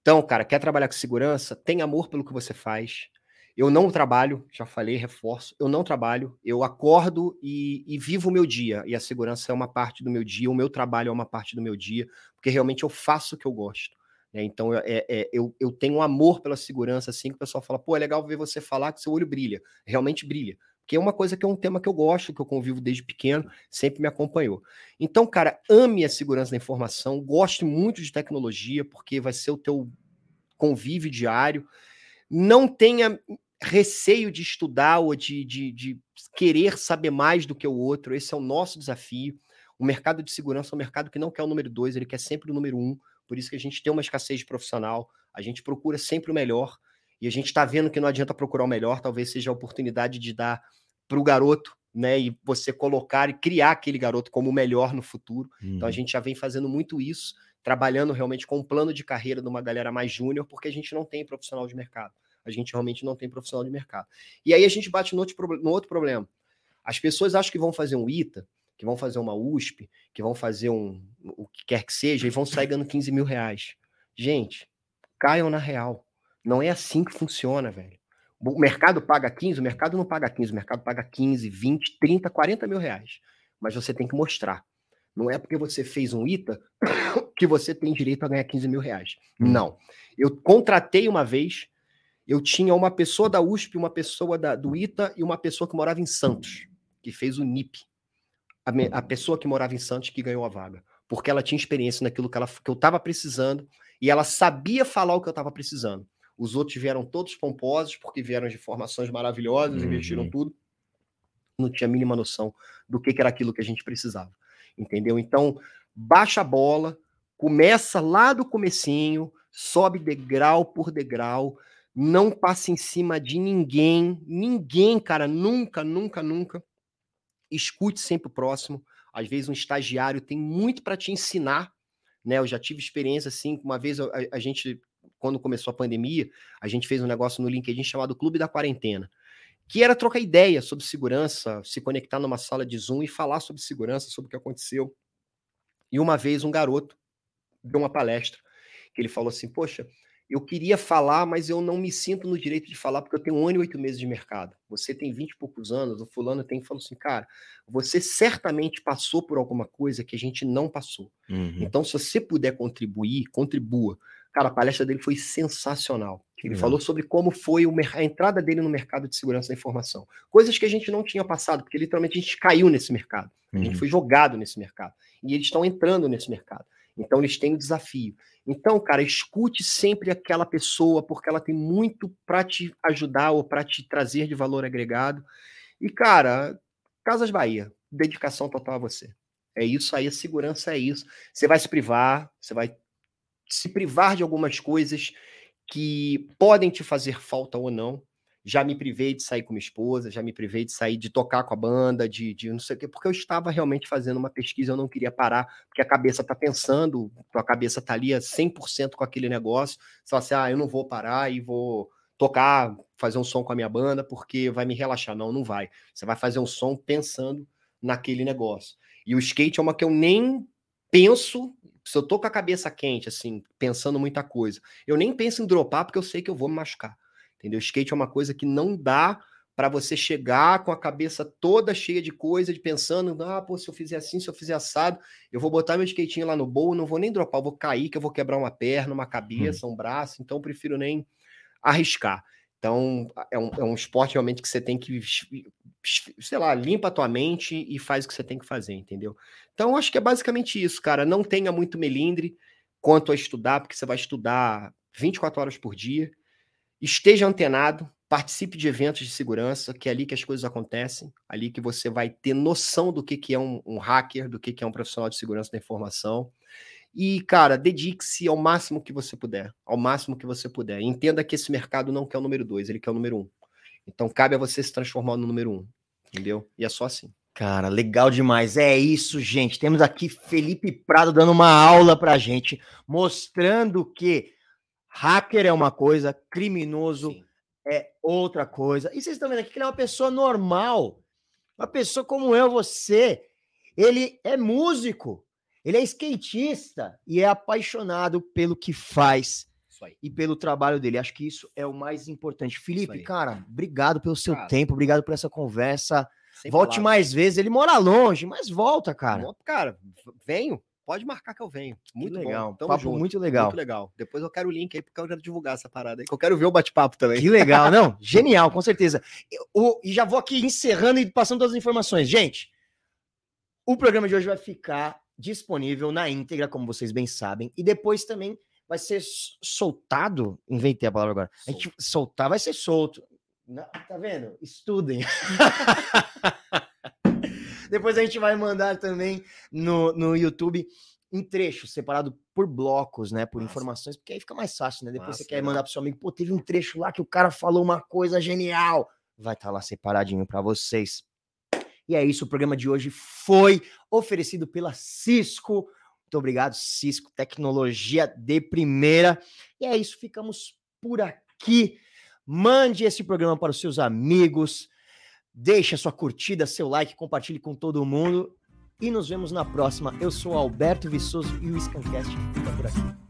Então, cara, quer trabalhar com segurança? Tem amor pelo que você faz. Eu não trabalho, já falei, reforço. Eu não trabalho, eu acordo e, e, vivo o meu dia. E a segurança é uma parte do meu dia, o meu trabalho é uma parte do meu dia, porque realmente eu faço o que eu gosto. Né? Então, é, é, eu, eu tenho um amor pela segurança, assim, que o pessoal fala, pô, é legal ver você falar que seu olho brilha. Realmente brilha. Porque é uma coisa que é um tema que eu gosto, que eu convivo desde pequeno, sempre me acompanhou. Então, cara, ame a segurança da informação, goste muito de tecnologia, porque vai ser o teu convívio diário. Não tenha receio de estudar ou de, de, de querer saber mais do que o outro. Esse é o nosso desafio. O mercado de segurança é um mercado que não quer o número dois, ele quer sempre o número um. Por isso que a gente tem uma escassez de profissional, a gente procura sempre o melhor, e a gente está vendo que não adianta procurar o melhor, talvez seja a oportunidade de dar para o garoto, né? E você colocar e criar aquele garoto como o melhor no futuro. Uhum. Então a uhum. gente já vem fazendo muito isso, trabalhando realmente com um plano de carreira de uma galera mais júnior, porque a gente não tem profissional de mercado. A gente realmente não tem profissional de mercado. E aí a gente bate no outro, no outro problema. As pessoas acham que vão fazer um ITA que vão fazer uma USP, que vão fazer um o que quer que seja, e vão sair ganhando 15 mil reais. Gente, caiam na real. Não é assim que funciona, velho. O mercado paga 15, o mercado não paga 15, o mercado paga 15, 20, 30, 40 mil reais. Mas você tem que mostrar. Não é porque você fez um ITA [coughs] que você tem direito a ganhar 15 mil reais. Hum. Não. Eu contratei uma vez, eu tinha uma pessoa da USP, uma pessoa da, do ITA e uma pessoa que morava em Santos, que fez o NIP a, a pessoa que morava em Santos que ganhou a vaga. Porque ela tinha experiência naquilo que, ela, que eu estava precisando e ela sabia falar o que eu estava precisando. Os outros vieram todos pomposos, porque vieram de formações maravilhosas, uhum. investiram tudo. não tinha a mínima noção do que, que era aquilo que a gente precisava. Entendeu? Então, baixa a bola, começa lá do comecinho, sobe degrau por degrau, não passa em cima de ninguém, ninguém, cara, nunca, nunca, nunca. Escute sempre o próximo. Às vezes um estagiário tem muito para te ensinar, né? Eu já tive experiência assim, uma vez a, a, gente, quando começou a pandemia, a gente fez um negócio no LinkedIn chamado Clube da Quarentena, que era trocar ideia sobre segurança, se conectar numa sala de Zoom e falar sobre segurança, sobre o que aconteceu. E uma vez um garoto deu uma palestra que ele falou assim: Poxa, eu queria falar, mas eu não me sinto no direito de falar porque eu tenho um ano e oito meses de mercado. Você tem vinte e poucos anos, o fulano tem, falou assim, cara, você certamente passou por alguma coisa que a gente não passou. Uhum. Então, se você puder contribuir, contribua. Cara, a palestra dele foi sensacional. Ele uhum. falou sobre como foi a entrada dele no mercado de segurança da informação. Coisas que a gente não tinha passado, porque literalmente a gente caiu nesse mercado. A gente uhum. foi jogado nesse mercado. E eles estão entrando nesse mercado. Então, eles têm o um desafio. Então, cara, escute sempre aquela pessoa, porque ela tem muito para te ajudar ou para te trazer de valor agregado. E, cara, Casas Bahia, dedicação total a você. É isso aí, a segurança é isso. Você vai se privar, você vai se privar de algumas coisas que podem te fazer falta ou não, já me privei de sair com minha esposa, já me privei de sair, de tocar com a banda, de, de não sei o quê, porque eu estava realmente fazendo uma pesquisa, eu não queria parar, porque a cabeça está pensando, a cabeça está ali a 100% com aquele negócio, só assim, ah, eu não vou parar e vou tocar, fazer um som com a minha banda, porque vai me relaxar. Não, não vai. Você vai fazer um som pensando naquele negócio. E o skate é uma que eu nem penso, se eu tô com a cabeça quente, assim, pensando muita coisa, eu nem penso em dropar, porque eu sei que eu vou me machucar. Entendeu? Skate é uma coisa que não dá para você chegar com a cabeça toda cheia de coisa, de pensando, ah, pô, se eu fizer assim, se eu fizer assado, eu vou botar meu skatinho lá no bowl, não vou nem dropar, eu vou cair, que eu vou quebrar uma perna, uma cabeça, hum. um braço, então eu prefiro nem arriscar. Então, é um, é um esporte realmente que você tem que, sei lá, limpa a tua mente e faz o que você tem que fazer, entendeu? Então, acho que é basicamente isso, cara. Não tenha muito melindre quanto a estudar, porque você vai estudar 24 horas por dia Esteja antenado, participe de eventos de segurança, que é ali que as coisas acontecem, ali que você vai ter noção do que, que é um, um hacker, do que, que é um profissional de segurança da informação. E, cara, dedique-se ao máximo que você puder, ao máximo que você puder. Entenda que esse mercado não quer o número dois, ele quer o número um. Então, cabe a você se transformar no número um, entendeu? E é só assim. Cara, legal demais. É isso, gente. Temos aqui Felipe Prado dando uma aula pra gente, mostrando que Hacker é uma coisa, criminoso Sim. é outra coisa. E vocês estão vendo aqui que ele é uma pessoa normal, uma pessoa como eu, você. Ele é músico, ele é skatista e é apaixonado pelo que faz e pelo trabalho dele. Acho que isso é o mais importante. Felipe, cara, obrigado pelo seu cara, tempo, obrigado por essa conversa. Volte palavras. mais vezes. Ele mora longe, mas volta, cara. Cara, venho. Pode marcar que eu venho. Muito que legal. Bom. Papo junto. muito legal. Muito legal. Depois eu quero o link aí, porque eu quero divulgar essa parada aí, que eu quero ver o bate-papo também. Que legal. Não, [laughs] genial, com certeza. Eu, e já vou aqui encerrando e passando todas as informações. Gente, o programa de hoje vai ficar disponível na íntegra, como vocês bem sabem, e depois também vai ser soltado. Inventei a palavra agora. A gente soltar vai ser solto. Não, tá vendo? Estudem. [laughs] Depois a gente vai mandar também no, no YouTube em trechos, separado por blocos, né? Por Nossa. informações, porque aí fica mais fácil, né? Depois Nossa, você quer mandar pro seu amigo, pô, teve um trecho lá que o cara falou uma coisa genial. Vai estar tá lá separadinho para vocês. E é isso, o programa de hoje foi oferecido pela Cisco. Muito obrigado, Cisco, tecnologia de primeira. E é isso, ficamos por aqui. Mande esse programa para os seus amigos. Deixe a sua curtida, seu like, compartilhe com todo mundo. E nos vemos na próxima. Eu sou Alberto Viçoso e o Scancast fica por aqui.